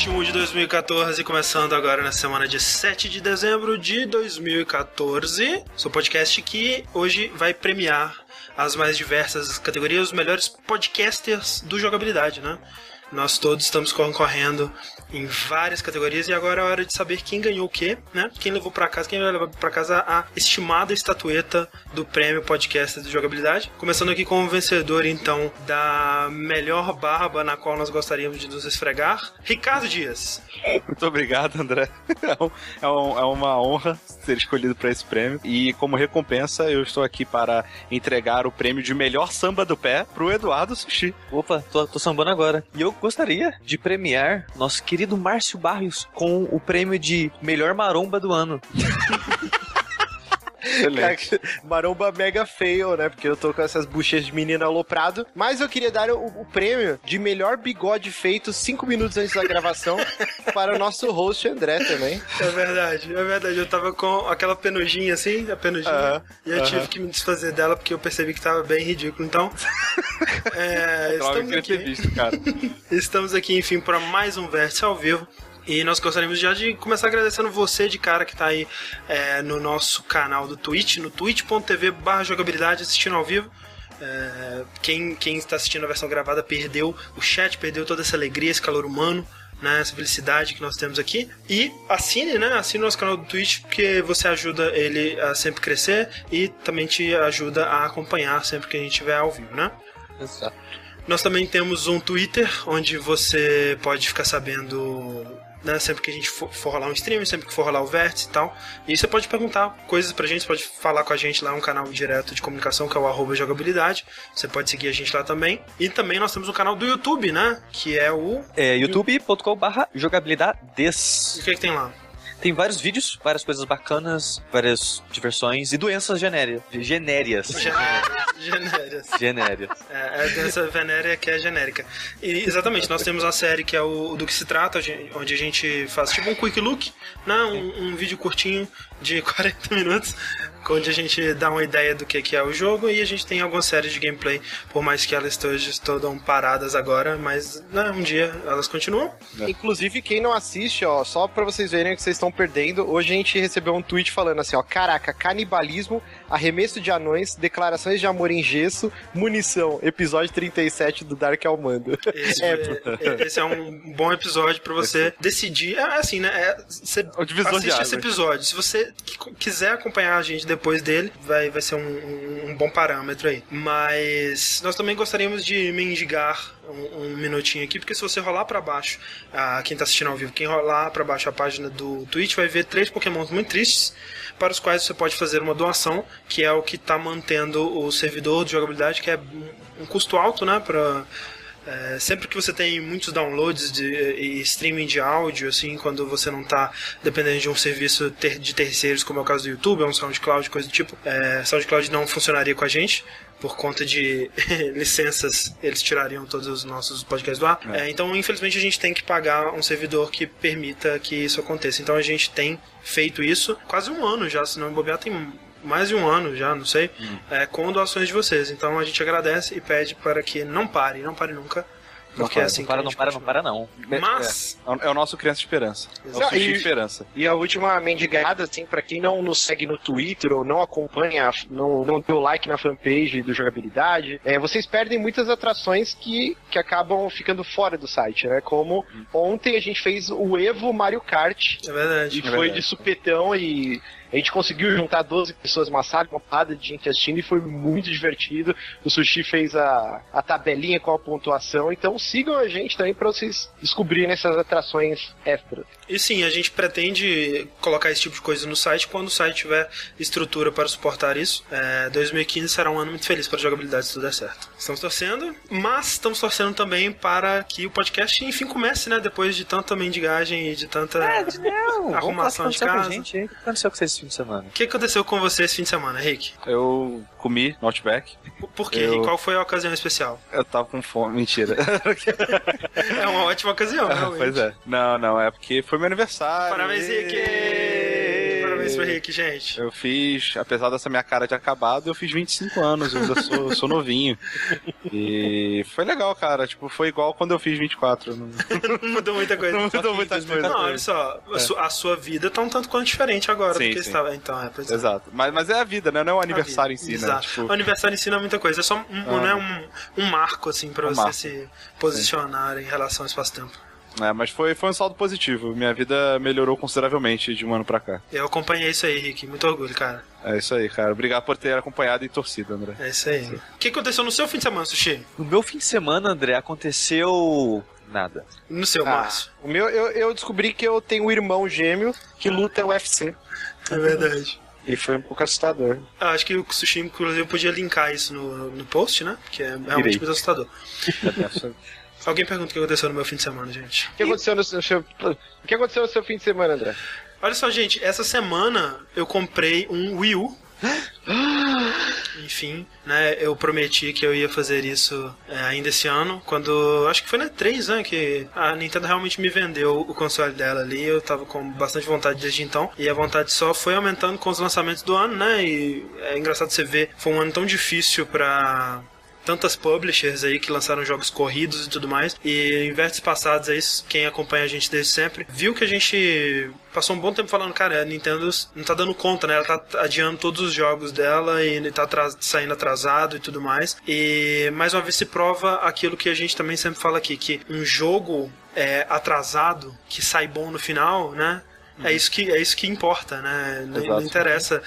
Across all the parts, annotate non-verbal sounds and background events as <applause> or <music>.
Vértice, o penúltimo de 2014, começando agora na semana de 7 de dezembro de 2014. Seu podcast que hoje vai premiar as mais diversas categorias, os melhores podcasters do jogabilidade, né? Nós todos estamos concorrendo em várias categorias e agora é hora de saber quem ganhou o quê, né? Quem levou para casa, quem vai levar para casa a estimada estatueta do prêmio podcast de jogabilidade. Começando aqui com o vencedor então da melhor barba na qual nós gostaríamos de nos esfregar, Ricardo Dias. Muito obrigado, André. <laughs> É, um, é uma honra ser escolhido para esse prêmio e como recompensa eu estou aqui para entregar o prêmio de melhor samba do pé pro Eduardo Sushi. Opa, tô, tô sambando agora. E eu gostaria de premiar nosso querido Márcio Barrios com o prêmio de melhor maromba do ano. <laughs> Excelente. Maromba mega fail, né? Porque eu tô com essas buchas de menina aloprado. Mas eu queria dar o, o prêmio de melhor bigode feito cinco minutos antes da gravação <laughs> para o nosso host André também. É verdade, é verdade. Eu tava com aquela penugem assim, a penugem, uh -huh, e eu uh -huh. tive que me desfazer dela porque eu percebi que tava bem ridículo. Então, <laughs> é, estamos aqui. Visto, <laughs> estamos aqui, enfim, para mais um Vértice ao vivo. E nós gostaríamos já de começar agradecendo você de cara que está aí é, no nosso canal do Twitch, no twitch.tv barra jogabilidade assistindo ao vivo. É, quem, quem está assistindo a versão gravada perdeu o chat, perdeu toda essa alegria, esse calor humano. Né, essa felicidade que nós temos aqui. E assine, né? Assine o nosso canal do Twitch, porque você ajuda ele a sempre crescer e também te ajuda a acompanhar sempre que a gente estiver ao vivo, né? Exato. Nós também temos um Twitter, onde você pode ficar sabendo né, sempre que a gente for, for rolar um stream, sempre que for rolar o vértice e tal. E você pode perguntar coisas pra gente, pode falar com a gente lá, um canal direto de comunicação que é o arroba jogabilidade. Você pode seguir a gente lá também. E também nós temos um canal do YouTube, né? Que é o. É youtube.com/barra jogabilidades. E o que, é que tem lá? Tem vários vídeos, várias coisas bacanas, várias diversões e doenças genéreas. Genérias. Genérias. Genérias. É, é a doença venérea que é genérica. E, exatamente, nós temos a série que é o do que se trata, onde a gente faz tipo um quick look, né? um, um vídeo curtinho de <laughs> 40 minutos, onde a gente dá uma ideia do que é o jogo e a gente tem algumas séries de gameplay, por mais que elas estejam paradas agora, mas né, um dia elas continuam. É. Inclusive, quem não assiste, ó, só pra vocês verem que vocês estão perdendo, hoje a gente recebeu um tweet falando assim, ó, caraca, canibalismo, arremesso de anões, declarações de amor em gesso, munição, episódio 37 do Dark Almando. Esse <laughs> é, é, esse é um bom episódio para você decidir, é assim, né, é, você o assiste esse episódio, se você quiser acompanhar a gente depois dele, vai, vai ser um, um bom parâmetro aí. Mas nós também gostaríamos de mendigar um, um, minutinho aqui, porque se você rolar para baixo, ah, quem tá assistindo ao vivo, quem rolar para baixo a página do Twitch vai ver três pokémons muito tristes, para os quais você pode fazer uma doação, que é o que está mantendo o servidor de jogabilidade, que é um custo alto, né, para é, sempre que você tem muitos downloads de, e streaming de áudio, assim, quando você não está dependendo de um serviço ter, de terceiros, como é o caso do YouTube, é um SoundCloud, coisa do tipo, é, SoundCloud não funcionaria com a gente, por conta de <laughs> licenças, eles tirariam todos os nossos podcasts do ar. É. É, então, infelizmente, a gente tem que pagar um servidor que permita que isso aconteça. Então, a gente tem feito isso quase um ano já, se não me bobear, tem mais de um ano já, não sei, hum. é, com doações de vocês. Então, a gente agradece e pede para que não pare, não pare nunca porque não, é assim não para, não para, não para, não. Mas. É, é o nosso Criança de Esperança. É o e, Esperança. E a última mendigada, assim, pra quem não nos segue no Twitter ou não acompanha, não, não deu like na fanpage do Jogabilidade, é, vocês perdem muitas atrações que, que acabam ficando fora do site, né? Como ontem a gente fez o Evo Mario Kart. É verdade. E é foi verdade. de supetão e a gente conseguiu juntar 12 pessoas numa sala, uma parada de gente assistindo e foi muito divertido. O Sushi fez a, a tabelinha com a pontuação, então sigam a gente também para vocês descobrirem essas atrações extras. E sim, a gente pretende colocar esse tipo de coisa no site quando o site tiver estrutura para suportar isso. É, 2015 será um ano muito feliz para a jogabilidade se tudo der certo. Estamos torcendo, mas estamos torcendo também para que o podcast enfim comece, né? Depois de tanta mendigagem e de tanta é, não. arrumação de casa. O que aconteceu com vocês esse fim de semana? O que aconteceu com você esse fim de semana, Rick? Eu comi no Outback. Por quê? Eu... E qual foi a ocasião especial? Eu tava com fome, mentira. <laughs> é uma ótima ocasião, <laughs> realmente. Pois é. Não, não, é porque foi meu aniversário. Parabéns, Rick! Parabéns, pro Rick, gente. Eu fiz, apesar dessa minha cara de acabado, eu fiz 25 anos, eu ainda sou, sou novinho. E foi legal, cara. Tipo, foi igual quando eu fiz 24. Não, Não <laughs> mudou muita coisa. não mudou muita coisa. Não, olha só, a, su- a sua vida tá um tanto quanto diferente agora Sim, do que sim. estava. Então, é, pois é. Exato. Mas, mas é a vida, né? Não é o aniversário em si, né? Exato. Tipo, O aniversário em si não é muita coisa, é só um, Ah. né, um, um marco, assim, pra Um você marco. se posicionar em relação ao espaço-tempo. É, mas foi, foi um saldo positivo. Minha vida melhorou consideravelmente de um ano pra cá. Eu acompanhei isso aí, Rick. Muito orgulho, cara. É isso aí, cara. Obrigado por ter acompanhado e torcido, André. É isso aí. O que aconteceu no seu fim de semana, Sushi? No meu fim de semana, André, aconteceu nada. No seu, Ah, Márcio. o meu, eu, eu descobri que eu tenho um irmão gêmeo que luta UFC. É verdade. E foi um pouco assustador. Ah, acho que o Sushi, inclusive, podia linkar isso no, no post, né? Que é realmente Irei. muito assustador. <laughs> Alguém pergunta o que aconteceu no meu fim de semana, gente. O que aconteceu no seu, o que aconteceu no seu fim de semana, André? Olha só, gente, essa semana eu comprei um Wii U. <gasps> Enfim, né? Eu prometi que eu ia fazer isso é, ainda esse ano. Quando. Acho que foi na 3, né? Que a Nintendo realmente me vendeu o console dela ali. Eu tava com bastante vontade desde então. E a vontade só foi aumentando com os lançamentos do ano, né? E é engraçado você ver. Foi um ano tão difícil pra tantas publishers aí que lançaram jogos corridos e tudo mais. E em versos passados aí, quem acompanha a gente desde sempre, viu que a gente passou um bom tempo falando, cara, a Nintendo não tá dando conta, né? Ela tá adiando todos os jogos dela e tá atras- saindo atrasado e tudo mais. E mais uma vez se prova aquilo que a gente também sempre fala aqui, que um jogo é, atrasado, que sai bom no final, né? É isso que, é isso que importa, né? Não, não interessa.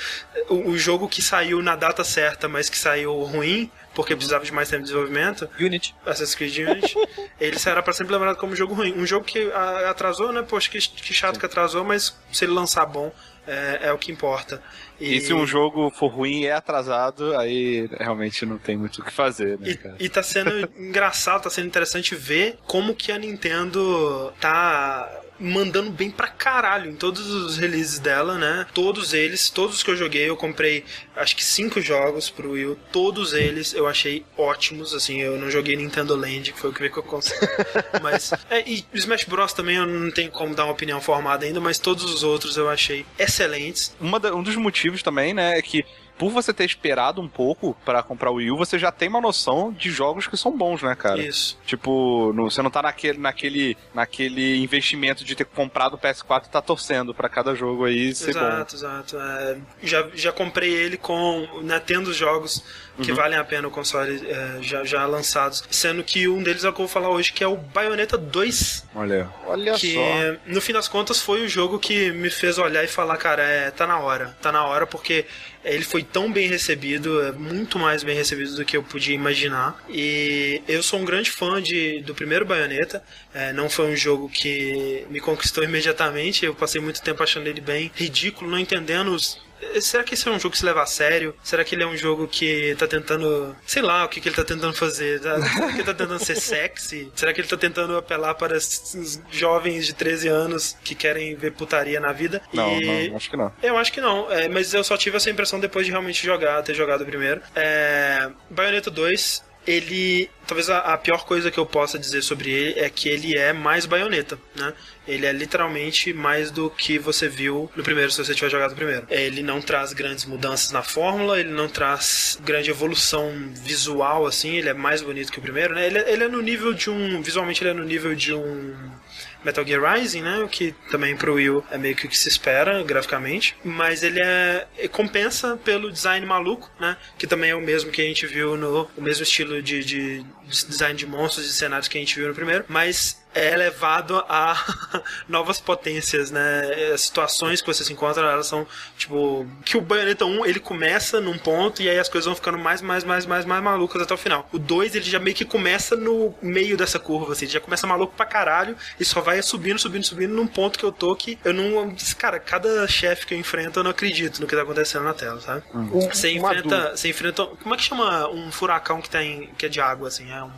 O, o jogo que saiu na data certa, mas que saiu ruim, porque precisava de mais tempo de desenvolvimento, Unity. Assassin's Creed Unity, <laughs> ele será pra sempre lembrado como jogo ruim. Um jogo que ah, atrasou, né? Poxa, que, que chato que atrasou, mas se ele lançar bom, é, é o que importa. E se um jogo for ruim e é atrasado, aí realmente não tem muito o que fazer, né, cara? E, e tá sendo <laughs> engraçado, tá sendo interessante ver como que a Nintendo tá mandando bem pra caralho em todos os releases dela, né? Todos eles, todos os que eu joguei, eu comprei acho que cinco jogos pro Wii todos eles eu achei ótimos, assim, eu não joguei Nintendo Land, que foi o que eu consegui. <laughs> mas, é, e Smash Bros também eu não tenho como dar uma opinião formada ainda, mas todos os outros eu achei excelentes. Da- um dos motivos também, né, é que por você ter esperado um pouco pra comprar o Wii U, você já tem uma noção de jogos que são bons, né, cara? Isso. Tipo, no- você não tá naquele, naquele, naquele investimento de ter comprado o PS4 e tá torcendo pra cada jogo aí ser bom. Exato, exato. É, já, já comprei ele com. Né, tendo os jogos que Uhum. valem a pena o console é, já, já lançados. Sendo que um deles é o que eu vou falar hoje, que é o Bayonetta 2. Olha. Olha Que só. no fim das contas foi o jogo que me fez olhar e falar, cara, é, tá na hora. Tá na hora porque ele foi tão bem recebido, muito mais bem recebido do que eu podia imaginar. E eu sou um grande fã de, do primeiro Bayonetta. É, não foi um jogo que me conquistou <laughs> imediatamente. Eu passei muito tempo achando ele bem ridículo, não entendendo os. Será que esse é um jogo que se leva a sério? Será que ele é um jogo que tá tentando. Sei lá o que, que ele tá tentando fazer. Tá- Será que ele tá tentando ser sexy? Será que ele tá tentando apelar para esses jovens de 13 anos que querem ver putaria na vida? Não, e... não, acho que não. Eu acho que não, é, mas eu só tive essa impressão depois de realmente jogar, ter jogado primeiro. É, Bayonetta 2, ele. Talvez a, a pior coisa que eu possa dizer sobre ele é que ele é mais baioneta, né? Ele é literalmente mais do que você viu no primeiro, se você tiver jogado primeiro. Ele não traz grandes mudanças na fórmula, ele não traz grande evolução visual, assim, ele é mais bonito que o primeiro, né? Ele, é- ele é no nível de um. Visualmente ele é no nível de um. Metal Gear Rising, né? O que também pro Will é meio que o que se espera graficamente. Mas ele é. é- compensa pelo design maluco, né? Que também é o mesmo que a gente viu no. O mesmo estilo de, de, de design de monstros e cenários que a gente viu no primeiro. Mas é elevado a <laughs> novas potências, né? As situações que você se encontra, elas são, tipo, que o Bayonetta 1, ele começa num ponto e aí as coisas vão ficando mais, mais, mais, mais, mais malucas até o final. O 2, ele já meio que começa no meio dessa curva, assim, ele já começa maluco pra caralho e só vai subindo, subindo, subindo num ponto que eu tô que eu não... Cara, cada chefe que eu enfrento, eu não acredito no que tá acontecendo na tela, sabe? Um- Você enfrenta, você enfrenta. Como é que chama um furacão que tem que é de água assim? É um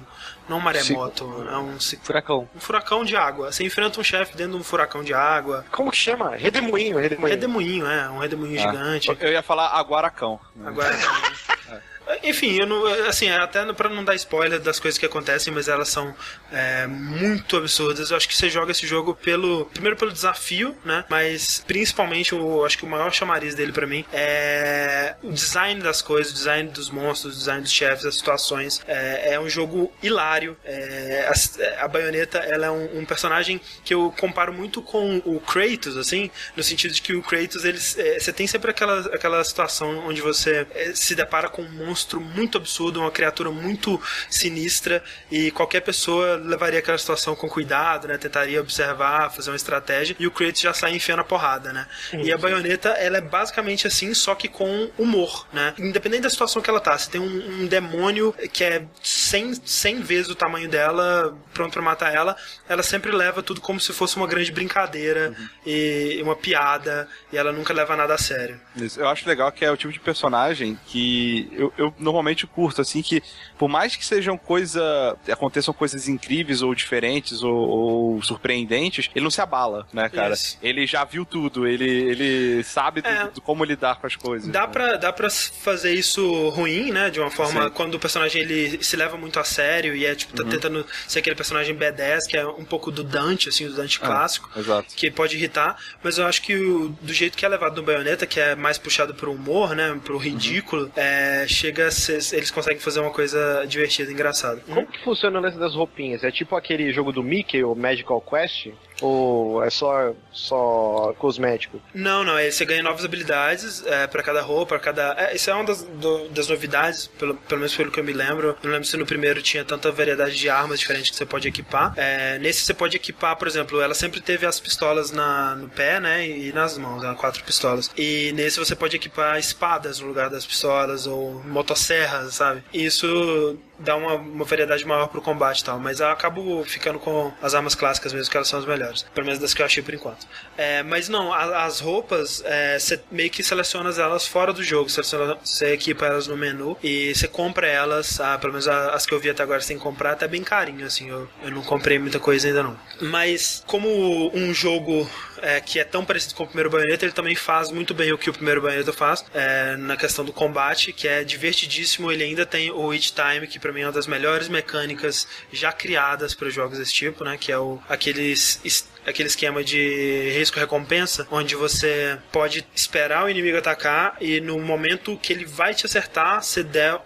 não um maremoto, é um Furacão. um furacão de água. Você enfrenta um chefe dentro de um furacão de água. Como que chama? Redemoinho, redemoinho. Redemoinho, é, um redemoinho Ah, gigante. Eu ia falar Aguaracão. né? <laughs> Enfim, eu não, assim, até pra não dar spoiler das coisas que acontecem, mas elas são é, muito absurdas. Eu acho que você joga esse jogo pelo. Primeiro pelo desafio, né? Mas principalmente, eu acho que o maior chamariz dele para mim é o design das coisas, o design dos monstros, o design dos chefes, das situações. É, é um jogo hilário. É, a, a baioneta ela é um, um, personagem que eu comparo muito com o Kratos, assim, no sentido de que o Kratos, eles, é, você tem sempre aquela, aquela situação onde você é, se depara com um monstro muito absurdo, uma criatura muito sinistra, e qualquer pessoa levaria aquela situação com cuidado, né? Tentaria observar, fazer uma estratégia, e o Kratos já sai enfiando a porrada, né? Sim, e a baioneta, ela é basicamente assim, só que com humor, né? Independente da situação que ela tá, você tem um, um demônio que é 100, 100 vezes o tamanho dela, pronto para matar ela, ela sempre leva tudo como se fosse uma grande brincadeira uhum. e uma piada, e ela nunca leva nada a sério. Eu acho legal que é o tipo de personagem que eu, eu normalmente curto, assim, que por mais que sejam coisa. aconteçam coisas incríveis ou diferentes ou, ou surpreendentes, ele não se abala, né, cara? Isso. Ele já viu tudo, ele, ele sabe é, do, do como lidar com as coisas. Dá, né? pra, dá pra fazer isso ruim, né? De uma forma, Sim. quando o personagem ele se leva muito a sério e é, tipo, tá uhum. tentando ser aquele personagem B10, que é um pouco do Dante, assim, do Dante ah, clássico, que pode irritar, mas eu acho que o, do jeito que é levado no Bayonetta, que é mais puxado pro humor, né? Pro ridículo, uhum. é, chega a ser, eles conseguem fazer uma coisa divertida, engraçada. Como que funciona o lance das roupinhas? É tipo aquele jogo do Mickey, o Magical Quest? Ou é só, só cosmético? Não, não. Você ganha novas habilidades é, para cada roupa, para cada. É, isso é uma das, do, das novidades, pelo, pelo menos pelo que eu me lembro. Não lembro se no primeiro tinha tanta variedade de armas diferentes que você pode equipar. É, nesse você pode equipar, por exemplo, ela sempre teve as pistolas na, no pé, né? E nas mãos, eram quatro pistolas. E nesse você pode equipar espadas no lugar das pistolas, ou motosserras, sabe? Isso dá uma, uma variedade maior pro combate e tal. Mas eu acabo ficando com as armas clássicas mesmo, que elas são as melhores. Pelo menos das que eu achei por enquanto. É, mas não, a, as roupas, é, você meio que seleciona elas fora do jogo. Você equipa elas no menu e você compra elas, pelo menos as que eu vi até agora sem comprar, até bem carinho, assim. Eu, eu não comprei muita coisa ainda não. Mas como um jogo é, que é tão parecido com o primeiro Bayonetta, ele também faz muito bem o que o primeiro Bayonetta faz é, na questão do combate, que é divertidíssimo. Ele ainda tem o Hit Time, que para mim é uma das melhores mecânicas já criadas para jogos desse tipo, né? Que é o, aqueles aquele esquema de risco-recompensa, onde você pode esperar o inimigo atacar e no momento que ele vai te acertar, você der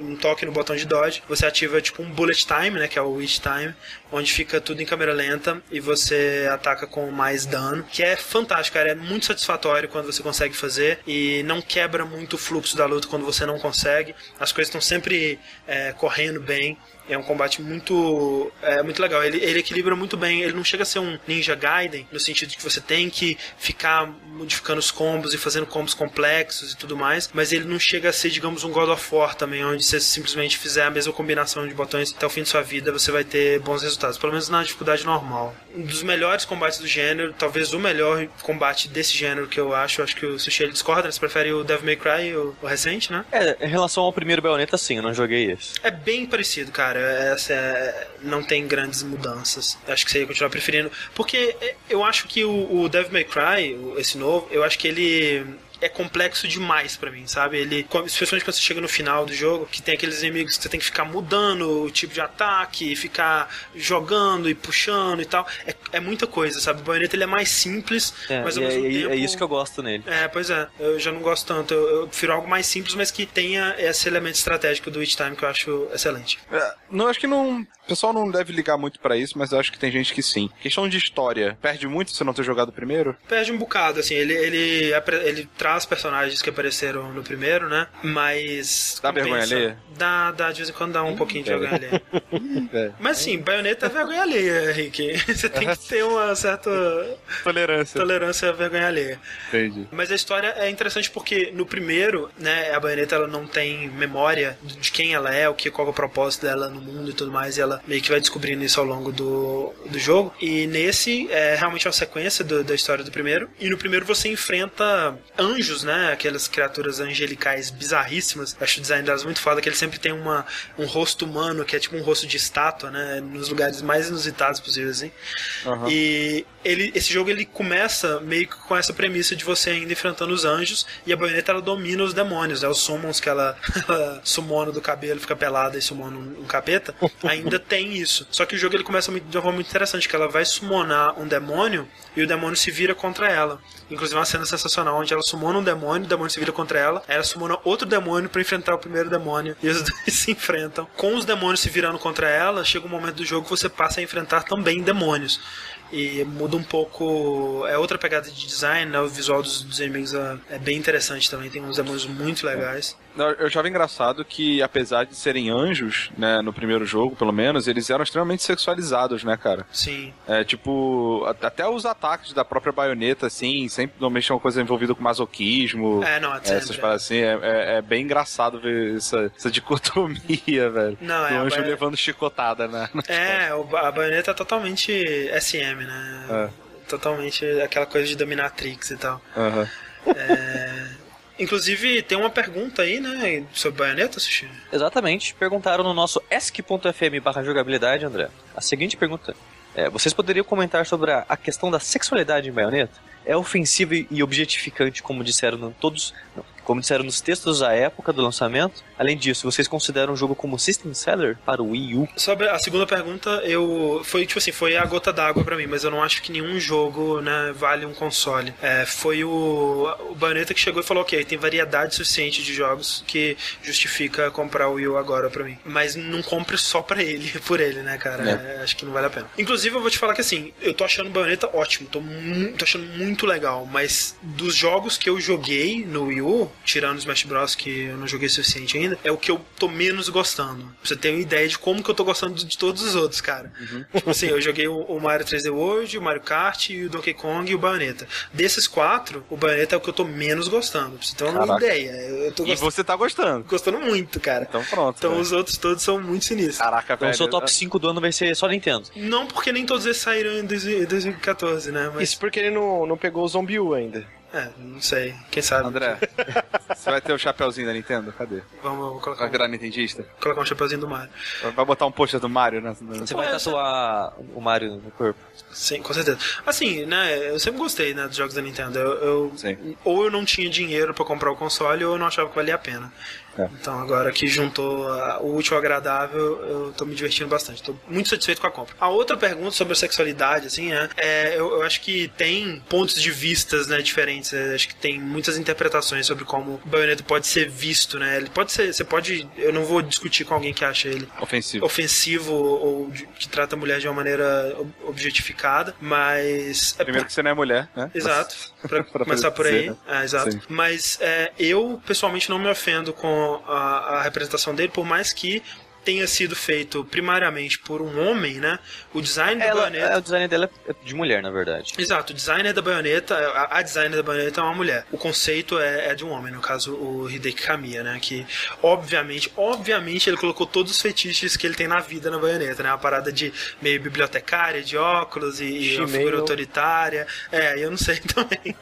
um toque no botão de dodge, você ativa tipo um bullet time, né, que é o hit time, onde fica tudo em câmera lenta e você ataca com mais dano, que é fantástico, cara, é muito satisfatório quando você consegue fazer e não quebra muito o fluxo da luta quando você não consegue. As coisas estão sempre é, correndo bem. É um combate muito é, muito legal. Ele, ele equilibra muito bem. Ele não chega a ser um Ninja Gaiden, no sentido de que você tem que ficar modificando os combos e fazendo combos complexos e tudo mais, mas ele não chega a ser, digamos, um God of War também, onde você simplesmente fizer a mesma combinação de botões até o fim de sua vida, você vai ter bons resultados, pelo menos na dificuldade normal. Um dos melhores combates do gênero, talvez o melhor combate desse gênero que eu acho, acho que o Sushi ele discorda, você prefere o Devil May Cry, o, o recente, né? É, em relação ao primeiro Bayonetta, sim, eu não joguei esse. É bem parecido, cara. Essa é, não tem grandes mudanças. Acho que você ia continuar preferindo. Porque eu acho que o, o Devil May Cry, esse novo, eu acho que ele é complexo demais para mim, sabe? Ele, especialmente quando você chega no final do jogo, que tem aqueles inimigos que você tem que ficar mudando o tipo de ataque, ficar jogando e puxando e tal. É, é muita coisa, sabe? O Bayonetta ele é mais simples, é, mas ao é, mesmo é, tempo... É isso que eu gosto nele. É, pois é. Eu já não gosto tanto. Eu, eu prefiro algo mais simples, mas que tenha esse elemento estratégico do Witch Time que eu acho excelente. É, não, acho que não... O pessoal não deve ligar muito para isso, mas eu acho que tem gente que sim. Questão de história, perde muito se não ter jogado primeiro? Perde um bocado, assim. Ele, ele, ele traz personagens que apareceram no primeiro, né? Mas. Dá vergonha alheia? Dá, dá, de vez em quando dá um Ih, pouquinho de vergonha alheia. <laughs> Mas sim, baioneta é vergonha alheia, Henrique. <laughs> Você tem que ter uma certa. <laughs> Tolerância. Tolerância à vergonha alheia. Entendi. Mas a história é interessante porque no primeiro, né, a baioneta ela não tem memória de quem ela é, o que, qual é o propósito dela no mundo e tudo mais, e ela ela meio que vai descobrindo isso ao longo do, do jogo. E nesse é realmente uma sequência do, da história do primeiro. E no primeiro você enfrenta anjos, né? Aquelas criaturas angelicais bizarríssimas. Acho o design delas muito foda, que ele sempre tem uma, um rosto humano, que é tipo um rosto de estátua, né? Nos lugares mais inusitados possíveis, assim. Aham. E ele, esse jogo ele começa meio que com essa premissa de você ainda enfrentando os anjos e a baioneta ela domina os demônios, né? Os summons que ela, <laughs> ela sumona do cabelo, fica pelada e sumona um, um capeta, ainda tem isso. Só que o jogo ele começa de uma forma muito interessante, que ela vai summonar um demônio e o demônio se vira contra ela. Inclusive uma cena sensacional onde ela sumona um demônio, o demônio se vira contra ela, ela sumona outro demônio pra enfrentar o primeiro demônio e os <laughs> dois se enfrentam. Com os demônios se virando contra ela, chega um momento do jogo que você passa a enfrentar também demônios. E muda um pouco. É outra pegada de design, né? O visual dos, dos inimigos é, é bem interessante também. Tem uns demônios muito legais. Eu achava engraçado que, apesar de serem anjos, né, no primeiro jogo, pelo menos, eles eram extremamente sexualizados, né, cara? Sim. É, tipo, até os ataques da própria baioneta, assim, sempre normalmente é uma coisa envolvida com masoquismo. É, não, é essas paradas assim, é, é- é bem engraçado ver essa, essa <laughs> dicotomia, velho. Não, é, a anjo levando chicotada, né? É, o a baioneta é totalmente SM, né? É. Totalmente aquela coisa de dominatrix e tal. Aham. Inclusive, tem uma pergunta aí, né? Sobre baioneta, Sushi? Exatamente. Perguntaram no nosso esc.fm barra jogabilidade, André. A seguinte pergunta. É, vocês poderiam comentar sobre a, a questão da sexualidade em baioneta? É ofensivo e objetificante, como disseram todos, não, como disseram nos textos da época do lançamento? Além disso, vocês consideram o jogo como system seller para o Wii U? Sobre a segunda pergunta, eu foi tipo assim, foi a gota d'água pra mim, mas eu não acho que nenhum jogo, né, vale um console. É, foi o o Bayonetta que chegou e falou, ok, tem variedade suficiente de jogos que justifica comprar o Wii U agora pra mim. Mas não compre só pra ele, <laughs> por ele, né, cara? É, acho que não vale a pena. Inclusive, eu vou te falar que assim, eu tô achando o Bayonetta ótimo, tô, tô achando muito legal, mas dos jogos que eu joguei no Wii U, tirando o Smash Bros, que eu não joguei o suficiente ainda, é o que eu tô menos gostando. Pra você ter uma ideia de como que eu tô gostando de todos os outros, cara. Tipo assim, eu joguei o, o Mario 3D World, o Mario Kart, e o Donkey Kong e o Bayonetta. Desses quatro, o Bayonetta é o que eu tô menos gostando. Pra você ter uma Caraca. ideia. Eu tô E você tá gostando. gostando muito, cara. Então pronto. Então velho. os outros todos são muito sinistros. Caraca, Então, o velho. seu top 5 do ano vai ser só Nintendo. Não porque nem todos eles saíram em 2014, né? Mas, Isso porque ele não, não pegou o Zombie U ainda. É, não sei. Quem sabe? André, você vai ter o chapeuzinho da Nintendo? Cadê? Vamos, colocar, Vai um, virar nintendista? colocar um chapeuzinho do Mario. Vai botar um pôster do Mario na... na- Você vai tatuar o Mario no corpo. Sim, com certeza. Assim, né, eu sempre gostei, né, dos jogos da Nintendo. Eu, eu- ou eu não tinha dinheiro pra comprar o console, ou eu não achava que valia a pena. É. Então agora que juntou o útil ao agradável, eu tô me divertindo bastante. Tô muito satisfeito com a compra. A outra pergunta sobre a sexualidade, assim, né, é, eu, eu acho que tem pontos de vistas, né, diferentes. É, acho que tem muitas interpretações sobre como o Bayonetta pode ser visto, né. Ele pode ser, você pode, eu não vou discutir com alguém que acha ele Ofensivo. ofensivo ou de- que trata a mulher de uma maneira ob- objetificada, mas é Primeiro que você não é mulher, né? Exato, pra <laughs> Pra começar por dizer, aí. né? É, exato. Sim. Mas é, eu, pessoalmente, não me ofendo com a, a representação dele, por mais que tenha sido feito primariamente por um homem, né? O design da Ela, baioneta. é, o design dela é de mulher, na verdade. Exato, o designer da baioneta, a, a designer da baioneta é uma mulher. O conceito é, é de um homem, no caso o Hideki Kamiya, né? Que obviamente, obviamente ele colocou todos os fetiches que ele tem na vida na baioneta, né? Uma parada de meio bibliotecária, de óculos e, e uma figura autoritária. É, eu não sei <laughs> também.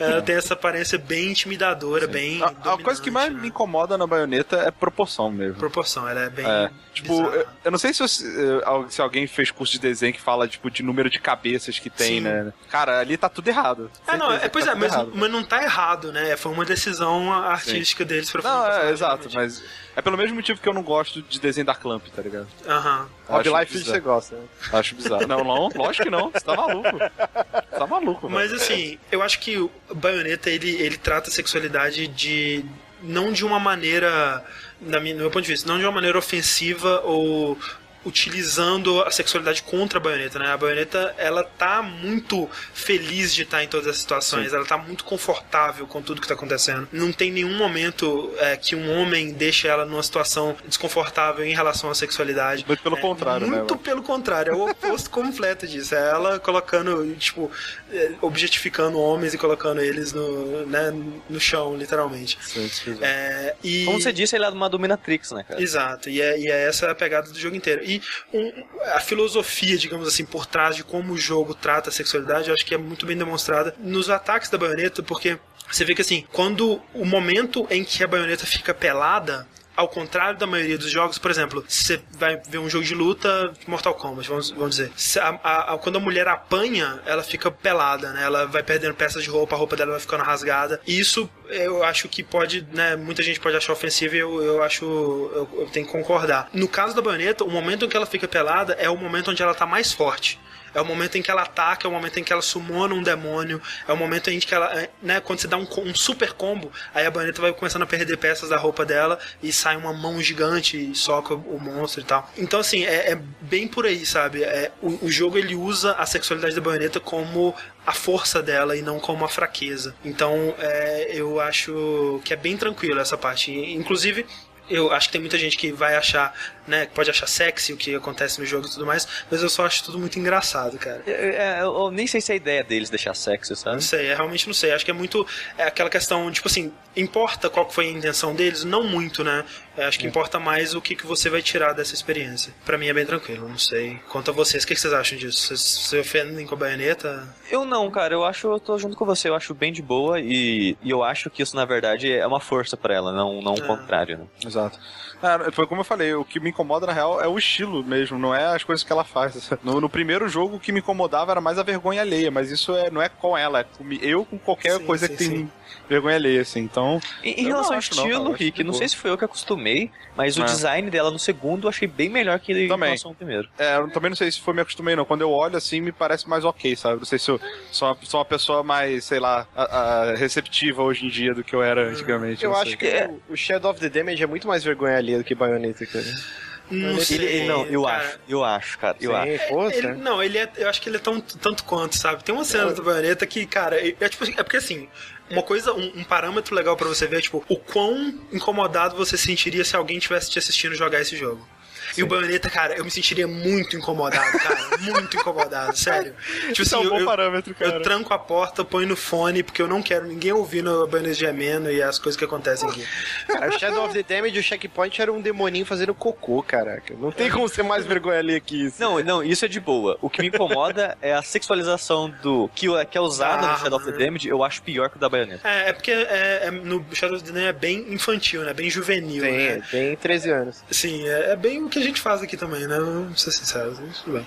Ela tem essa aparência bem intimidadora, bem. A, a coisa que mais dominante, me né? incomoda na baioneta é proporção mesmo. Proporção, ela é bem. É, tipo, bizarra. eu, eu não sei se, você- eh, se alguém fez curso de desenho que fala, tipo, de número de cabeças que tem, Sim. né? Cara, ali tá tudo errado. É, não, é, pois tá é, mas, errado. mas não tá errado, né? Foi uma decisão artística deles pra fazer Não, é, exato, mas é pelo mesmo motivo que eu não gosto de desenho da Clamp, tá ligado? Aham. Hobby Acho Life bizarro. você gosta, né? Acho bizarro. Não, não, lógico que não. Você tá maluco. Você tá maluco, velho. Mas assim, eu acho que o Bayonetta ele, ele trata a sexualidade de. não de uma maneira. Na minha, no meu ponto de vista, não de uma maneira ofensiva ou utilizando a sexualidade contra a baioneta, né? A baioneta, ela tá muito feliz de estar em todas as situações, ela tá muito confortável com tudo que tá acontecendo. Não tem nenhum momento é, que um homem deixe ela numa situação desconfortável em relação à sexualidade. Muito pelo É, contrário, né, Muito pelo contrário, é o oposto <laughs> completo disso. É ela colocando, tipo, é, objetificando homens e colocando eles no, né, no chão, literalmente. Sim, sim. É, e... Como você disse, ele é uma dominatrix, né, cara? Exato, e é, e é essa a pegada do jogo inteiro. E um, a filosofia, digamos assim, por trás de como o jogo trata a sexualidade, eu acho que é muito bem demonstrada nos ataques da baioneta, porque você vê que assim, quando o momento em que a baioneta fica pelada, ao contrário da maioria dos jogos, por exemplo, você vai ver um jogo de luta, Mortal Kombat, vamos, vamos dizer. A, a, quando a mulher apanha, ela fica pelada, né? Ela vai perdendo peças de roupa, a roupa dela vai ficando rasgada. E isso eu acho que pode, né? Muita gente pode achar ofensivo e eu, eu acho. Eu, eu tenho que concordar. No caso da baioneta, o momento em que ela fica pelada é o momento onde ela tá mais forte. É o momento em que ela ataca, é o momento em que ela sumona um demônio, é o momento em que ela, é, né, quando você dá um, um super combo, aí a baioneta vai começando a perder peças da roupa dela e sai uma mão gigante e soca o monstro e tal. Então, assim, é, é bem por aí, sabe? É, o, o jogo ele usa a sexualidade da baioneta como a força dela e não como a fraqueza. Então, é, eu acho que é bem tranquilo essa parte. Inclusive, eu acho que tem muita gente que vai achar, né, pode achar sexy o que acontece no jogo e tudo mais, mas eu só acho tudo muito engraçado, cara. É, é, eu nem sei se é a ideia deles deixar sexy, sabe? Não sei, é, realmente não sei. Acho que é muito é aquela questão, tipo assim, importa qual foi a intenção deles? Não muito, né? É, acho que é. importa mais o que, que você vai tirar dessa experiência. Para mim é bem tranquilo, não sei. Quanto a vocês, o que, que vocês acham disso? Vocês se ofendem com a baioneta? Eu não, cara. Eu acho, eu tô junto com você. Eu acho bem de boa e, e eu acho que isso, na verdade, é uma força para ela, não, não o é. contrário, né? Exato. É, foi como eu falei, o que me incomoda na real é o estilo mesmo, não é as coisas que ela faz. <laughs> No, no primeiro jogo, o que me incomodava era mais a vergonha alheia, mas isso é, não é com ela, é com eu com qualquer sim, coisa sim, que sim. Vergonha alheia, assim. Então. Em, em relação ao estilo, não, Rick, não sei se foi eu que acostumei, mas é. o design dela no segundo eu achei bem melhor que em relação ao primeiro. É, eu também não sei se foi me acostumei, não. Quando eu olho assim, me parece mais ok, sabe? Não sei se eu sou uma, sou uma pessoa mais, sei lá, a, a receptiva hoje em dia do que eu era antigamente. Eu acho sei. que é. o Shadow of the Damage é muito mais vergonha alheia do que Bayonetta, cara. Não, ele, ele, não, eu cara. acho, eu acho, cara. Eu Sim, acho. Ele, não, ele é, eu acho que ele é tão, tanto quanto, sabe? Tem uma cena eu... do Bayonetta que, cara, é, é, tipo, é porque assim, uma coisa, um, um parâmetro legal para você ver é, tipo, o quão incomodado você sentiria se alguém tivesse te assistindo jogar esse jogo. Sim. E o Bayonetta, cara, eu me sentiria muito incomodado, cara. <laughs> muito incomodado, sério. Tipo assim, é um bom eu, parâmetro, cara. Eu tranco a porta, ponho no fone, porque eu não quero ninguém ouvindo a Bayonetta gemendo e as coisas que acontecem aqui. Cara, o Shadow of the Damage, o checkpoint era um demoninho fazendo cocô, caraca. Não tem como ser mais vergonha ali que isso. Não, não, isso é de boa. O que me incomoda é a sexualização do que, que é usada ah, no Shadow of the Damage, eu acho pior que o da Bayonetta. É, é porque é, é, no Shadow of the Damage é bem infantil, né? Bem juvenil, Sim, né? bem 13 anos. Sim, é, é bem o que a gente faz aqui também, né? Vamos ser sinceros, tudo bem.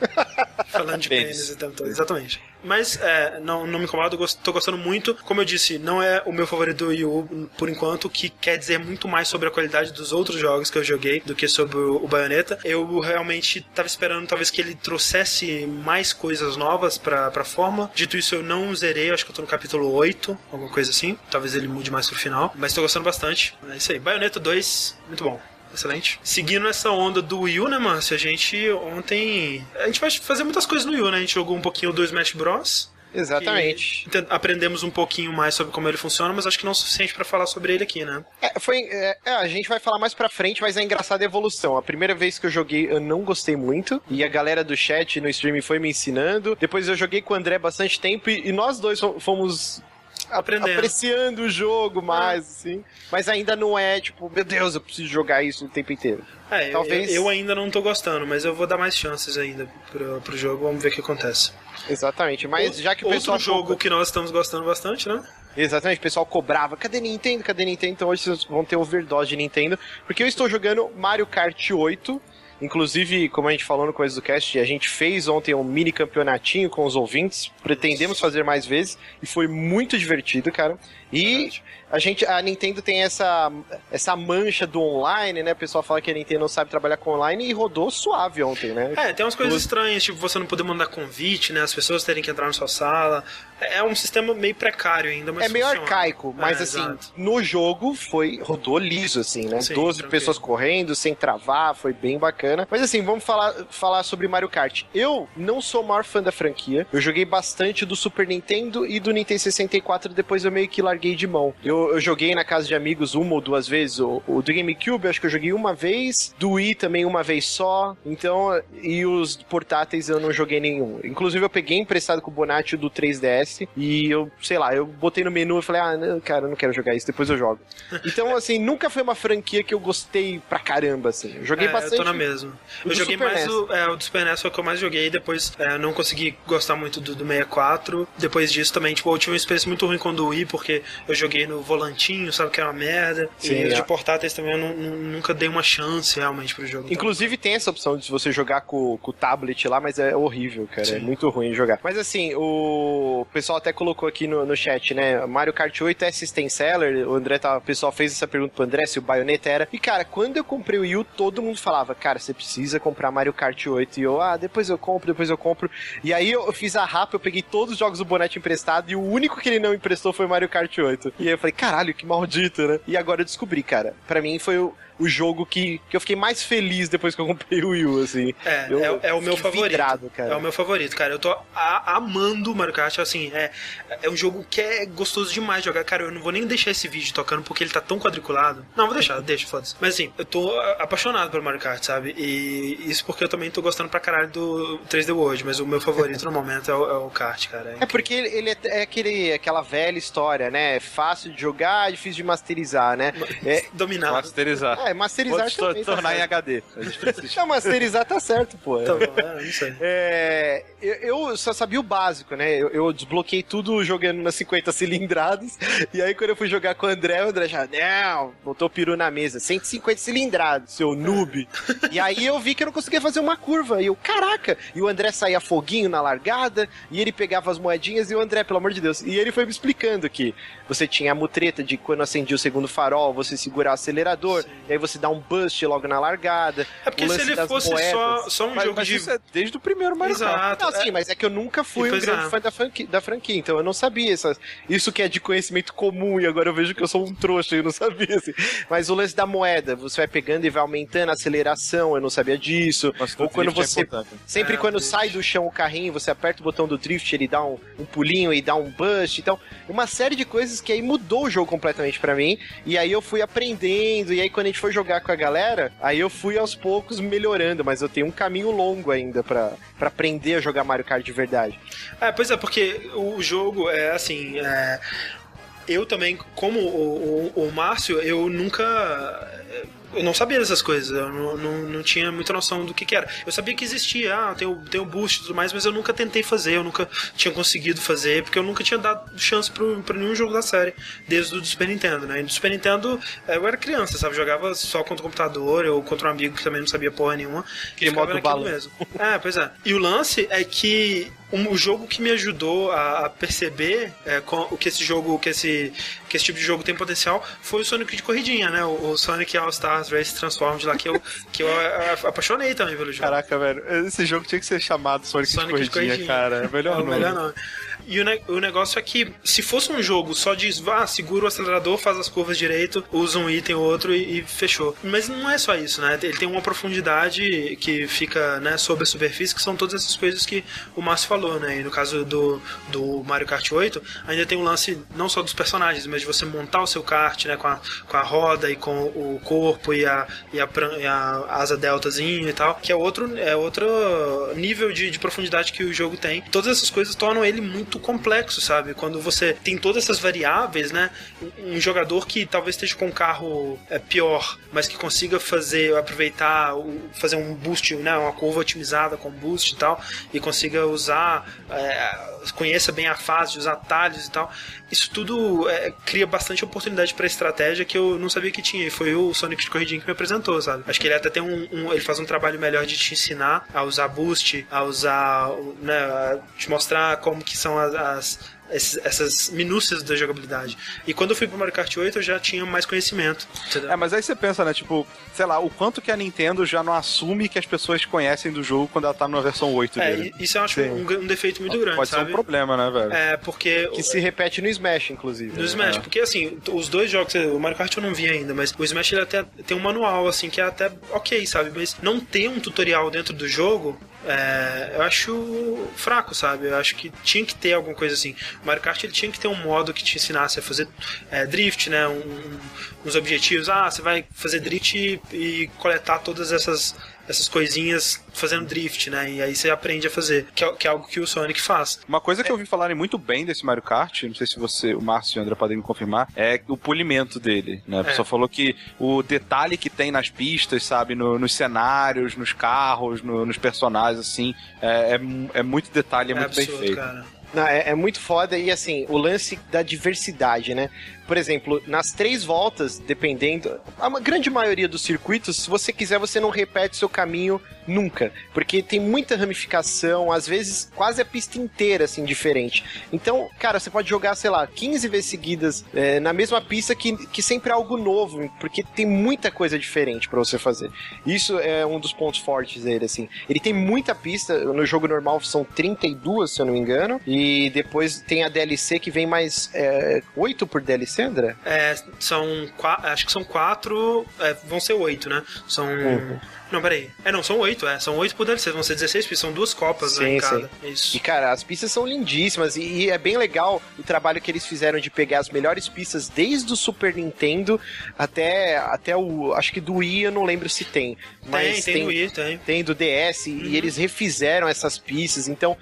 <laughs> Falando de pênis e tanto. Exatamente. Mas é, não, não me incomoda, tô gostando muito. Como eu disse, não é o meu favorito do Wii U por enquanto, que quer dizer muito mais sobre a qualidade dos outros jogos que eu joguei do que sobre o Bayonetta. Eu realmente tava esperando talvez que ele trouxesse mais coisas novas pra, pra forma. Dito isso, eu não zerei, acho que eu tô no capítulo 8, alguma coisa assim. Talvez ele mude mais pro final. Mas tô gostando bastante. É isso aí. Bayonetta 2, muito bom. Excelente. Seguindo essa onda do Wii U, né, Márcio? A gente ontem. A gente vai fazer muitas coisas no Wii U, né? A gente jogou um pouquinho do Smash Bros. Exatamente. Aprendemos um pouquinho mais sobre como ele funciona, mas acho que não é o suficiente para falar sobre ele aqui, né? É, foi, é, é, a gente vai falar mais pra frente, mas é engraçada a evolução. A primeira vez que eu joguei, eu não gostei muito, e a galera do chat no stream foi me ensinando. Depois eu joguei com o André bastante tempo, e, e nós dois fomos Aprendendo. apreciando o jogo mais, é. assim. Mas ainda não é, tipo, meu Deus, eu preciso jogar isso o tempo inteiro. É, Talvez... eu, eu ainda não tô gostando, mas eu vou dar mais chances ainda pro, pro jogo, vamos ver o que acontece. Exatamente, mas o, já que o pessoal... Outro jogo que nós estamos gostando bastante, né? Exatamente, o pessoal cobrava, cadê Nintendo, cadê Nintendo? Então hoje vocês vão ter overdose de Nintendo, porque eu estou jogando Mario Kart 8, Inclusive, como a gente falou no começo do cast, a gente fez ontem um mini campeonatinho com os ouvintes. Pretendemos fazer mais vezes e foi muito divertido, cara. E a gente, a Nintendo tem essa, essa mancha do online, né? O pessoal fala que a Nintendo não sabe trabalhar com online e rodou suave ontem, né? É, tem umas coisas estranhas, tipo você não poder mandar convite, né? As pessoas terem que entrar na sua sala. É um sistema meio precário ainda, mas É meio funciona. arcaico, mas é, assim, exato. no jogo foi rodou liso assim, né? Sim, 12 tranquilo. pessoas correndo sem travar, foi bem bacana. Mas assim, vamos falar, falar sobre Mario Kart. Eu não sou o maior fã da franquia. Eu joguei bastante do Super Nintendo e do Nintendo 64, depois eu meio que larguei de mão. Eu, eu joguei na casa de amigos uma ou duas vezes. O, o do GameCube, acho que eu joguei uma vez. Do Wii também uma vez só. Então, e os portáteis eu não joguei nenhum. Inclusive, eu peguei emprestado com o Bonatti do 3DS. E eu, sei lá, eu botei no menu e falei, ah, não, cara, eu não quero jogar isso, depois eu jogo. <laughs> Então, assim, nunca foi uma franquia que eu gostei pra caramba, assim. Eu joguei é, bastante. Eu tô na mesma. eu joguei Super mais o, é, o do Super NES foi o que eu mais joguei, depois é, não consegui gostar muito do, do 64. Depois disso também, tipo, eu tive uma experiência muito ruim com o do Wii, porque eu joguei no volantinho, sabe, que era uma merda. Sim, e os é. de portáteis também eu nu- nunca dei uma chance realmente pro jogo. Inclusive tem essa opção de você jogar com, com o tablet lá, mas é horrível, cara. É Sim. muito ruim jogar. Mas assim, o pessoal até colocou aqui no, no chat, né? Mario Kart 8 é system seller. O André tá, o pessoal fez essa pergunta pro André se o Bayonetta era. E cara, quando eu comprei o Wii U, todo mundo falava, cara, você precisa comprar Mario Kart 8. E eu, ah, depois eu compro, depois eu compro. E aí eu fiz a rapa, eu peguei todos os jogos do Bonete emprestado e o único que ele não emprestou foi Mario Kart 8. E aí eu falei, caralho, que maldito, né? E agora eu descobri, cara. Pra mim foi o, o jogo que, que eu fiquei mais feliz depois que eu comprei o Wii U, assim. É, Eu é, é o meu favorito. vidrado, cara. É o meu favorito, cara. Eu tô a- amando Mario Kart, assim, é, é um jogo que é gostoso demais de jogar. Cara, eu não vou nem deixar esse vídeo tocando porque ele tá tão quadriculado. Não, vou deixar, deixa, foda-se. Mas assim, eu tô apaixonado pelo Mario Kart, sabe? E isso porque eu também tô gostando pra caralho do 3D World, mas o meu favorito no momento é o, é o kart, cara. É porque ele, ele é, é aquele, aquela velha história, né? É fácil de jogar, difícil de masterizar, né? É, <laughs> Dominado. Masterizar. É masterizar Pode também. tá tornar em certo. HD. <laughs> Não, masterizar tá certo, pô. Tá bom, é, não sei. É, eu, eu só sabia o básico, né? Eu, eu desbloqueei tudo jogando nas 50 cilindradas. E aí, quando eu fui jogar com o André, o André já, não, botou o peru na mesa. 150 cilindrados, seu noob. <laughs> e aí eu vi que eu não conseguia fazer uma curva. E eu, caraca! E o André saía foguinho na largada. E ele pegava as moedinhas. E o André, pelo amor de Deus. E ele foi me explicando que você tinha a mutreta de quando acendia o segundo farol, você segurar o acelerador. E aí você dá um bust logo na largada. É porque o se ele das fosse moedas. só, só um Mas, jogo mas de. isso é desde o primeiro Mario Kart. Exato. Não, sim, é- mas é que eu nunca fui um grande é. fã da franquia, da franquia, então eu não sabia essas, isso que é de conhecimento comum e agora eu vejo que eu sou um trouxa e eu não sabia, assim. Mas o lance da moeda, você vai pegando e vai aumentando a aceleração, eu não sabia disso. Mas Ou quando é você, importante. sempre É, quando drift. sai do chão o carrinho, você aperta o botão do drift, ele dá um, um pulinho e dá um bust, então, uma série de coisas que aí mudou o jogo completamente pra mim, e aí eu fui aprendendo, e aí quando a gente foi jogar com a galera, aí eu fui aos poucos melhorando, mas eu tenho um caminho longo ainda pra, pra aprender a jogar Mario Kart de verdade. É, pois é, porque o jogo é assim. é, eu também, como o, o, o Márcio, eu nunca. Eu não sabia dessas coisas, eu não, não, não tinha muita noção do que, que era. Eu sabia que existia, ah, tem o, tem o boost e tudo mais, mas eu nunca tentei fazer, eu nunca tinha conseguido fazer, porque eu nunca tinha dado chance pro, pra nenhum jogo da série, desde o do Super Nintendo, né? E do Super Nintendo eu era criança, sabe? Jogava só contra o computador, ou contra um amigo que também não sabia porra nenhuma. E ficava modo naquilo balão. mesmo. É, pois é. E o lance é que um- o jogo que me ajudou a, a perceber é, com- o que esse jogo, que esse, que esse tipo de jogo tem potencial, foi o Sonic de corridinha, né? O, o Sonic All Stars Race Transformed lá, que eu, que eu a- a- apaixonei também pelo jogo. Caraca, velho, esse jogo tinha que ser chamado Sonic, Sonic de, corridinha, cara. É melhor É nome. melhor nome. E o, ne- o negócio é que, se fosse um jogo só de, ah, segura o acelerador, faz as curvas direito, usa um item ou outro e, e fechou. Mas não é só isso, né? Ele tem uma profundidade que fica, né, sob a superfície, que são todas essas coisas que o Márcio falou, né? E no caso do, do Mario Kart 8, ainda tem um lance não só dos personagens, mas de você montar o seu kart, né, com a, com a roda e com o corpo e a, e a, e a asa deltazinha e tal, que é outro, é outro nível de, de profundidade que o jogo tem. Todas essas coisas tornam ele muito complexo, sabe? Quando você tem todas essas variáveis, né? Um jogador que talvez esteja com um carro é, pior, mas que consiga fazer, aproveitar, fazer um boost, né? Uma curva otimizada com boost e tal, e consiga usar, é, conheça bem a fase, usar atalhos e tal. Isso tudo é, cria bastante oportunidade para estratégia que eu não sabia que tinha. E foi o Sonic de Corridinha que me apresentou, sabe? Acho que ele até tem um, um- Ele faz um trabalho melhor de te ensinar a usar boost, a usar. né, a te mostrar como que são as. as- esses- essas minúcias da jogabilidade. E quando eu fui pro Mario Kart 8, eu já tinha mais conhecimento. Entendeu? É, mas aí você pensa, né, tipo, sei lá, o quanto que a Nintendo já não assume que as pessoas conhecem do jogo quando ela tá numa versão 8 É, dele. isso eu acho um, um defeito muito grande, Pode ser sabe? um problema, né, velho? É, porque. Que se repete no Smash, inclusive. No né? Smash, É. porque assim, os dois jogos, o Mario Kart eu não vi ainda, mas o Smash ele até tem um manual, assim, que é até ok, sabe? Mas não ter um tutorial dentro do jogo é, eu acho fraco, sabe? Eu acho que tinha que ter alguma coisa assim. O Mario Kart ele tinha que ter um modo que te ensinasse a fazer é, drift, né? Um, uns objetivos. Ah, você vai fazer drift e, e coletar todas essas essas coisinhas fazendo drift, né? E aí você aprende a fazer, que é, que é algo que o Sonic faz. Uma coisa que eu ouvi falarem muito bem desse Mario Kart, não sei se você, o Márcio e o André podem me confirmar, é o polimento dele, né? A pessoa é. falou que o detalhe que tem nas pistas, sabe, no, nos cenários, nos carros, no, nos personagens, assim, é, é, é muito detalhe, é, é muito absurdo, bem feito. Cara. Não, é, é, muito foda e assim, o lance da diversidade, né? Por exemplo, nas três voltas, dependendo, a grande maioria dos circuitos, se você quiser, você não repete seu caminho nunca, porque tem muita ramificação, às vezes quase a pista inteira, assim, diferente. Então, cara, você pode jogar, sei lá, 15 vezes seguidas é, na mesma pista que, que sempre é algo novo, porque tem muita coisa diferente para você fazer. Isso é um dos pontos fortes dele, assim. Ele tem muita pista, no jogo normal são 32, se eu não me engano, e depois tem a DLC que vem mais é, 8 por DLC, André? É, são quatro, acho que são quatro, é, vão ser oito, né? São... Uhum. Não, peraí. É, não, são oito, é. São oito por DLC, vão ser 16 pistas, são duas copas, né, sim, né, em cada. Sim. Isso. E, cara, as pistas são lindíssimas e, e, é bem legal o trabalho que eles fizeram de pegar as melhores pistas desde o Super Nintendo até, até o... acho que do Wii eu não lembro se tem. Mas tem, tem, tem do Wii, tem. Tem do DS uhum. e eles refizeram essas pistas, então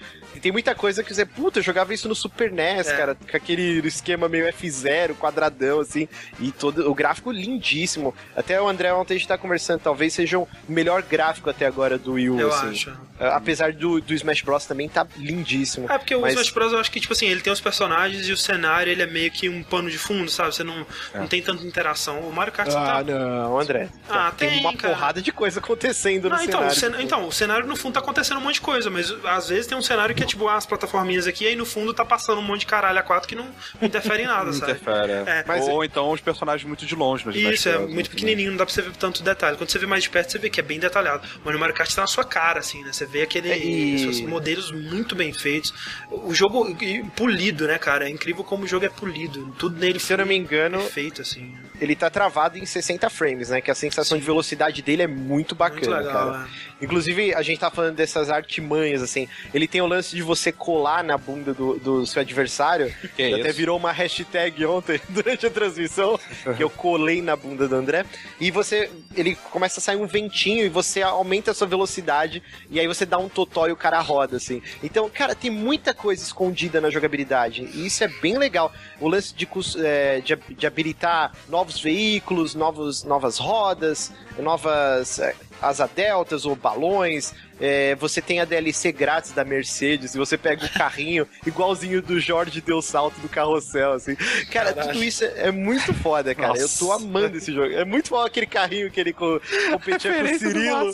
tem muita coisa que você, puta, eu jogava isso no Super NES, é. cara, com aquele esquema meio F0, quadradão, assim, e todo o gráfico lindíssimo. Até o André ontem a gente tá conversando, talvez seja o melhor gráfico até agora do Wii U, eu assim. Acho. É, apesar do, do Smash Bros também tá lindíssimo. É, porque o Smash Bros eu acho que, tipo assim, ele tem os personagens e o cenário, ele é meio que um pano de fundo, sabe? Você não, é. não tem tanta interação. O Mario Kart Ah, tá... não, André. Ah, tem, tem uma cara. porrada de coisa acontecendo no ah, então, cenário. O então, o cenário no fundo tá acontecendo um monte de coisa, mas às vezes tem um cenário que é tipo as plataforminhas aqui, e aí no fundo tá passando um monte de caralho a quatro que não, interfere em nada, sabe? Interfere. É. é. Mas Ou então os personagens muito de longe. Nos Isso, é muito pequenininho, não dá pra você ver tanto detalhe. Quando você vê mais de perto, você vê que é bem detalhado. Mas no Mario Kart tá na sua cara, assim, né? Você vê aquele é, e... modelos muito bem feitos. O jogo polido, né, cara? É incrível como o jogo é polido. Tudo nele Se eu não me engano, feito assim. Ele tá travado em 60 frames, né? Que a sensação Sim. de velocidade dele é muito bacana, muito legal, cara. É. Inclusive, a gente tá falando dessas artimanhas, assim. Ele tem o lance de você colar na bunda do, do seu adversário. <laughs> Que é até virou uma hashtag ontem <laughs> durante a transmissão, que eu colei na bunda do André. E você, ele começa a sair um ventinho e você aumenta a sua velocidade. E aí você dá um totó e o cara roda, assim. Então, cara, tem muita coisa escondida na jogabilidade. E isso é bem legal. O lance de, é, de, de habilitar novos veículos, novos, novas rodas, novas é, asa deltas ou balões, é, você tem a DLC grátis da Mercedes, e você pega o carrinho <laughs> igualzinho do Jorge deu salto do carrossel, assim. Cara, Caralho. tudo isso é, é, muito foda, cara. Nossa. Eu tô amando esse jogo. É muito bom aquele carrinho que ele co competia com o Cirilo.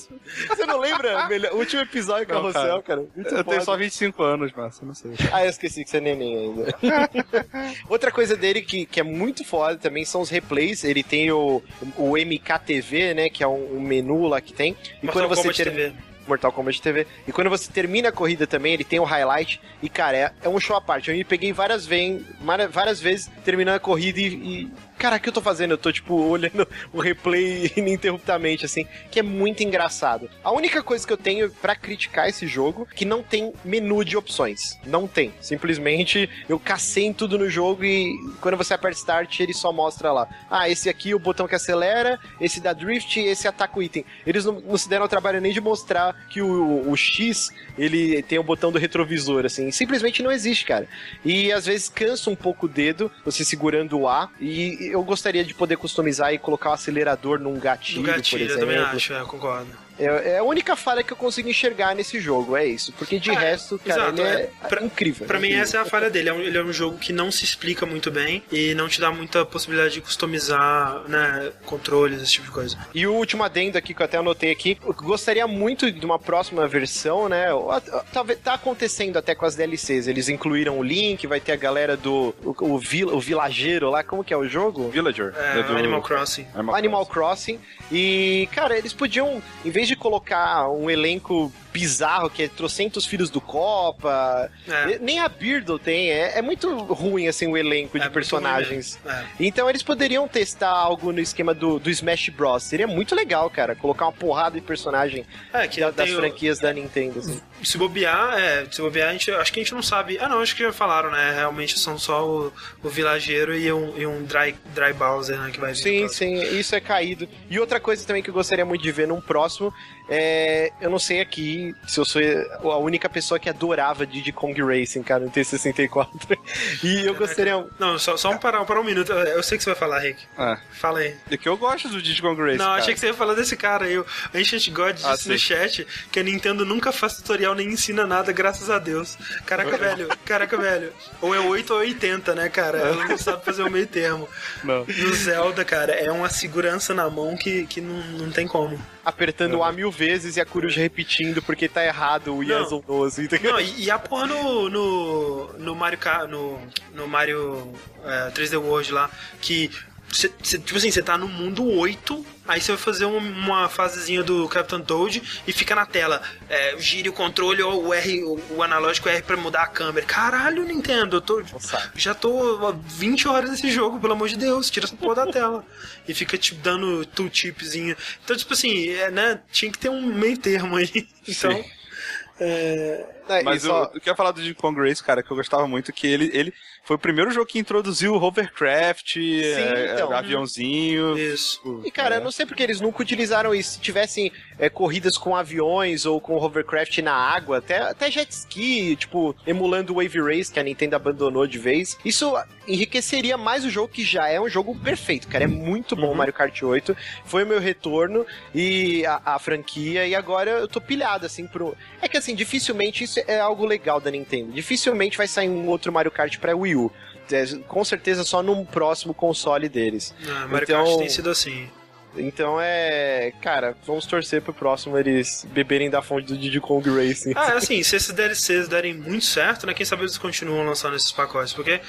Você não lembra? <laughs> O último episódio do carrossel, cara. Muito eu foda. tenho só 25 anos, massa, não sei. Ah, eu esqueci que você é neném ainda. <laughs> Outra coisa dele que, que é muito foda também são os replays. Ele tem o, o MKTV, né? Que é um, um menu lá que tem. E Mortal quando você ter... Mortal Kombat TV. E quando você termina a corrida também, ele tem o highlight. E, cara, é, é um show à parte. Eu me peguei várias, vezes, várias vezes terminando a corrida e, e cara, o que eu tô fazendo? Eu tô, tipo, olhando o replay <laughs> ininterruptamente, assim, que é muito engraçado. A única coisa que eu tenho para criticar esse jogo que não tem menu de opções. Não tem. Simplesmente eu cacei em tudo no jogo e quando você aperta Start, ele só mostra lá. Ah, esse aqui é o botão que acelera, esse dá drift, esse ataca o item. Eles não, não se deram o trabalho nem de mostrar que o, o, X, ele tem o botão do retrovisor, assim. Simplesmente não existe, cara. E às vezes cansa um pouco o dedo, você segurando o A, e eu gostaria de poder customizar e colocar o acelerador num gatilho, gatilho por exemplo. Eu também acho, é, concordo. É, é, a única falha que eu consigo enxergar nesse jogo, é isso. Porque de é, resto, cara, exato, ele é, é pra, incrível. Pra é mim, essa é a falha dele. É um, ele é um jogo que não se explica muito bem e não te dá muita possibilidade de customizar, né, controles, esse tipo de coisa. E o último adendo aqui que eu até anotei aqui, eu gostaria muito de uma próxima versão, né? Talvez tá acontecendo até com as DLCs. Eles incluíram o link, vai ter a galera do o, o, vil, o vilageiro lá, como que é o jogo? Villager. É, do... Animal Crossing. Animal, Animal Crossing. Crossing. E, cara, eles podiam, em vez de colocar um elenco bizarro, que é trocentos filhos do Copa. É. Nem a Beardle tem. É, é muito ruim, assim, o elenco É de personagens. mesmo. Então eles poderiam testar algo no esquema do, do Smash Bros. Seria muito legal, cara. Colocar uma porrada de personagem É, é da- das tem o- franquias da Nintendo, assim. Se bobear, é, se bobear, a gente, acho que a gente não sabe. Ah, não, acho que já falaram, né? Realmente são só o, o vilageiro e um, e um dry, dry Bowser, né? Que vai vir. Sim, sim, isso é caído. E outra coisa também que eu gostaria muito de ver num próximo é. Eu não sei aqui se eu sou a única pessoa que adorava Diddy Kong Racing, cara, no T64. <laughs> E eu gostaria. Não, só, só um parar, parar um minuto. Eu sei que você vai falar, Rick. É. Fala aí. É que eu gosto do Diddy Kong Racing, não, cara. achei que você ia falar desse cara aí. O Ancient God disse Ah, no sim. chat que a Nintendo nunca faz tutorial nem ensina nada, graças a Deus. Caraca, velho. Caraca, velho. Ou é 8 ou 80, né, cara? Ela não sabe fazer o meio termo. Não. No Zelda, cara, é uma segurança na mão que, que não, não tem como. Apertando o A mil vezes e a coruja repetindo porque tá errado o Yes ou no, assim, entendeu? Não, e, e a porra no, no, no Mario no, no Mario é, 3D World lá, que cê, cê- tipo assim, você tá no mundo 8, aí você vai fazer um- uma fasezinha do Captain Toad e fica na tela, é, gire o controle ou o R, o, o analógico R pra mudar a câmera. Caralho, Nintendo, eu tô, sabe. já tô há 20 horas nesse jogo, pelo amor de Deus, tira essa porra da tela. E fica tipo dando tooltipzinho. Então, tipo assim, é, né, tinha que ter um meio termo aí. <laughs> Então, Sim. é, Mas só- eu, eu quero falar do Diddy Kong Race, cara, que eu gostava muito, que ele, ele foi o primeiro jogo que introduziu o hovercraft, é, então. aviãozinho. isso. E cara, eu não sei porque eles nunca utilizaram isso. Se tivessem é, corridas com aviões ou com hovercraft na água, até, até jet ski, tipo, emulando o Wave Race que a Nintendo abandonou de vez, isso enriqueceria mais o jogo que já é um jogo perfeito, cara. É muito bom o Mario Kart 8. Foi o meu retorno e a, a franquia, e agora eu tô pilhado, assim, pro. É que assim, dificilmente isso é algo legal da Nintendo. Dificilmente vai sair um outro Mario Kart pra Wii U. É, Com certeza só num próximo console deles. Ah, Mario Então- Kart tem sido assim. Então é. Cara, vamos torcer pro próximo eles beberem da fonte do Diddy Kong Racing. Ah, assim, se esses DLCs derem muito certo, né? Quem sabe eles continuam lançando esses pacotes. Porque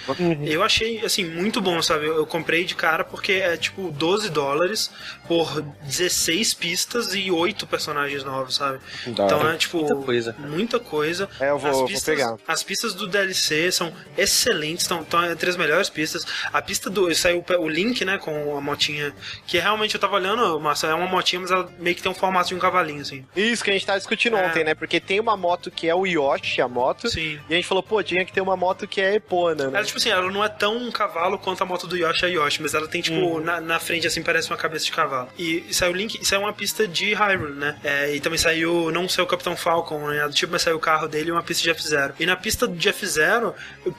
eu achei, assim, muito bom, sabe? Eu, eu comprei de cara porque é tipo 12 dólares por 16 pistas e 8 personagens novos, sabe? Da Então é tipo. Muita coisa. Muita coisa. É, eu vou- As vou pistas, pegar. As pistas do DLC são excelentes, estão, entre as melhores pistas. A pista do. Saiu o Link, né? Com a motinha. Que realmente eu tava olhando, Márcio, é uma motinha, mas ela meio que tem um formato de um cavalinho, assim. Isso que a gente tava discutindo É. ontem, né? Porque tem uma moto que é o Yoshi, a moto. Sim. E a gente falou, pô, tinha que ter uma moto que é Epona, né? Ela, tipo assim, ela não é tão um cavalo quanto a moto do Yoshi a Yoshi, mas ela tem, tipo, Uhum. na, na frente, assim, parece uma cabeça de cavalo. E, e saiu o Link, isso é uma pista de Hyrule, né? É, e também saiu, não sei o Capitão Falcon, né? Do tipo, mas saiu o carro dele e uma pista de F-Zero. E na pista de F-Zero,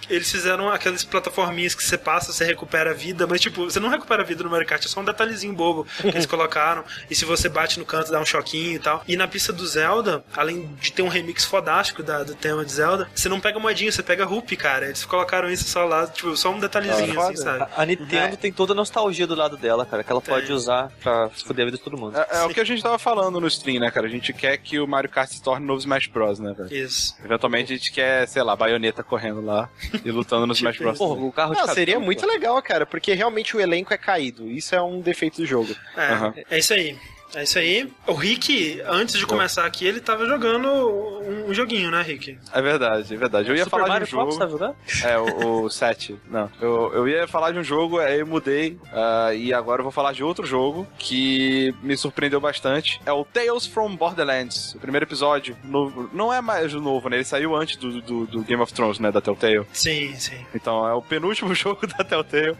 eles fizeram aquelas plataforminhas que você passa, você recupera a vida, mas, tipo, você não recupera a vida no Mario Kart, é só um detalhezinho bobo que eles <laughs> colocaram. E se você bate no canto, dá um choquinho e tal. E na pista do Zelda, além de ter um remix fodástico da- do tema de Zelda, você não pega moedinha, você pega Rupi, cara. Eles colocaram isso só lá, tipo, só um detalhezinho, Ah, assim, sabe? A, a Nintendo tem toda a nostalgia do lado dela, cara, que ela Tem. pode usar pra foder a vida de todo mundo. É, é o que a gente tava falando no stream, né, cara? A gente quer que o Mario Kart se torne o novo Smash Bros, né, velho? Isso. Eventualmente a gente quer, sei lá, baioneta correndo lá e lutando no <laughs> Smash Bros. Porra, o carro de Não, seria muito legal, cara, porque realmente o elenco é caído. Isso é um defeito do jogo. É, Aham. é isso aí. É isso aí. O Rick, antes de começar aqui, ele tava jogando um, um joguinho, né, Rick? É verdade, é verdade. Eu ia Super falar Mario de um Fox, tá jogo. jogando? É, o, o <laughs> 7. Não. Eu, eu ia falar de um jogo, aí eu mudei. ah, e agora eu vou falar de outro jogo que me surpreendeu bastante. É o Tales from Borderlands. O primeiro episódio. Novo, não é mais o novo, né? Ele saiu antes do, do, do Game of Thrones, né? Da Telltale. Sim, sim. Então é o penúltimo <laughs> jogo da Telltale.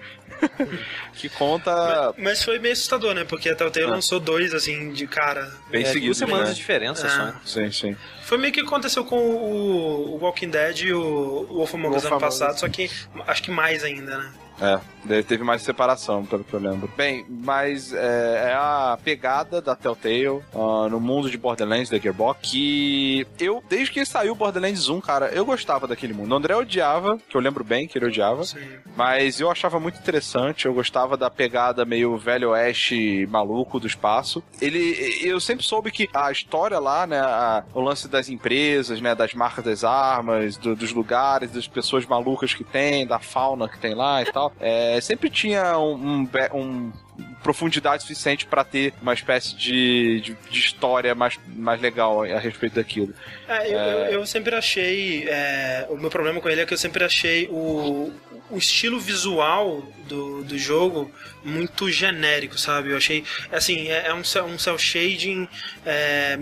<laughs> que conta. Mas foi meio assustador, né? Porque a Telltale Ah. lançou dois, assim, de cara. Bem É, seguido. duas semanas né? de diferença É. só. né? Sim, sim. Foi meio que aconteceu com o, o Walking Dead e o, o Wolf Among Us ano passado, só que acho que mais ainda, né? É, daí teve mais separação, pelo que eu lembro. Bem, mas é, é a pegada da Telltale ah, no mundo de Borderlands da Gearbox que eu, desde que saiu Borderlands 1, cara, eu gostava daquele mundo. O André odiava, que eu lembro bem que ele odiava, Sim. mas eu achava muito interessante, eu gostava da pegada meio velho oeste maluco do espaço. Ele, eu sempre soube que a história lá, né, a- o lance das empresas, né, das marcas das armas, do- dos lugares, das pessoas malucas que tem, da fauna que tem lá e tal, é, sempre tinha um, um, um profundidade suficiente para ter uma espécie de, de, de, história mais, mais legal a respeito daquilo. É, eu, é... eu, eu sempre achei. É, o meu problema com ele é que eu sempre achei o, o estilo visual do, do jogo muito genérico, sabe? Eu achei, assim, é, é um, um cel shading, é,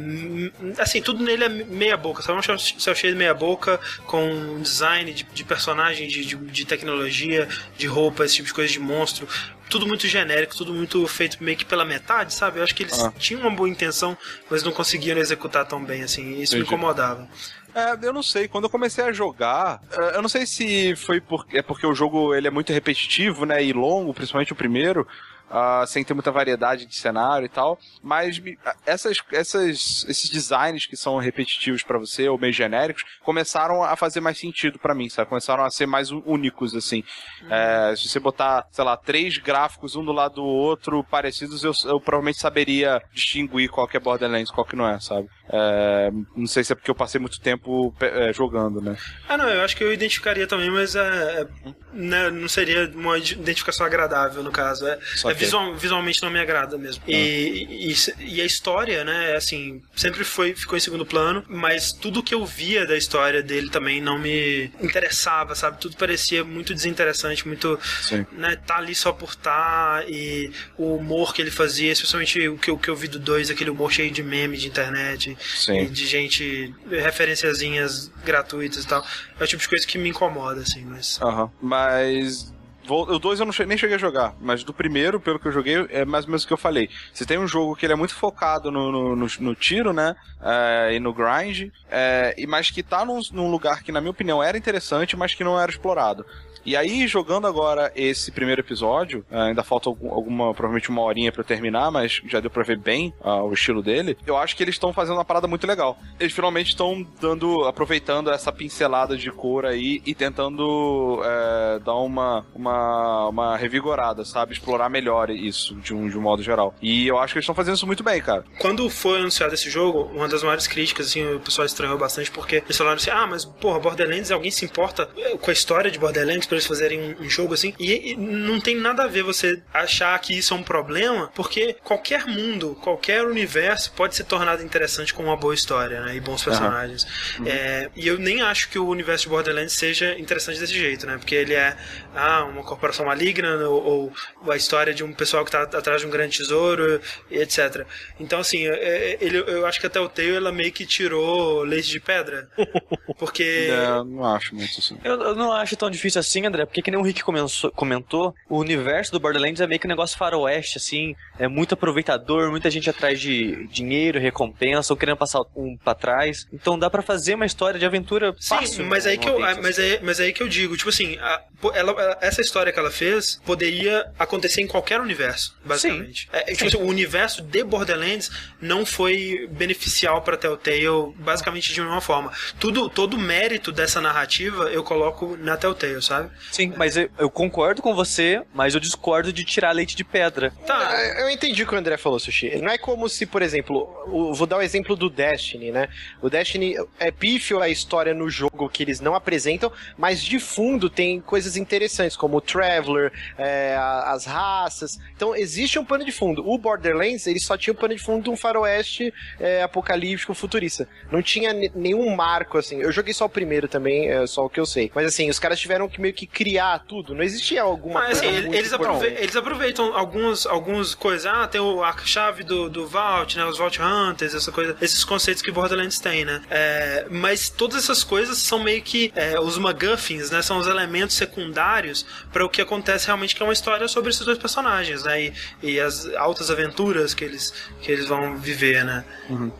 assim, tudo nele é meia boca, sabe? Um cel shading meia boca com design de, de personagem, de, de, de, tecnologia, de roupa, esse tipo de coisa de monstro. Tudo muito genérico, tudo muito feito meio que pela metade, sabe? Eu acho que eles ah. tinham uma boa intenção, mas não conseguiram executar tão bem, assim, isso Entendi. me incomodava. É, eu não sei. Quando eu comecei a jogar, é, eu não sei se foi por, é porque o jogo ele é muito repetitivo, né, e longo, principalmente o primeiro uh, sem ter muita variedade de cenário e tal. Mas essas, essas, esses designs que são repetitivos para você, ou meio genéricos, começaram a fazer mais sentido para mim, sabe? Começaram a ser mais únicos, assim. Uhum. É, se você botar, sei lá, três gráficos um do lado do outro, parecidos, eu, eu provavelmente saberia distinguir qual que é Borderlands e qual que não é, sabe? É, não sei se é porque eu passei muito tempo é, jogando, né? Ah, não, eu acho que eu identificaria também, mas é, é né, não seria uma identificação agradável no caso. É, é visual, visualmente não me agrada mesmo. Ah. E, e, e, a história, né, assim, sempre foi, ficou em segundo plano, mas tudo que eu via da história dele também não me interessava, sabe? Tudo parecia muito desinteressante, muito. Sim. Né, tá ali só por tá, e o humor que ele fazia, especialmente o que, o que eu vi do 2, aquele humor cheio de meme de internet, Sim. de gente, referenciazinhas gratuitas e tal. É o tipo de coisa que me incomoda, assim, mas. Aham. Mas o 2 eu não nem cheguei a jogar, mas do primeiro, pelo que eu joguei, é mais ou menos o que eu falei. Você tem um jogo que ele é muito focado no, no, no, no tiro, né? É, e no grind, é, mas que tá num, num, lugar que, na minha opinião, era interessante, mas que não era explorado. E aí, jogando agora esse primeiro episódio, é, ainda falta alguma, provavelmente uma horinha para terminar, mas já deu pra ver bem uh, o estilo dele. Eu acho que eles estão fazendo uma parada muito legal. Eles finalmente estão dando, aproveitando essa pincelada de cor aí e tentando é, dar uma, uma, uma revigorada, sabe? Explorar melhor isso, de um, de um modo geral. E eu acho que eles estão fazendo isso muito bem, cara. Quando foi anunciado esse jogo, uma das maiores críticas, assim, o pessoal estranhou bastante, porque eles falaram assim, ah, mas, porra, Borderlands, alguém se importa com a história de Borderlands? para eles fazerem um, jogo assim. E, e, não tem nada a ver você achar que isso é um problema, porque qualquer mundo, qualquer universo pode ser tornado interessante com uma boa história, né? E bons personagens. Uhum. É, e eu nem acho que o universo de Borderlands seja interessante desse jeito, né? Porque ele é ah, uma corporação maligna ou, ou a história de um pessoal que está atrás de um grande tesouro, etc. Então, assim, é, é, ele, eu acho que até o Tale ela meio que tirou leite de pedra. <laughs> Porque. É, não acho muito assim. Eu, eu não acho tão difícil assim assim, André, porque que nem o Rick comentou, comentou, o universo do Borderlands é meio que um negócio faroeste, assim, é muito aproveitador, muita gente atrás de dinheiro, recompensa, ou querendo passar um pra trás. Então dá para fazer uma história de aventura fácil. Sim, mas aí que eu, mas assim. aí, mas aí que eu digo, tipo assim, a, ela, essa história que ela fez poderia acontecer em qualquer universo, basicamente. É, tipo assim, o universo de Borderlands não foi beneficial para Telltale, basicamente de nenhuma forma. Tudo, todo o mérito dessa narrativa eu coloco na Telltale, sabe? Sim, mas eu, eu, concordo com você, mas eu discordo de tirar leite de pedra. Tá, eu entendi o que o André falou, Sushi. Não é como se, por exemplo, o, vou dar o exemplo do Destiny, né? O Destiny é pífio a história no jogo que eles não apresentam, mas de fundo tem coisas interessantes, como o Traveler, é, as raças. Então existe um pano de fundo. O Borderlands, ele só tinha um pano de fundo de um faroeste é, apocalíptico futurista. Não tinha nenhum marco, assim. Eu joguei só o primeiro também, é só o que eu sei. Mas assim, os caras tiveram que meio que criar tudo. Não existia alguma Mas, coisa. Assim, eles, aprove eles aproveitam alguns, alguns coisas. Ah, tem o, a chave do, do Vault, né? Os Vault Hunters, essa coisa, esses conceitos que Borderlands tem, né? É, mas todas essas coisas são meio que é, os MacGuffins, né? São os elementos secundários para o que acontece realmente, que é uma história sobre esses dois personagens, né? E, e as altas aventuras que eles, que eles vão viver, né? Uhum.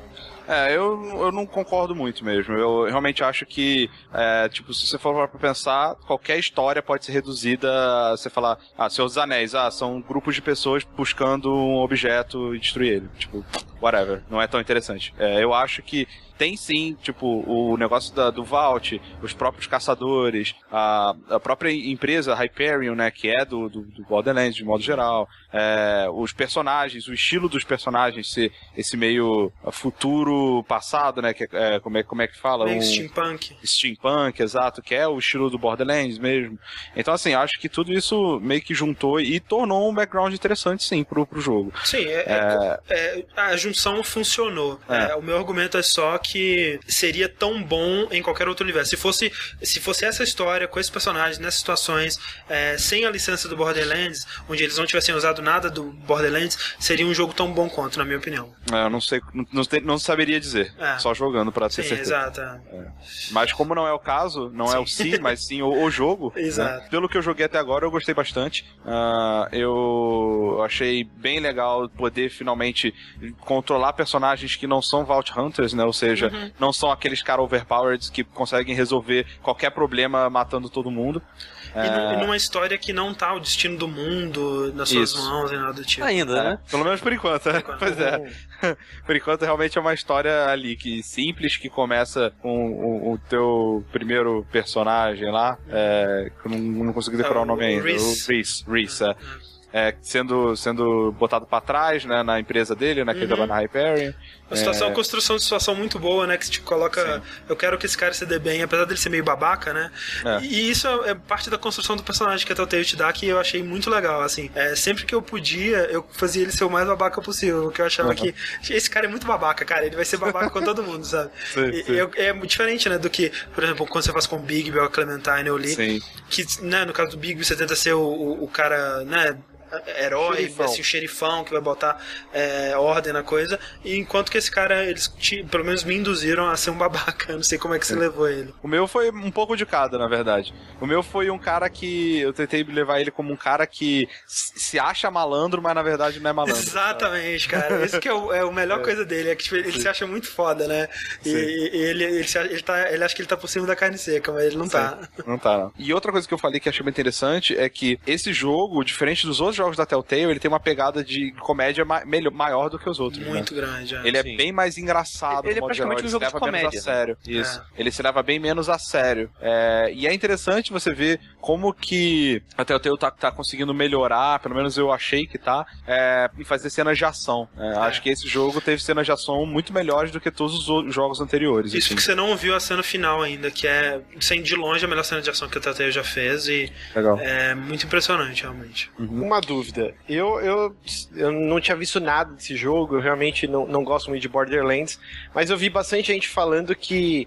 É, eu, eu não concordo muito mesmo. Eu realmente acho que, é, tipo, se você for pra pensar, qualquer história pode ser reduzida a você falar, ah, dos Anéis, ah, são grupos de pessoas buscando um objeto e destruir ele. Tipo, whatever, não é tão interessante. É, eu acho que tem sim, tipo, o negócio da, do Vault, os próprios caçadores, a, a própria empresa Hyperion, né, que é do, do, do Borderlands de modo geral, é, os personagens, o estilo dos personagens ser esse meio futuro passado, né, que é, como, é, como é que fala? Meio um, steampunk. Steampunk, exato, que é o estilo do Borderlands mesmo. Então, assim, acho que tudo isso meio que juntou e tornou um background interessante, sim, pro, pro jogo. Sim, é, é... é a junção funcionou. É. o meu argumento é só que que seria tão bom em qualquer outro universo. Se fosse, se fosse essa história, com esses personagens, nessas situações, é, sem a licença do Borderlands, onde eles não tivessem usado nada do Borderlands, seria um jogo tão bom quanto, na minha opinião. É, eu não sei, não, não saberia dizer. É. Só jogando para ter sim, certeza. Exato. É. É. Mas como não é o caso, não sim. é o sim, mas sim o, o jogo. <laughs> Né? exato. Né? Pelo que eu joguei até agora, eu gostei bastante. Uh, eu achei bem legal poder finalmente controlar personagens que não são Vault Hunters, né? Ou seja, seja, uhum. não são aqueles caras overpowered que conseguem resolver qualquer problema matando todo mundo. E, é... numa história que não tá o destino do mundo nas suas Isso. mãos e nada do tipo. Ainda, é. né? Pelo menos por enquanto, né? Por enquanto. Pois é. <laughs> por enquanto, realmente é uma história ali que simples, que começa com o, o teu primeiro personagem lá, é, que eu não, não consigo decorar é, o nome ainda. Reese. O Reese, Reese, é. Uhum é, sendo, sendo botado para trás, né, na empresa dele, né, que uhum. ele tava na Hyperion. Uma situação, é... construção de situação muito boa, né, que te coloca, Sim. eu quero que esse cara se dê bem, apesar dele ser meio babaca, né, é. e isso é, é parte da construção do personagem que a Telltale te dá, que eu achei muito legal, assim, é, sempre que eu podia, eu fazia ele ser o mais babaca possível, porque eu achava uhum. que esse cara é muito babaca, cara, ele vai ser babaca com todo mundo, sabe? <laughs> Sim, sim. é, é diferente, né, do que, por exemplo, quando você faz com o Bigby ou a Clementine ou Lee, que, né, no caso do Bigby você tenta ser o, o, o cara, né, herói, xerifão. assim, o xerifão que vai botar é, ordem na coisa. E enquanto que esse cara, eles pelo menos me induziram a ser um babaca. Não sei como é que você é. levou ele. O meu foi um pouco de cada, na verdade. O meu foi um cara que. Eu tentei levar ele como um cara que se acha malandro, mas na verdade não é malandro. Exatamente, cara. <laughs> Esse que é, o, é a melhor é. coisa dele. É que tipo, ele Sim. se acha muito foda, né? E, e, ele, ele, ele, ele, tá, ele acha que ele tá por cima da carne seca, mas ele não Sim. tá. Não tá, não. E outra coisa que eu falei que achei bem interessante é que esse jogo, diferente dos outros jogos da Telltale, ele tem uma pegada de comédia ma melhor, maior do que os outros. Né? Muito né? grande, é. Ele é bem mais engraçado. Ele, é praticamente geral. um jogo de comédia. a sério. Né? Isso. É. Ele se leva bem menos a sério. É, e é interessante você ver como que a Telltale tá, tá conseguindo melhorar, pelo menos eu achei que tá, é, em fazer cenas de ação. É, é. Acho que esse jogo teve cenas de ação muito melhores do que todos os jogos anteriores. Isso assim. que você não viu a cena final ainda, que é, sem de longe, a melhor cena de ação que a Telltale já fez e Legal. é muito impressionante, realmente. Uhum. Uma dúvida. Eu, eu, eu não tinha visto nada desse jogo, eu realmente não, não gosto muito de Borderlands, mas eu vi bastante gente falando que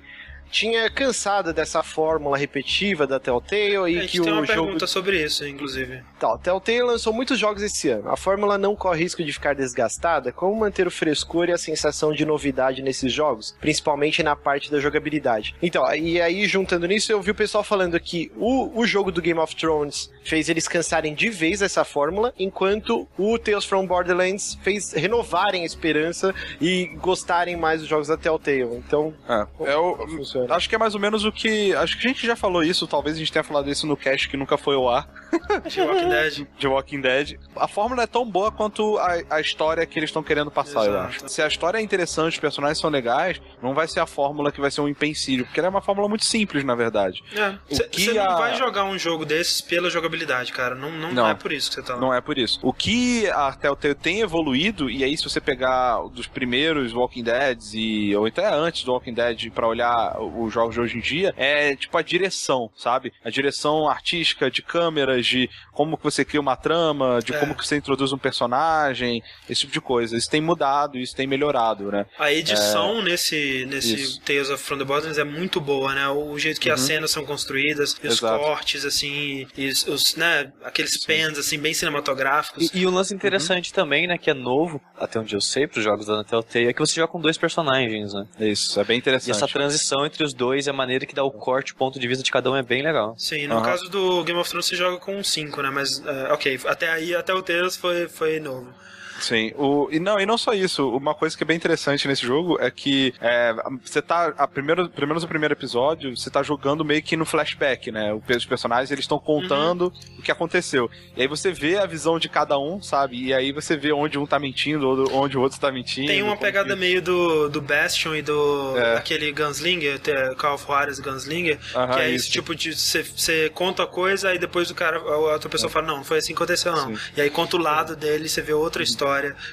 tinha cansado dessa fórmula repetitiva da Telltale e que o tem uma jogo... pergunta sobre isso, inclusive. Tá, Telltale lançou muitos jogos esse ano. A fórmula não corre risco de ficar desgastada? Como manter o frescor e a sensação de novidade nesses jogos? Principalmente na parte da jogabilidade. Então, e aí juntando nisso, eu vi o pessoal falando que o, o jogo do Game of Thrones fez eles cansarem de vez essa fórmula, enquanto o Tales from Borderlands fez renovarem a esperança e gostarem mais dos jogos da Telltale. Então, é, é o, funciona? Acho que é mais ou menos o que. Acho que a gente já falou isso, talvez a gente tenha falado isso no cast que nunca foi ao ar. <laughs> De Walking Dead. <laughs> De Walking Dead. A fórmula é tão boa quanto a, a história que eles estão querendo passar, Exato. eu acho. Se a história é interessante, os personagens são legais, não vai ser a fórmula que vai ser um empecilho, porque ela é uma fórmula muito simples, na verdade. É. Você a... não vai jogar um jogo desses pela jogabilidade, cara. Não, não, não, é por isso que você tá lá. Não é por isso. O que a Telltale tem evoluído, e aí se você pegar dos primeiros Walking Deads e ou até antes do Walking Dead para olhar os jogos de hoje em dia, é tipo a direção, sabe? A direção artística de câmeras, de como que você cria uma trama, de é. como que você introduz um personagem, esse tipo de coisa. Isso tem mudado, isso tem melhorado, né? A edição é... nesse, nesse isso. Tales of From the Borderlands é muito boa, né? O jeito que uhum. as cenas são construídas, os cortes, assim, e os, né, aqueles Sim. pens, assim, bem cinematográficos. E, e um lance interessante uhum. também, né, que é novo, até onde eu sei, pros jogos da Telltale, é que você joga com dois personagens, né? Isso, é bem interessante. E essa transição entre os dois, a maneira que dá o corte, o ponto de vista de cada um é bem legal. Sim, no uhum. caso do Game of Thrones você joga com cinco, né? Mas, uh, ok, até aí, até o Tales foi, foi novo. Sim, o, e, não, e não só isso, uma coisa que é bem interessante nesse jogo é que é, você tá, a primeiro, pelo menos o primeiro episódio, você tá jogando meio que no flashback, né? Os personagens, eles estão contando uhum. o que aconteceu. E aí você vê a visão de cada um, sabe? E aí você vê onde um tá mentindo, onde o outro tá mentindo. Tem uma pegada que... meio do, do Bastion e do é. aquele Gunslinger, Call of Juarez Gunslinger, uhum, que é isso. esse tipo de você conta a coisa e depois o cara, a outra pessoa é. fala, não, não foi assim que aconteceu não. Sim. E aí conta o lado dele, você vê outra história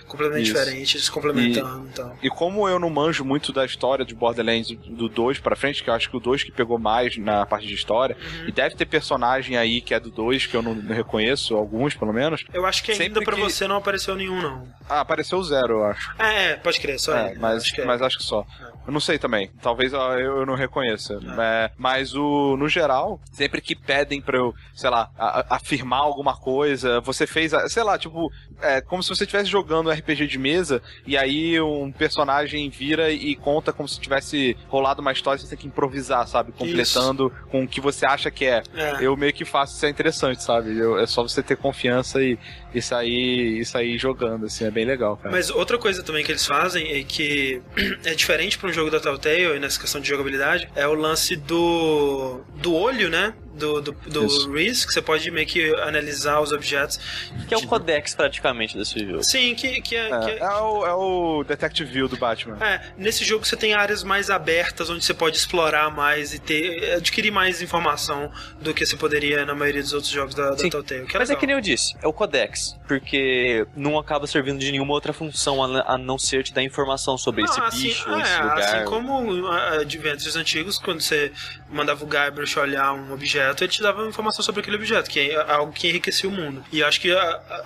completamente isso. diferente, se complementando. E, então. e como eu não manjo muito da história de Borderlands do 2 pra frente, que eu acho que o 2 que pegou mais na parte de história, uhum. e deve ter personagem aí que é do 2 que eu não, não reconheço, alguns pelo menos. Eu acho que ainda pra que... você não apareceu nenhum, não. Ah, apareceu o zero, eu acho. É, é pode crer, só é, mas, acho que é. mas acho que só. É. Eu não sei também. Talvez eu, não reconheça. É. é. mas o, no geral, sempre que pedem pra eu, sei lá, a, afirmar alguma coisa, você fez, sei lá, tipo, é como se você estivesse jogando RPG de mesa e aí um personagem vira e conta como se tivesse rolado uma história, você tem que improvisar, sabe? Completando isso. com o que você acha que é. é. Eu meio que faço isso é interessante, sabe? Eu, é só você ter confiança e, e sair, e sair jogando, assim, é bem legal, cara. Mas outra coisa também que eles fazem é que <clears throat> é diferente para um jogo da Telltale e nessa questão de jogabilidade, é o lance do do olho, né? Do, do, do Reese, que você pode meio que analisar os objetos. Que é o codex praticamente desse jogo. Sim, que, que, é, é, que é... é, o, é o Detective View do Batman. É, nesse jogo você tem áreas mais abertas onde você pode explorar mais e ter adquirir mais informação do que você poderia na maioria dos outros jogos da, da Telltale. É Mas legal. é que nem eu disse, é o codex, porque não acaba servindo de nenhuma outra função a, não ser te dar informação sobre ah, esse assim, bicho, é, esse lugar. Assim como Adventures antigos, quando você mandava o Guybrush olhar um objeto objeto, ele te dava informação sobre aquele objeto, que é algo que enriquecia o mundo. E acho que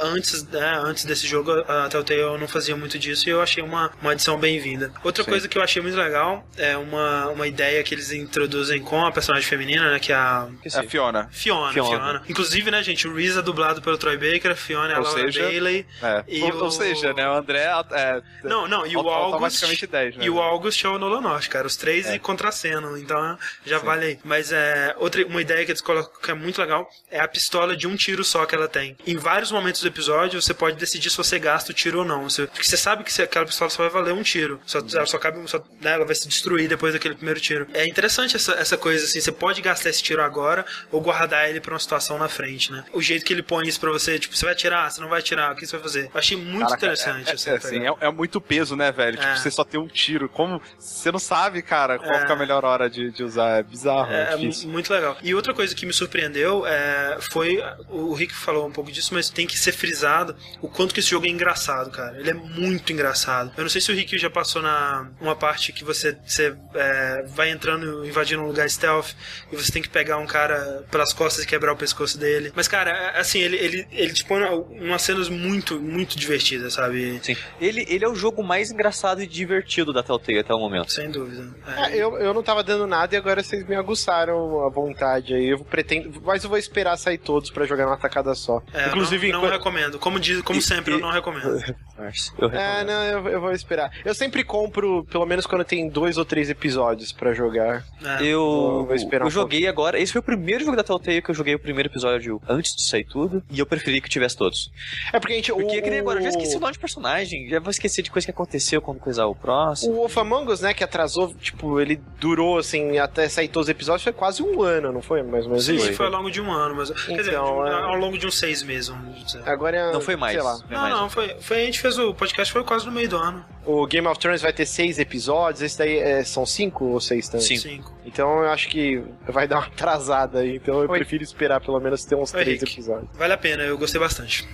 antes, né, antes desse jogo, a Telltale não fazia muito disso e eu achei uma, uma adição bem-vinda. Outra Sim. coisa que eu achei muito legal é uma, uma ideia que eles introduzem com a personagem feminina, né, que é a... É a Fiona. Fiona, Fiona. Fiona. Inclusive, né, gente, o Reese é dublado pelo Troy Baker, a Fiona é a Laura seja, Bailey. É. E ou, o... ou seja, né, o André é... Não, não, e o August... Automaticamente 10, né? E o August é o Nolan North, cara. Os três é. e contraceno, então já Sim. vale aí. Mas é... Outra, uma ideia que eles colocam que é muito legal é a pistola de um tiro só que ela tem. Em vários momentos do episódio, você pode decidir se você gasta o tiro ou não. Você, porque você sabe que aquela pistola só vai valer um tiro. Só, ela só cabe. Só, né, ela vai se destruir depois daquele primeiro tiro. É interessante essa, essa coisa assim. Você pode gastar esse tiro agora ou guardar ele pra uma situação na frente, né? O jeito que ele põe isso pra você, tipo, você vai atirar, você não vai atirar, o que você vai fazer? Eu achei muito Caraca, interessante. É, é, assim, é, assim, é, é, muito peso, né, velho? Tipo, é. você só tem um tiro. Como você não sabe, cara, qual é. é a melhor hora de, de usar? É bizarro. É, é muito legal. E outra coisa que me surpreendeu é foi. O Rick falou um pouco disso, mas tem que ser frisado o quanto que esse jogo é engraçado, cara. Ele é muito engraçado. Eu não sei se o Rick já passou na uma parte que você, você é, vai entrando, invadindo um lugar stealth e você tem que pegar um cara pelas costas e quebrar o pescoço dele. Mas, cara, é, assim, ele, ele, ele dispõe umas cenas muito, muito divertidas, sabe? Sim. Ele, ele é o jogo mais engraçado e divertido da Telltale até o momento. Sem dúvida. É. É, eu, eu não tava dando nada e agora vocês me aguçaram a vontade aí. Eu pretendo. Mas eu vou esperar sair todos para jogar numa tacada só. É, Inclusive, não, não recomendo. Como, diz, como e, sempre, e... eu não recomendo. <laughs> eu é, não, eu, eu, vou esperar. Eu sempre compro, pelo menos quando tem dois ou três episódios para jogar. É. Eu, eu, eu um joguei pouco. agora. Esse foi o primeiro jogo da Telltale que eu joguei o primeiro episódio antes de sair tudo. E eu preferi que tivesse todos. É porque a gente. Porque o, que nem agora, eu já esqueci o nome de personagem. Já vou esquecer de coisa que aconteceu quando coisar o próximo. O Wolf Among Us, né, que atrasou, tipo, ele durou assim, até sair todos os episódios, foi quase um ano, não foi? Mais ou menos Sim, foi ao longo de um ano, mas. Então, quer dizer, então, é... ao longo de uns seis meses, vamos dizer. Agora é, Não foi mais. Sei lá. Não, mais não, foi, foi. A gente fez o podcast foi quase no meio do ano. O Game of Thrones vai ter seis episódios, esse daí é, são cinco ou seis também? Cinco. cinco. Então eu acho que vai dar uma atrasada aí, então eu Oi. prefiro esperar pelo menos ter uns Oi, três Rick. episódios. Vale a pena, eu gostei bastante.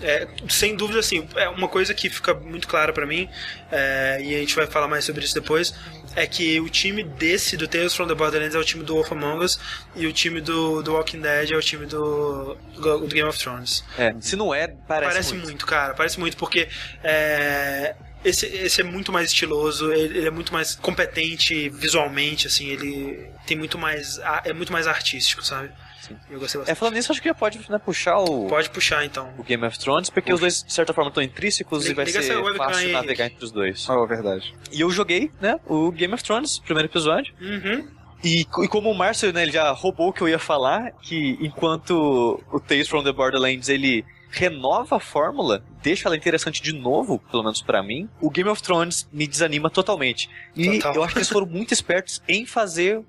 É, sem dúvida, assim, é uma coisa que fica muito clara para mim, é, e a gente vai falar mais sobre isso depois, é que o time desse, do Tales from the Borderlands, é o time do Wolf Among Us, e o time do, do Walking Dead é o time do, do Game of Thrones. É, se não é, parece, parece muito. muito. cara, parece muito, porque é, esse, esse é muito mais estiloso, ele, ele, é muito mais competente visualmente, assim, ele tem muito mais. é muito mais artístico, sabe? Eu gostei bastante. É, falando nisso, acho que já pode né, puxar o. Pode puxar então. O Game of Thrones, porque Puxa. os dois, de certa forma, estão intrínsecos Liga, e vai ser fácil navegar entre os dois. Ah, oh, verdade. E eu joguei, né, o Game of Thrones, primeiro episódio. Uhum. E, e, como o Márcio, né, ele já roubou o que eu ia falar, que enquanto o Tales from the Borderlands, ele renova a fórmula, deixa ela interessante de novo, pelo menos para mim, o Game of Thrones me desanima totalmente. E Total. eu acho que eles foram muito espertos em fazer,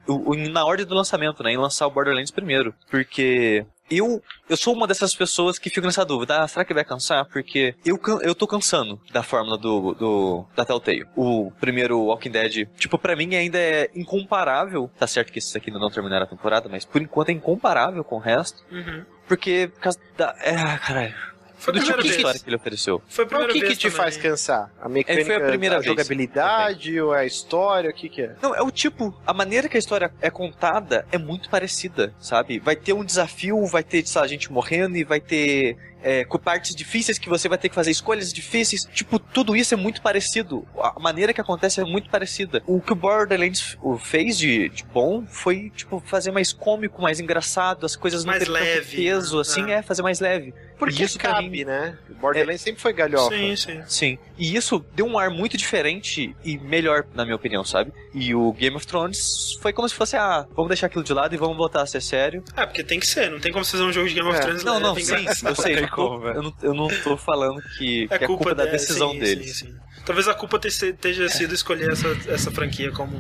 na ordem do lançamento, né? Em lançar o Borderlands primeiro. Porque eu, eu sou uma dessas pessoas que fico nessa dúvida. Ah, será que vai cansar? Porque eu, eu tô cansando da fórmula do, do da Telltale. O primeiro Walking Dead, tipo, pra mim ainda é incomparável. Tá certo que esses aqui ainda não terminaram a temporada, mas por enquanto é incomparável com o resto. Uhum. Porque, por causa da... É, caralho. Foi do tipo de história que ele ofereceu. Foi a o que, que te também. faz cansar? A mecânica, é, foi a primeira a jogabilidade também. ou é a história? O que que é? Não, é o tipo, a maneira que a história é contada é muito parecida, sabe? Vai ter um desafio, vai ter, sei lá, gente morrendo e vai ter é, com partes difíceis que você vai ter que fazer escolhas difíceis. Tipo, tudo isso é muito parecido. A maneira que acontece é muito parecida. O que o Borderlands fez de, de bom foi, tipo, fazer mais cômico, mais engraçado, as coisas mais não terem peso, né? assim, é. é, fazer mais leve. Porque isso cabe, mim, né? O Borderlands é, sempre foi galhofa. Sim, sim. Sim. E isso deu um ar muito diferente e melhor, na minha opinião, sabe? E o Game of Thrones foi como se fosse, ah, vamos deixar aquilo de lado e vamos voltar a ser sério. É, porque tem que ser, não tem como fazer um jogo de Game of é. Thrones Não, não, sim, eu sei, como, eu, não, eu não tô falando que, é, que culpa, é culpa da decisão sim, sim. Talvez a culpa esteja sido escolher essa, essa franquia como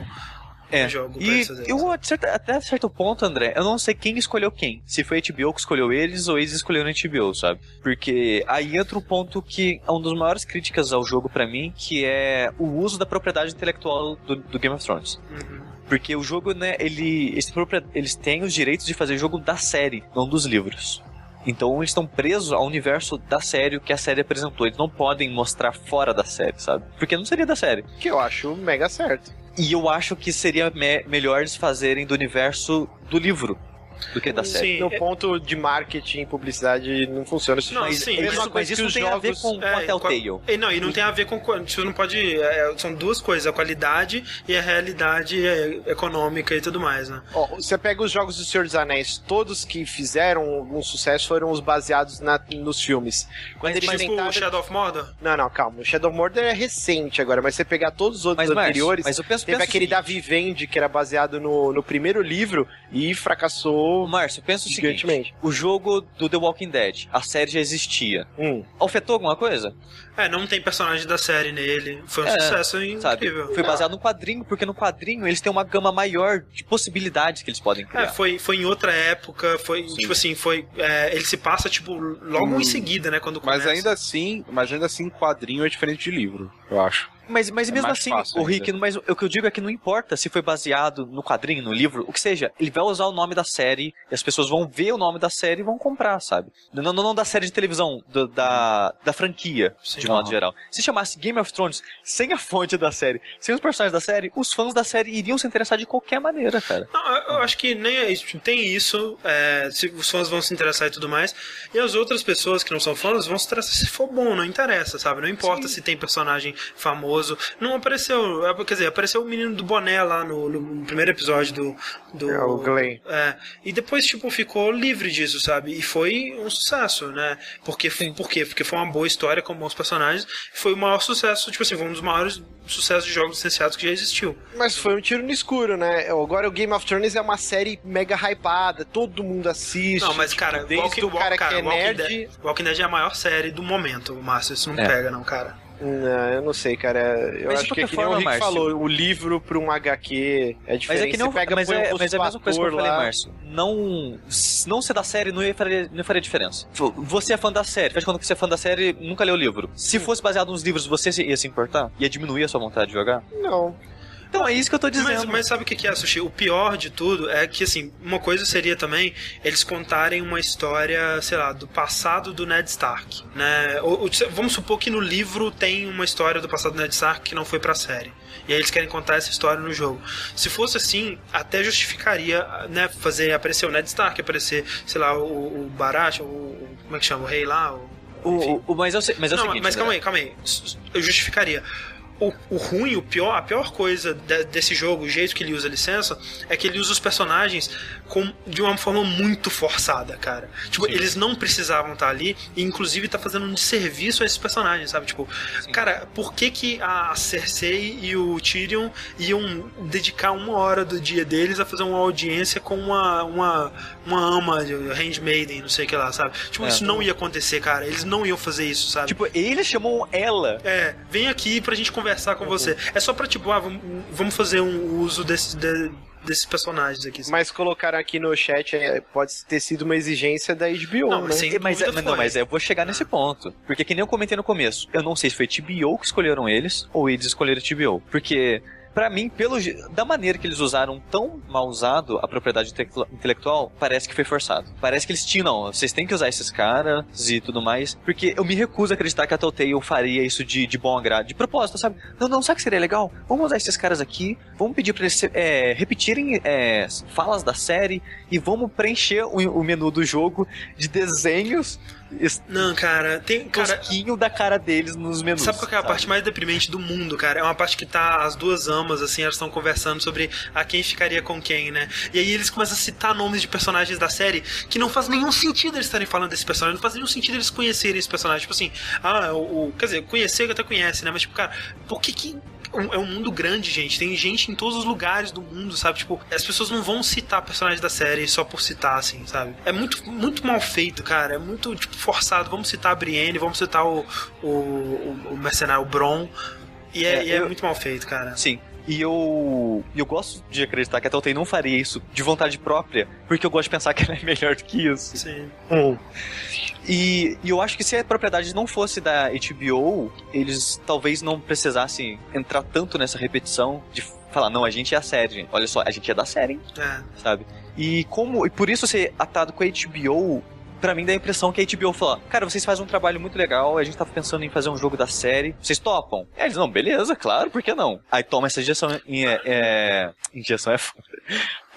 é. jogo. E eu, até certo ponto, André, eu não sei quem escolheu quem. Se foi a HBO que escolheu eles ou eles escolheram a HBO, sabe? Porque aí entra o um ponto que é uma das maiores críticas ao jogo para mim, que é o uso da propriedade intelectual do, do Game of Thrones. Uhum. Porque o jogo, né, ele, eles têm os direitos de fazer jogo da série, não dos livros. Então eles estão presos ao universo da série que a série apresentou. Eles não podem mostrar fora da série, sabe? Porque não seria da série. Que eu acho mega certo. E eu acho que seria me melhor eles fazerem do universo do livro do que da série. Sim, no ponto de marketing e publicidade não funciona. Não, mas, sim, isso, mas isso não tem jogos... a ver com, é, com a Telltale. Com, não, e não tem a ver com... Você não pode... É, são duas coisas, a qualidade e a realidade é, econômica e tudo mais, né? Ó, você pega os jogos do Senhor dos Anéis, todos que fizeram um sucesso foram os baseados na, nos filmes. Quando mas, eles tipo tentaram... Shadow of Mordor? Não, não, calma. O Shadow of Mordor é recente agora, mas você pegar todos os outros mas, anteriores... Mas eu penso, teve penso aquele da Vivendi, que era baseado no, no primeiro livro e fracassou... Márcio, pensa o seguinte: o jogo do The Walking Dead, a série já existia. Hum. Afetou alguma coisa? É, não tem personagem da série nele. Foi um é, sucesso incrível. Sabe? Foi baseado no quadrinho, porque no quadrinho eles têm uma gama maior de possibilidades que eles podem criar. É, foi, foi em outra época, foi, Sim. tipo assim, foi. É, ele se passa, tipo, logo hum. em seguida, né? Quando começa. Mas ainda assim, mas ainda assim, quadrinho é diferente de livro, eu acho. Mas, mas é mesmo assim, o Rick, mas o, que eu digo é que não importa se foi baseado no quadrinho, no livro, o que seja, ele vai usar o nome da série e as pessoas vão ver o nome da série e vão comprar, sabe? Não, não, não da série de televisão, do, da, da franquia, Sim, de modo uhum. geral. Se chamasse Game of Thrones sem a fonte da série, sem os personagens da série, os fãs da série iriam se interessar de qualquer maneira, cara. Não, eu acho que nem é isso. Tem isso, é, se os fãs vão se interessar e tudo mais, e as outras pessoas que não são fãs vão se interessar se for bom, não interessa, sabe? Não importa Sim. se tem personagem famoso. Não aparece apareceu. É, quer dizer, apareceu o menino do boné lá no, no primeiro episódio do. do é, o Glenn. É. E depois, tipo, ficou livre disso, sabe? E foi um sucesso, né? Porque, por quê? Porque foi uma boa história com bons personagens. Foi o maior sucesso, tipo assim, foi um dos maiores sucessos de jogos licenciados que já existiu. Mas foi um tiro no escuro, né? Agora o Game of Thrones é uma série mega hypada, todo mundo assiste. Não, mas cara, tipo, Walking, o cara, cara que é Walking nerd... Dead, Walking Dead é a maior série do momento, Márcio. Isso não é. pega, não, cara. Não, eu não sei, cara. Eu mas acho que é que nem o Rick falou, o livro pra um HQ é diferente. Mas é que não, pega mas, é, mas é a mesma coisa que eu falei, Márcio. Não, não ser da série não, ia faria, não faria diferença. Você é fã da série, faz quando você é fã da série, nunca leu o livro. Se fosse baseado nos livros, você ia se importar? Ia diminuir a sua vontade de jogar? Não. Então é isso que eu tô dizendo. Mas, mas sabe o que é, Sushi? O pior de tudo é que, assim, uma coisa seria também eles contarem uma história, sei lá, do passado do Ned Stark, né? Ou, ou, vamos supor que no livro tem uma história do passado do Ned Stark que não foi pra série. E aí eles querem contar essa história no jogo. Se fosse assim, até justificaria, né, fazer aparecer o Ned Stark, aparecer, sei lá, o, o Baratheon, o, como é que chama, o rei lá, o, o, o, mas eu sei, mas eu não, mas calma aí, calma aí. Eu justificaria o, o ruim, o pior, a pior coisa de, desse jogo, o jeito que ele usa a licença, é que ele usa os personagens com, de uma forma muito forçada, cara. Tipo, Sim. eles não precisavam estar ali e inclusive tá fazendo um desserviço a esses personagens, sabe? Tipo, Sim. cara, por que que a Cersei e o Tyrion iam dedicar uma hora do dia deles a fazer uma audiência com uma, uma, uma ama, handmaiden, não sei o que lá, sabe? Tipo, é, isso não ia acontecer, cara. Eles não iam fazer isso, sabe? Tipo, eles chamam ela. É, vem aqui pra gente conversar com uhum. você. É só pra, tipo, ah, vamos fazer um uso desse, de, desses personagens aqui. Sabe? Mas colocaram aqui no chat, é, pode ter sido uma exigência da HBO, não, né? Mas, mas, é, não, mas eu vou chegar nesse ponto. Porque que nem eu comentei no começo, eu não sei se foi HBO que escolheram eles, ou eles escolheram HBO. Porque para mim, pelo da maneira que eles usaram tão mal usado a propriedade intelectual, parece que foi forçado. Parece que eles tinham, não, vocês têm que usar esses caras e tudo mais, porque eu me recuso a acreditar que a Telltale faria isso de, de bom agrado, de propósito, sabe? Não, não, sabe que seria legal? Vamos usar esses caras aqui, vamos pedir pra eles é, repetirem é, falas da série e vamos preencher o, o menu do jogo de desenhos não, cara, tem cara da cara deles nos menus. Sabe qual é a sabe? parte mais deprimente do mundo, cara? É uma parte que tá as duas amas assim, elas estão conversando sobre a quem ficaria com quem, né? E aí eles começam a citar nomes de personagens da série que não faz nenhum sentido eles estarem falando desse personagem, não faz nenhum sentido eles conhecerem esse personagem, tipo assim, ah, o, o quer dizer, conhecer até conhece, né? Mas tipo, cara, por que que é um mundo grande, gente. Tem gente em todos os lugares do mundo, sabe? Tipo, as pessoas não vão citar personagens da série só por citar, assim, sabe? É muito, muito mal feito, cara. É muito, tipo, forçado. Vamos citar a Brienne, vamos citar o, o, o mercenário Bron. E é, é, e é eu... muito mal feito, cara. Sim. E eu, eu gosto de acreditar que a Telltale não faria isso de vontade própria, porque eu gosto de pensar <laughs> que ela é melhor do que isso. Sim. Hum. E, e, eu acho que se a propriedade não fosse da HBO, eles talvez não precisassem entrar tanto nessa repetição de falar, não, a gente é a série, gente. olha só, a gente é da série, hein? É. sabe? E como e por isso ser atado com a HBO para mim dá a impressão que a HBO falou: Cara, vocês fazem um trabalho muito legal, a gente tá pensando em fazer um jogo da série, vocês topam? E eles, não, beleza, claro, por que não? Aí toma essa injeção. É, é, injeção é foda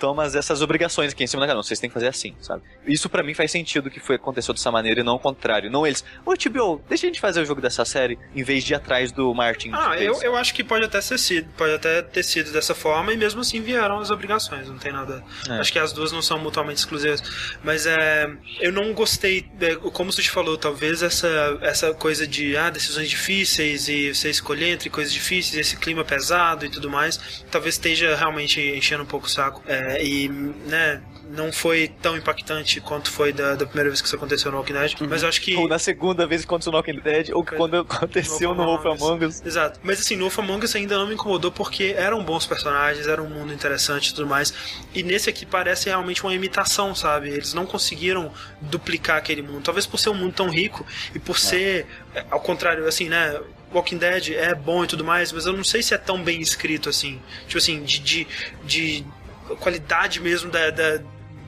toma essas obrigações aqui em cima da cara. Não, vocês têm que fazer assim, sabe? Isso para mim faz sentido que foi aconteceu dessa maneira e não o contrário. Não eles, ô TBO, deixa a gente fazer o jogo dessa série em vez de ir atrás do Martin. Ah, eu, eu acho que pode até ser sido, pode até ter sido dessa forma e mesmo assim vieram as obrigações, não tem nada. É. Acho que as duas não são mutuamente exclusivas. Mas é, eu não gostei, é, como você falou, talvez essa, essa coisa de ah, decisões difíceis e você escolher entre coisas difíceis, esse clima pesado e tudo mais, talvez esteja realmente enchendo um pouco o saco. É, é, e, né, não foi tão impactante quanto foi da, da primeira vez que isso aconteceu no Walking Dead, uhum. mas acho que... Ou na segunda vez que aconteceu no Walking Dead, ou que quando aconteceu no Wolf Among Us. Exato. Mas assim, no Wolf Among Us ainda não me incomodou porque eram bons personagens, era um mundo interessante e tudo mais, e nesse aqui parece realmente uma imitação, sabe? Eles não conseguiram duplicar aquele mundo, talvez por ser um mundo tão rico e por é. ser, ao contrário, assim, né... Walking Dead é bom e tudo mais, mas eu não sei se é tão bem escrito assim. Tipo assim, de, de, de qualidade mesmo da, da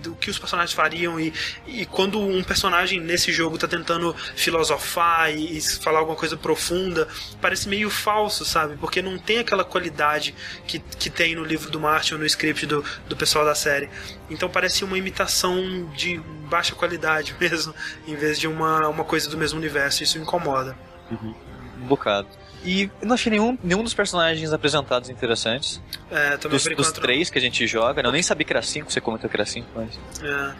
do que os personagens fariam e, e quando um personagem nesse jogo tá tentando filosofar e, e, falar alguma coisa profunda, parece meio falso, sabe? Porque não tem aquela qualidade que, que tem no livro do Martin ou no script do, do pessoal da série. Então parece uma imitação de baixa qualidade <laughs> mesmo, em vez de uma, uma coisa do mesmo universo. Isso incomoda. Uhum. Um bocado. E não achei nenhum, nenhum dos personagens apresentados interessantes. É, também dos, dos três que a gente joga. Né? Eu nem sabia que era cinco, você comentou que era cinco, mas. É.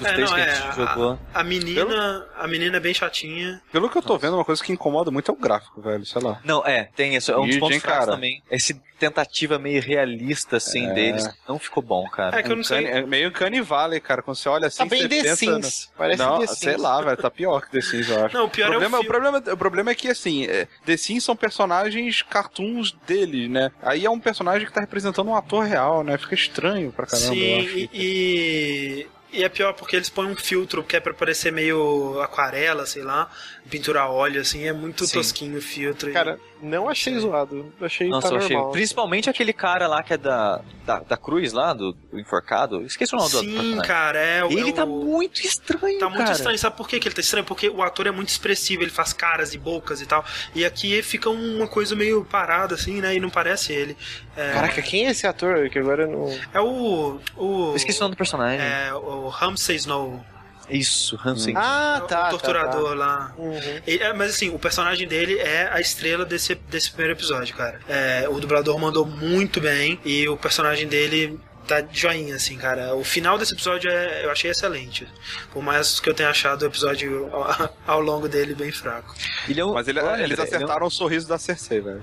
Dos é, três não, que a gente é, jogou. A, a menina, Pelo... a menina é bem chatinha. Pelo que eu tô Nossa. vendo, uma coisa que incomoda muito é o gráfico, velho, sei lá. Não, é, tem isso. É um dos pontos fracos também. Esse tentativa meio realista, assim, é. deles. Não ficou bom, cara. É que eu não sei. É meio Canivale, cara. Quando você olha assim, tá bem você The pensa... Sims. Parece não, The Sims. sei lá, velho. Tá pior que The Sims, eu acho. Não, o pior o problema, é o, o problema, o problema é que, assim, é, The Sims são personagens cartoons dele, né? Aí é um personagem que tá representando um ator real, né? Fica estranho pra caramba. Sim, e... E é pior porque eles põem um filtro que é pra parecer meio aquarela, sei lá, pintura a óleo, assim, é muito Sim. tosquinho o filtro. Cara, não achei zoado. Achei Nossa, tá normal. Achei. Principalmente aquele cara lá que é da, da, da Cruz lá, do, do enforcado. Esqueci o nome Sim, do Sim, cara, é. Ele é tá muito estranho, Tá cara. muito estranho. Sabe por que ele tá estranho? Porque o ator é muito expressivo, ele faz caras e bocas e tal. E aqui fica uma coisa meio parada, assim, né? E não parece ele. É... Caraca, quem é esse ator? Que agora não. É o. o... esqueci o nome do personagem. É o Ramsay Snow. Isso, Hansen. Ah, tá. o torturador tá, lá. tá. Uhum. Ele- é, mas assim, o personagem dele é a estrela desse, desse primeiro episódio, cara. É, o dublador mandou muito bem e o personagem dele tá de joinha, assim, cara. O final desse episódio é, eu achei excelente. Por mais que eu tenha achado o episódio ao, <laughs> ao longo dele bem fraco. Ele é um- Mas ele- Olha, eles André, ele é um- acertaram o sorriso da Cersei, velho.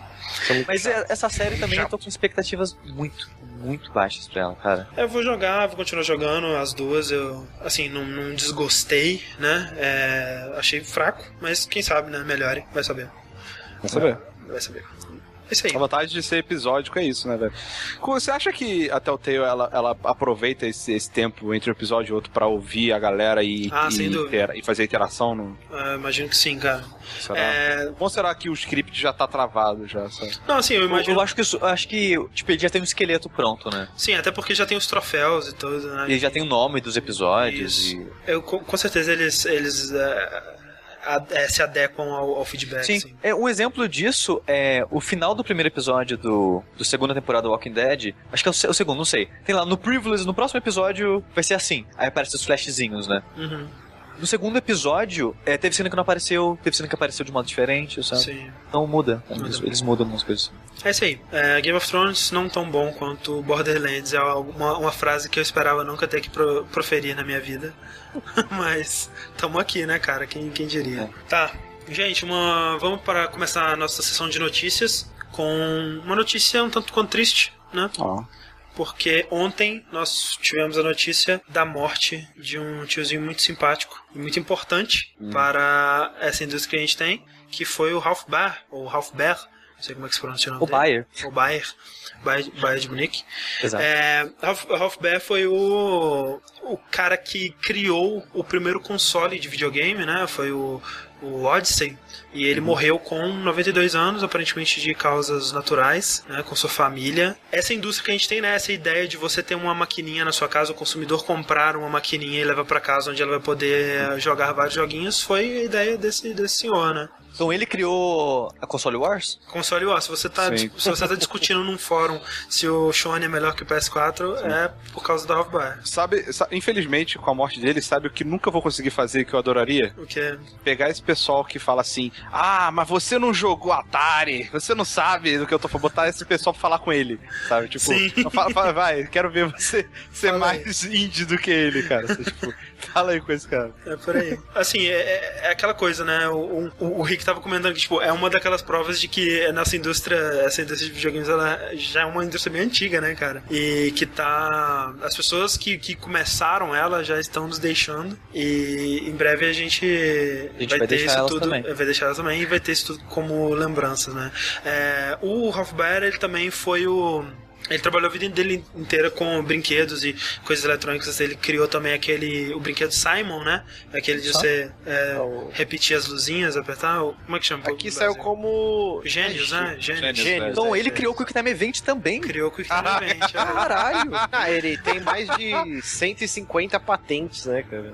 Mas é- essa série também eu tô com expectativas muito, muito baixas pra ela, cara. Eu vou jogar, vou continuar jogando as duas. Eu, assim, não, não desgostei, né? É, achei fraco, mas quem sabe, né? Melhore, vai saber. Vamos saber. Vai saber. É isso aí. A vantagem de ser episódico é isso, né, velho? Você acha que a Telltale ela, ela aproveita esse, esse tempo entre um episódio e outro pra ouvir a galera e, Ah, e, intera- e fazer interação? No, Ah, imagino que sim, cara. será? É, Ou será que o script já tá travado já? Sabe? não, assim, eu imagino. eu acho que isso- acho que tipo, ele já tem um esqueleto pronto, né? Sim, até porque já tem os troféus e tudo, né? Ele já tem o nome dos episódios Isso. e. Eu, com, com certeza eles, eles é, é, se adequam ao, ao feedback. Sim, assim. é, um exemplo disso é o final do primeiro episódio do, do segunda temporada do Walking Dead. Acho que é o, o segundo, não sei. Tem lá no Privilege, no próximo episódio vai ser assim. Aí aparecem os flashzinhos, né? Uhum, No segundo episódio, é, teve cena que não apareceu, teve cena que apareceu de modo diferente, sabe? sim. Então muda. Eles, eles mudam algumas coisas. É isso aí. É, Game of Thrones não tão bom quanto Borderlands. É uma, uma frase que eu esperava nunca ter que pro- proferir na minha vida. <laughs> Mas tamo aqui, né, cara? Quem, quem diria? É. Tá. Gente, uma, vamos para começar a nossa sessão de notícias com uma notícia um tanto quanto triste, né? Ó. porque ontem nós tivemos a notícia da morte de um tiozinho muito simpático e muito importante para essa indústria que a gente tem, que foi o Ralph Baer, ou Ralph Baer, não sei como é que se pronuncia o nome O dele. Bayer. O Bayer. Bayer, Bayer de Munique. Exato. É, Ralph, Ralph Baer foi o, o cara que criou o primeiro console de videogame, né? Foi o, o Odyssey. E ele morreu com 92 anos, aparentemente de causas naturais, né, com sua família. Essa indústria que a gente tem, né, essa ideia de você ter uma maquininha na sua casa, o consumidor comprar uma maquininha e levar para casa onde ela vai poder eh, jogar vários joguinhos, foi a ideia desse, desse senhor, né? Então ele criou a Console Wars? Console War, se você tá, Sim. se você tá discutindo num fórum se o Sony é melhor que o PS4, é por causa da Ralph Baer. Sabe, sa- infelizmente, com a morte dele, sabe o que nunca vou conseguir fazer que eu adoraria? O que é Pegar esse pessoal que fala assim: Ah, mas você não jogou Atari, você não sabe do que eu tô falando. Botar esse pessoal pra falar com ele, sabe? Tipo, Sim. fala, fala, vai, quero ver você <laughs> ser Fala aí. mais indie do que ele, cara. Você, tipo, fala aí com esse cara. É por aí. Assim, é, é- é aquela coisa, né? O, o, o Rick tava comentando que, tipo, é uma daquelas provas de que a nossa indústria, essa indústria de videogames, ela já é uma indústria bem antiga, né, cara? E que tá. As pessoas que, que começaram ela já estão nos deixando. E em breve a gente, A gente vai ter deixar isso tudo. também. Vai deixar elas também e vai ter isso tudo como lembranças, né? É, o Ralph Baer, ele também foi o. Ele trabalhou a vida dele inteira com brinquedos e coisas eletrônicas. Ele criou também aquele. o brinquedo Simon, né? Aquele de Só? você é, o- repetir as luzinhas, apertar. Como é que chama? Aqui saiu como. Gênios, né? Gênios. Gênios, Gênios. Então é, ele é. criou o Quick Time Event também. Criou o Quick Time Event. olha. Caralho! <laughs> Ah, ele tem mais de 150 patentes, né, cara?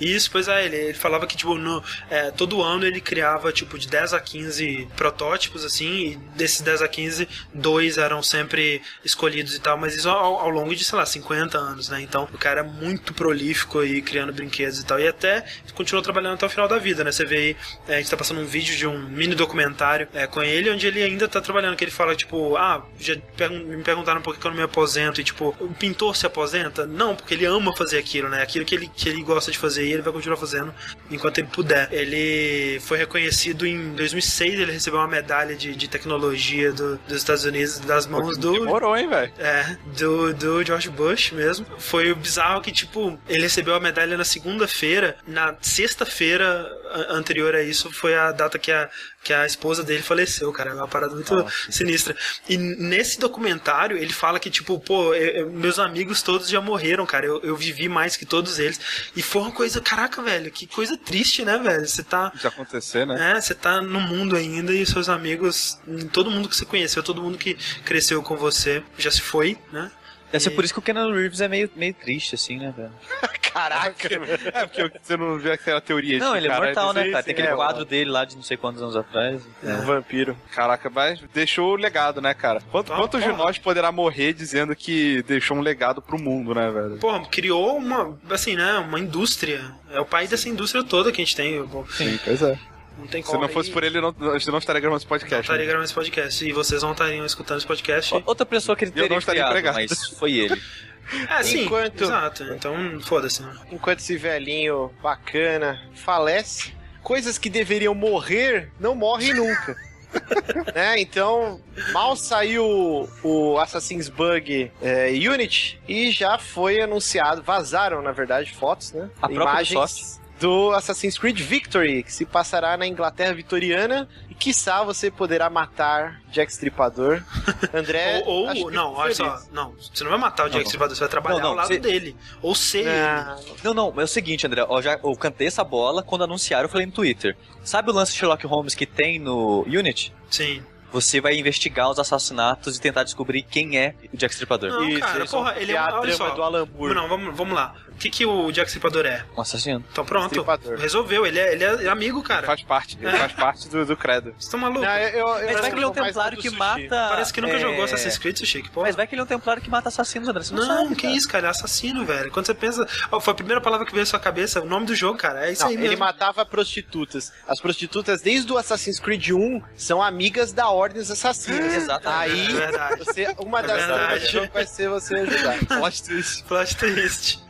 Isso, pois é, ele, ele falava que, tipo, no, é, todo ano ele criava, tipo, de 10 a 15 protótipos, assim, e desses 10 a 15, dois eram sempre escolhidos e tal, mas isso ao, ao longo de, sei lá, 50 anos, né? Então, o cara é muito prolífico aí, criando brinquedos e tal, e até continuou trabalhando até o final da vida, né? Você vê aí, é, a gente tá passando um vídeo de um mini documentário é, com ele, onde ele ainda tá trabalhando, que ele fala, tipo, ah, já me perguntaram por que eu não me aposento, e tipo, o pintor se aposenta? Não, porque ele ama fazer aquilo, né? Aquilo que ele, que ele gosta de fazer e ele vai continuar fazendo enquanto ele puder. Ele foi reconhecido em 2006, ele recebeu uma medalha de, de tecnologia do- dos Estados Unidos das mãos do, Demorou, hein, velho? é, do, do George Bush mesmo. Foi o bizarro que, tipo, ele recebeu a medalha na segunda-feira. Na sexta-feira anterior a isso foi a data que a, que a esposa dele faleceu, cara. É uma parada muito sinistra. E nesse documentário ele fala que, tipo, pô, eu- meus amigos todos já morreram, cara. Eu, eu vivi mais que todos eles. E foi uma coisa, caraca, velho, que coisa triste, né, velho? Você tá. De acontecer, né? É, você tá no mundo ainda e seus amigos, todo mundo que você conheceu, todo mundo que cresceu com você já se foi, né? Deve ser por isso que o Keanu Reeves é meio, meio triste, assim, né, velho? <laughs> Caraca. É, porque você não vê aquela teoria Não, de ele é mortal, né, sim, cara? Tem aquele é, quadro dele lá de não sei quantos anos atrás. Um vampiro. Caraca, mas deixou o legado, né, cara? Quanto, Ah, quantos de porra. nós poderá morrer dizendo que deixou um legado pro mundo, né, velho? Porra, criou uma, assim, né, uma indústria. É o pai dessa indústria toda que a gente tem. Sim, pois é. Não tem Se como. não fosse por ele, não, a gente não estaria gravando esse Eu podcast. estaria né? gravando esse podcast. E vocês não estariam escutando esse podcast. Outra pessoa que ele Eu não teria estaria criado, empregado. mas foi ele. <laughs> É, sim. Enquanto- Exato. Então, foda-se, né? Enquanto esse velhinho bacana falece, coisas que deveriam morrer não morrem nunca. <laughs> né? Então, mal saiu o Assassin's Bug é, Unity e já foi anunciado, vazaram na verdade fotos, né? A própria Imagens do Assassin's Creed Victory, que se passará na Inglaterra vitoriana e quiçá você poderá matar Jack Stripador. <laughs> André, ou, acho ou que não, olha só. Não, você não vai matar o Jack não. Stripador, você vai trabalhar Não, não, ao lado você- dele. Ou ser ele. Ah, Não, não, é o seguinte, André, ó, já, eu cantei essa bola quando anunciaram, eu falei no Twitter. Sabe o lance de Sherlock Holmes que tem no Unity? Sim. Você vai investigar os assassinatos e tentar descobrir quem é o Jack Stripador. Não, Isso, cara, porra, ele é a olha trama só. do Alan Moore. Não, vamos, vamos lá. O que, que o Jack Stripador é? Um assassino. Então pronto. Stripador. Resolveu. Ele é, ele é amigo, cara. Faz parte, ele faz parte do, do credo. Vocês estão malucos? Não, eu, eu, Mas vai que ele é um templário que sushi. mata. Parece que nunca é, jogou Assassin's Creed, seu Chico. Porra. Mas vai que ele é um templário que mata assassinos, André. Você não, Não, sabe. que cara. isso, cara, é assassino, velho. Quando você pensa. Ó, foi a primeira palavra que veio à sua cabeça, o nome do jogo, cara. É isso Não, aí ele mesmo. matava prostitutas. As prostitutas, desde o Assassin's Creed 1, são amigas da Ordem dos Assassinos. Exatamente. Aí, É verdade. você, uma É das verdade. do jogo vai ser você ajudar. <laughs> Plot twist. Plot twist.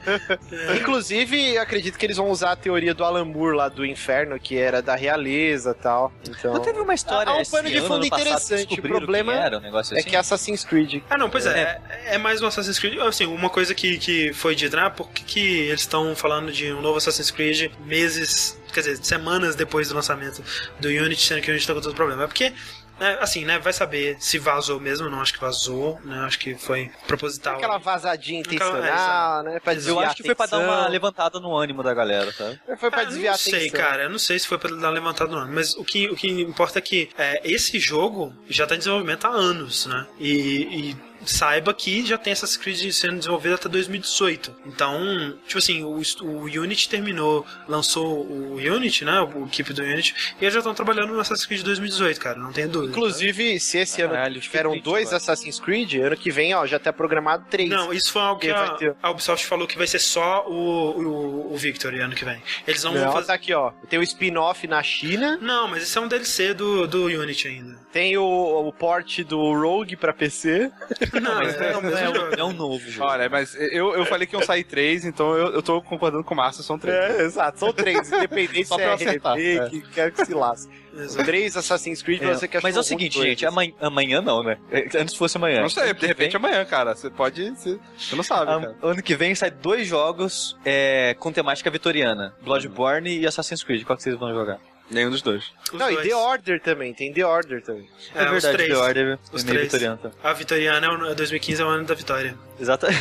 Inclusive, eu acredito que eles vão usar a teoria do Alan Moore lá do inferno, que era da realeza e tal. Então, Não teve uma história Ah, um pano de fundo que interessante. O problema quem era, um negócio é assim? que é Assassin's Creed. Ah, não, pois é. É, é mais um Assassin's Creed. Assim, uma coisa que, que foi dita, né? Por que, que eles estão falando de um novo Assassin's Creed meses, quer dizer, semanas depois do lançamento do Unity, sendo que o Unity tá com todo problema? É porque. Né, assim, né? Vai saber se vazou mesmo. Não acho que vazou, né? Acho que foi proposital. Aquela vazadinha Aquela- intencional, né? Pra desviar Eu acho que foi pra dar uma atenção. levantada no ânimo da galera, sabe? Foi pra Ah, desviar não sei, atenção. cara. Eu não sei se foi pra dar levantado ou não. Mas o que, o que importa é que é, esse jogo já tá em desenvolvimento há anos, né? E, e saiba que já tem Assassin's Creed sendo desenvolvido até 2018. Então, tipo assim, o, o Unity terminou, lançou o Unity, né? O equipe do Unity, e eles já estão trabalhando no Assassin's Creed 2018, cara. Não tem dúvida. Inclusive, se esse ano tiveram fiquei dois Assassin's Creed, ano que vem, ó, já tá programado três. Não, isso foi algo que a, ter- a Ubisoft falou que vai ser só o, o, o Victory ano que vem. Eles não, Não, vão fazer. tá aqui, ó. Tem o spin-off na China, Não, mas isso é um DLC do, do Unity ainda. tem o, o port do Rogue pra PC. <laughs> Não, Mas é, é, jogo. um, é um novo jogo. Olha, mas eu, eu falei que iam sair três, então eu, eu tô concordando com o Márcio, são três. É, exato. São três, independente Só se pra é acertar, remake, quero que se lasque. Exato. Três Assassin's Creed, É, você quer mas é o seguinte, gente, amanhã, amanhã não, né? Antes fosse amanhã. Não sei, de que repente vem- amanhã, cara. Você pode. Você, você não sabe, Am- cara. Ano que vem sai dois jogos é, com temática vitoriana: Bloodborne e Assassin's Creed. Qual que vocês vão jogar? Nenhum dos dois. Os Não, e dois. The Order também, tem The Order também. É, os verdade, três. The Order Os é meio três. vitoriano. Tá? A Vitoriana é o 2015 é o ano da vitória. Exato. <laughs>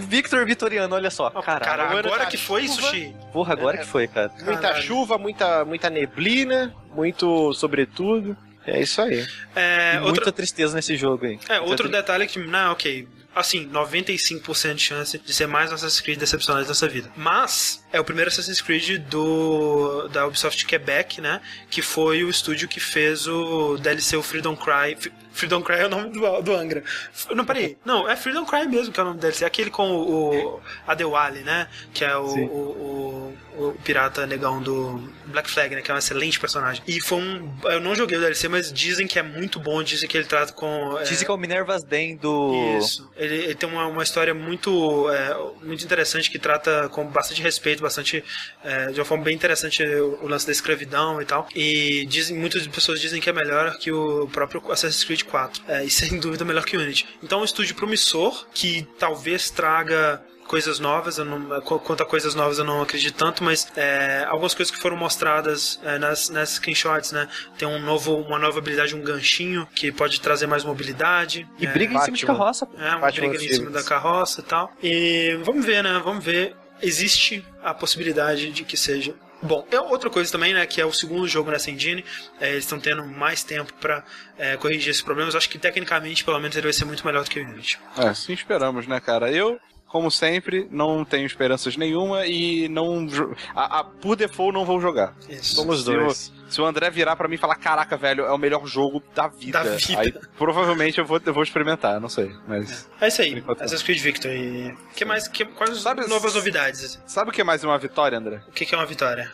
Victor Vitoriano, olha só. Caralho. Cara, agora que foi, chuva. Sushi? Porra, agora que foi, cara. Muita Caralho. chuva, muita, muita neblina, muito sobretudo. É isso aí. É, Muita outra, tristeza nesse jogo aí. é, outro Muita detalhe que, não, ok. Assim, 95% de chance de ser mais Assassin's Creed decepcionante dessa vida. Mas, é o primeiro Assassin's Creed do, da Ubisoft Quebec, né? Que foi o estúdio que fez o DLC o Freedom Cry. Freedom Cry é o nome do, do Angra. Não, peraí. <laughs> Não, é Freedom Cry mesmo que é o nome do DLC. Aquele com o, o Adewale, né? Que é o, o, o, o pirata negão do Black Flag, né? Que é um excelente personagem. E foi um... Eu não joguei o DLC, mas dizem que é muito bom. Dizem que ele trata com... é, Dizem que é o Minerva's Den do. isso. Ele, ele tem uma, uma história muito, é, muito interessante que trata com bastante respeito, bastante. é, de uma forma bem interessante o, o lance da escravidão e tal. E dizem, muitas pessoas dizem que é melhor que o próprio Assassin's Creed 4. É, e sem dúvida melhor que o Unity. Então é um estúdio promissor que talvez traga coisas novas, eu não, qu- quanto a coisas novas eu não acredito tanto, mas é, algumas coisas que foram mostradas é, nas, nas screenshots, né? Tem um novo, uma nova habilidade, um ganchinho, que pode trazer mais mobilidade. E É, briga em cima de carroça. é, uma Batman briga em cima da carroça e tal. E vamos ver, né? Vamos ver. Existe a possibilidade de que seja. Bom, é outra coisa também, né? Que é o segundo jogo nessa engine. É, eles estão tendo mais tempo pra é, corrigir esses problemas. Acho que tecnicamente, pelo menos, ele vai ser muito melhor do que o Unity. É, sim esperamos, né, cara? Eu como sempre, não tenho esperanças nenhuma e não. A, a, por default não vou jogar. Isso. Somos Se dois. o, se o André virar pra mim e falar, caraca, velho, é o melhor jogo da vida. Da vida. Aí provavelmente eu vou, eu vou experimentar, não sei. Mas. É isso aí. Assassin's Creed Victory. Que mais, que, quais Sabe- novas novidades? Sabe o que é mais uma vitória, André? O que, que é uma vitória?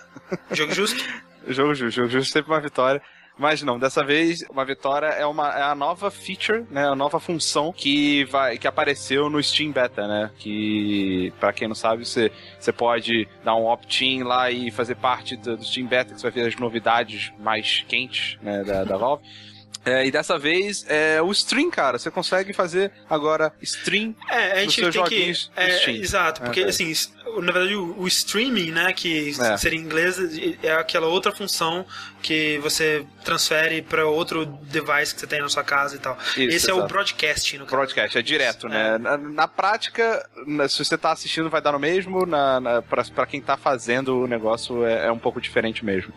Jogo justo? <laughs> Jogo justo, jogo justo sempre uma vitória. Mas não, dessa vez uma vitória é uma é a nova feature, né, a nova função que vai que apareceu no Steam Beta, né? Que pra quem não sabe, você você pode dar um opt-in lá e fazer parte do, do Steam Beta, que você vai ver as novidades mais quentes, né, da, da <laughs> Valve. É, e dessa vez é o stream, cara. Você consegue fazer agora stream É, a Dos gente seus tem que. joguinhos no É, Steam. exato, porque É, é. assim, na verdade o, o streaming, né, que É. seria em inglês, é aquela outra função que você transfere para outro device que você tem na sua casa e tal. Isso, Esse é o exato. broadcasting, no caso. Broadcast, é direto, né? É. Na, na prática, se você tá assistindo, vai dar no mesmo. Na, na, pra quem tá fazendo o negócio, é, é um pouco diferente mesmo.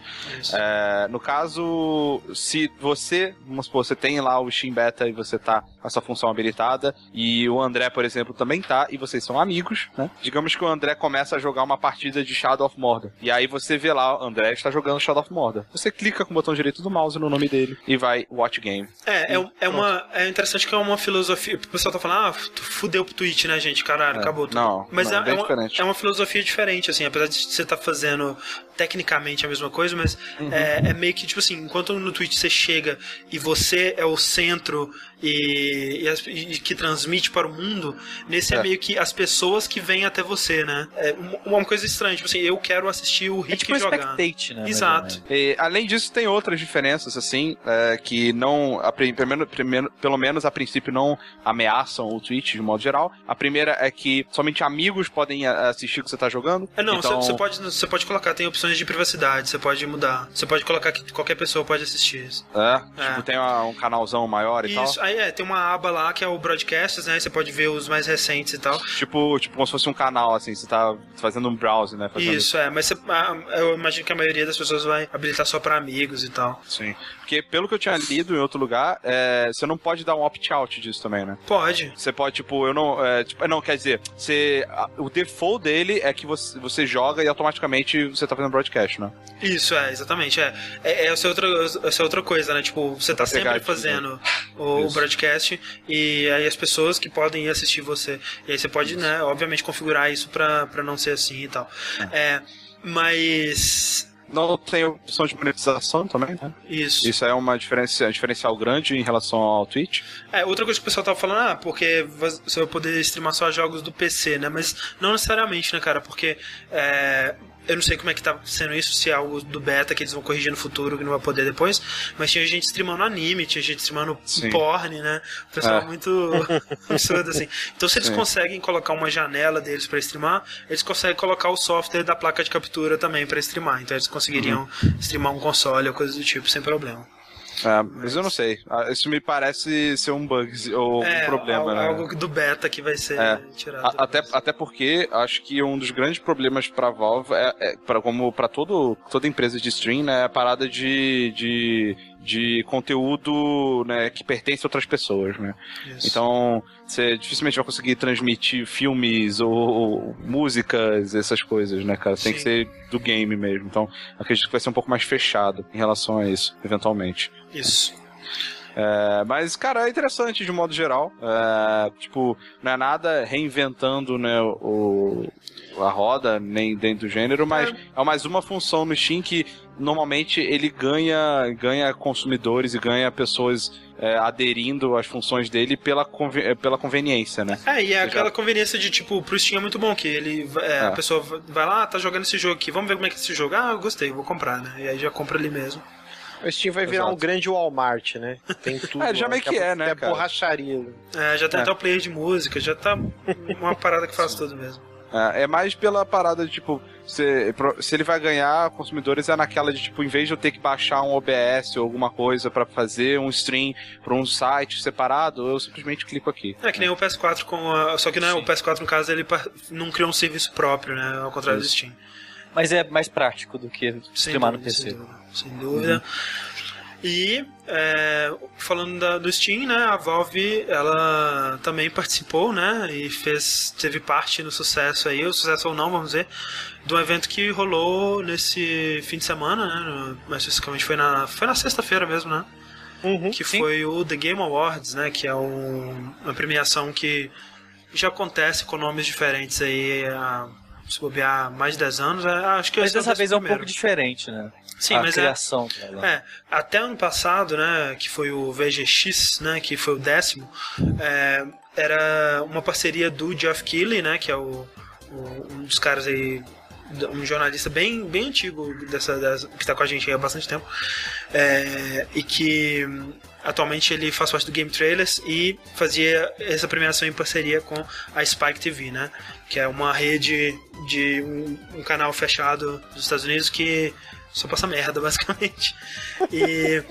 É, no caso, se você, vamos supor, você tem lá o Steam Beta e você tá com essa função habilitada, e o André, por exemplo, também tá, e vocês são amigos, né? Digamos que o André começa a jogar uma partida de Shadow of Mordor. E aí você vê lá, o André está jogando Shadow of Mordor. Você clica com o botão direito do mouse no nome dele e vai Watch Game. É, é, é uma. É interessante que é uma filosofia. O pessoal tá falando, ah, fudeu pro Twitch, né, gente? Caralho, É, acabou tudo. não, mas não, é, bem é uma, diferente. é uma filosofia diferente, assim, apesar de você estar fazendo tecnicamente a mesma coisa, mas Uhum. é, é meio que, tipo assim, enquanto no Twitch você chega e você é o centro e, e as- e que transmite para o mundo, nesse é. É. meio que as pessoas que vêm até você, né? É uma- coisa estranha, tipo assim, eu quero assistir o É Rick tipo um jogar. spectate, né? Exato. E, além disso, tem outras diferenças, assim, é, que não, a, pri- primeiro, primeiro, pelo menos a princípio, não ameaçam o Twitch de modo geral. A primeira é que somente amigos podem a- assistir o que você tá jogando. É, não, você então, pode, você pode colocar, tem opções de privacidade, você pode mudar. Você pode colocar que qualquer pessoa pode assistir isso. É, É. tipo, tem uma- um canalzão maior e Isso, tal. aí é, tem uma aba lá que é o Broadcasts, né? Você pode ver os mais recentes e tal. Tipo, tipo como se fosse um canal, assim, você tá fazendo um browse, né? Fazendo Isso, é, mas você, ah, eu imagino que a maioria das pessoas vai habilitar só pra amigos e tal. Sim. Porque pelo que eu tinha lido em outro lugar, é, você não pode dar um opt-out disso também, né? Pode. Você pode, tipo, eu não. É, tipo, não, quer dizer, você, a- o default dele é que você, você joga e automaticamente você tá fazendo broadcast, né? Isso, é, exatamente. É, é, essa, é outra, essa é outra coisa, né? Tipo, você tá pegar sempre tudo. fazendo o, o Isso. broadcast e aí as pessoas que podem ir assistir você. E aí você pode, né, obviamente, configurar isso pra, pra não ser assim e tal. É, mas. Não tem opção de monetização também, né? Isso. Isso é uma diferença, um diferencial grande em relação ao Twitch. É, outra coisa que o pessoal tava falando, ah, porque você vai poder streamar só jogos do PC, né? Mas não necessariamente, né, cara? Porque é, eu não sei como é que tá sendo isso, se é algo do beta que eles vão corrigir no futuro, que não vai poder depois. Mas tinha gente streamando anime, tinha gente streamando Sim. porn, né? O pessoal É. muito <laughs> absurdo, assim. Então, se eles Sim. conseguem colocar uma janela deles pra streamar, eles conseguem colocar o software da placa de captura também pra streamar. Então, eles conseguiriam Uhum. streamar um console ou coisa do tipo, sem problema. É, mas eu não sei. Ah, Isso me parece ser um bug ou é, um problema, algo, né? algo do beta que vai ser É. tirado. A- Até, até porque acho que um dos grandes problemas pra Valve é, é pra, como para todo toda empresa de stream, né, é a parada de, de, de conteúdo, né, que pertence a outras pessoas, né? Isso. Então, você dificilmente vai conseguir transmitir filmes ou, ou músicas, essas coisas, né, cara? Tem que Sim. ser do game mesmo. Então, acredito que vai ser um pouco mais fechado em relação a isso, eventualmente. Isso. É, mas, cara, é interessante de modo geral. É, tipo, não é nada reinventando né, o, a roda, nem dentro do gênero, mas é. mais uma função no Steam que normalmente ele ganha, ganha consumidores e ganha pessoas é, aderindo às funções dele pela, conve pela conveniência, né? É, e é aquela já- conveniência de, tipo, pro Steam é muito bom, que ele, é, a É. pessoa vai lá, tá jogando esse jogo aqui, vamos ver como é que é esse jogo. Ah, eu gostei, vou comprar, né? E aí já compra ali mesmo. O Steam vai virar Exato. um grande Walmart, né? Tem <laughs> tudo. É, já meio que é, né, É borracharia. É, já tem É. até o player de música, já tá uma parada que faz tudo mesmo. É, é mais pela parada de, tipo, se, se ele vai ganhar consumidores é naquela de, tipo, em vez de eu ter que baixar um OBS ou alguma coisa pra fazer um stream pra um site separado, eu simplesmente clico aqui. É que nem o PS4 com a... Só que né, Sim. o PS4, no caso, ele não criou um serviço próprio, né? Ao contrário do Isso. Steam. Mas é mais prático do que streamar no PC. Sem dúvida. Sem dúvida. E é, falando da, do Steam, né, a Valve ela também participou, né, e fez teve parte no sucesso aí, o sucesso ou não, vamos ver, de um evento que rolou nesse fim de semana, né, no, mais especificamente foi na foi na sexta-feira mesmo, né, Uhum, que sim. foi o The Game Awards, né, que é um, uma premiação que já acontece com nomes diferentes aí há se bobear mais de 10 anos, é, acho que Mas é dessa vez é um pouco diferente, né? Sim, a mas é, criação dela. é, até ano passado, né, que foi o VGX, né, que foi o décimo, é, era uma parceria do Jeff Keighley, né, que é o, o- um dos caras aí, um jornalista bem, bem antigo dessa, dessa- que está com a gente aí há bastante tempo, é, e que hum, atualmente ele faz parte do Game Trailers e fazia essa premiação em parceria com a Spike TV, né, que é uma rede de um, um canal fechado dos Estados Unidos que só passa merda, basicamente. E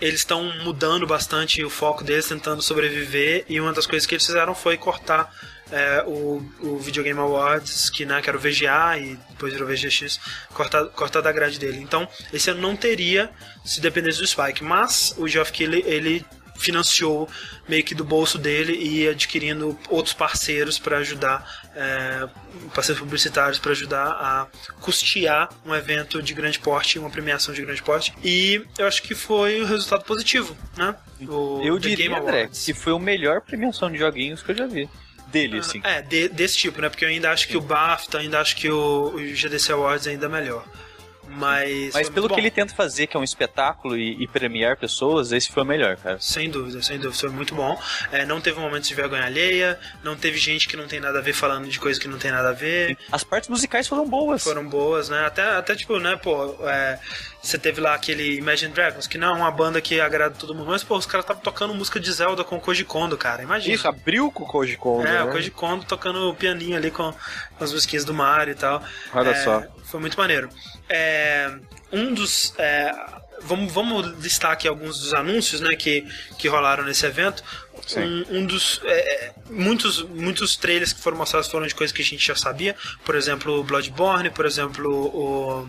eles estão mudando bastante o foco deles, tentando sobreviver. E uma das coisas que eles fizeram foi cortar é, o, o Videogame Awards, que, né, que era o VGA e depois virou VGX, cortar, cortar da grade dele. Então, esse ano não teria se dependesse do Spike. Mas o Geoff Keighley, ele financiou meio que do bolso dele e adquirindo outros parceiros para ajudar, é, parceiros publicitários para ajudar a custear um evento de grande porte, uma premiação de grande porte. E eu acho que foi um resultado positivo, né? O Eu The diria, Game André, que foi a melhor premiação de joguinhos que eu já vi. Dele, assim. É, de- desse tipo, né? Porque eu ainda acho que o BAFTA, ainda acho que o, o GDC Awards ainda é melhor. Mas. Mas pelo que ele tenta fazer, que é um espetáculo e, e premiar pessoas, esse foi o melhor, cara. Sem dúvida, sem dúvida, foi muito bom. É, não teve momentos de vergonha alheia, não teve gente que não tem nada a ver falando de coisa que não tem nada a ver. As partes musicais foram boas. Foram boas, né? Até, até tipo, né, pô, é, você teve lá aquele Imagine Dragons, que não é uma banda que agrada todo mundo, mas, pô, os caras estavam tocando música de Zelda com o Koji Kondo, cara, imagina. Isso, abriu com o Koji Kondo, É, né? o Koji Kondo tocando o pianinho ali com as musiquinhas do Mario e tal. Olha É, só. Foi muito maneiro. É, um dos. é, vamos, vamos listar aqui alguns dos anúncios né, que, que rolaram nesse evento. Um, um dos. é, muitos, muitos trailers que foram mostrados foram de coisas que a gente já sabia. Por exemplo, o Bloodborne, por exemplo, o.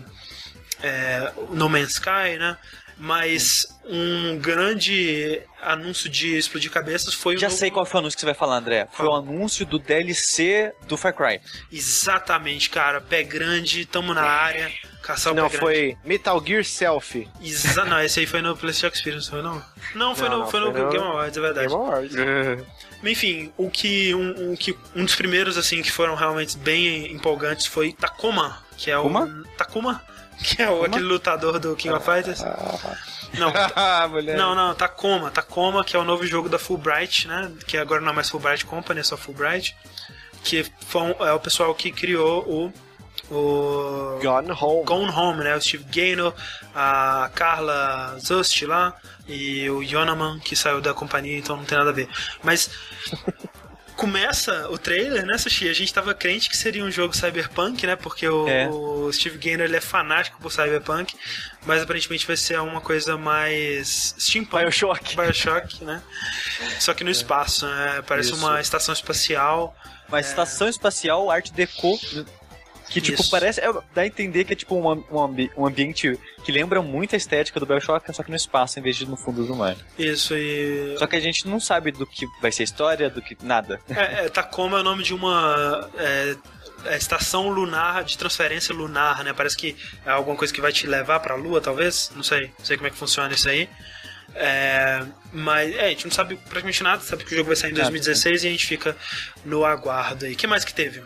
é, o no Man's Sky, né? Mas um grande anúncio de explodir cabeças foi o Já novo- sei qual foi o anúncio que você vai falar, André. Foi o anúncio do DLC do Far Cry. Exatamente, cara. Pé grande, tamo na área. Caçar o Não, pé grande. foi Metal Gear Selfie. Exa não, esse aí foi no PlayStation Experience, foi não? Não, foi Não, no, não, foi no foi no Game Awards, é verdade. Game Awards. Enfim, o que um, um que um dos primeiros assim que foram realmente bem empolgantes foi Takuma, que é o Kuma? <laughs> Que é o, aquele lutador do King of Fighters. Não, <laughs> Ah, não, não, Takuma, Takuma, que é o novo jogo da Fulbright, né? Que agora não é mais Fulbright Company, é só Fulbright. Que foi é o pessoal que criou o o Gone Home. Gone Home, né? O Steve Gaynor, a Carla Zust lá e o Yonaman, que saiu da companhia, então não tem nada a ver. Mas <laughs> começa o trailer, né, Sushi? A gente tava crente que seria um jogo cyberpunk, né? Porque o, É. o Steve Gaynor ele é fanático por cyberpunk, mas aparentemente vai ser uma coisa mais steampunk. Bioshock. Bioshock, né? Só que no espaço, né? Parece Isso. uma estação espacial. Uma estação espacial Art Deco. Que, tipo, Isso. parece. é, dá a entender que é, tipo, um, um, ambi- um ambiente que lembra muito a estética do Bioshock, só que no espaço, em vez de no fundo do mar. Isso e Só que a gente não sabe do que vai ser a história, do que. nada. É, é, Tacoma é o nome de uma é, é, estação lunar, de transferência lunar, né? Parece que é alguma coisa que vai te levar pra Lua, talvez? Não sei. Não sei como é que funciona isso aí. É, mas é, a gente não sabe praticamente nada, sabe que o jogo vai sair em Nada, 2016 e a gente fica no aguardo aí. O que mais que teve?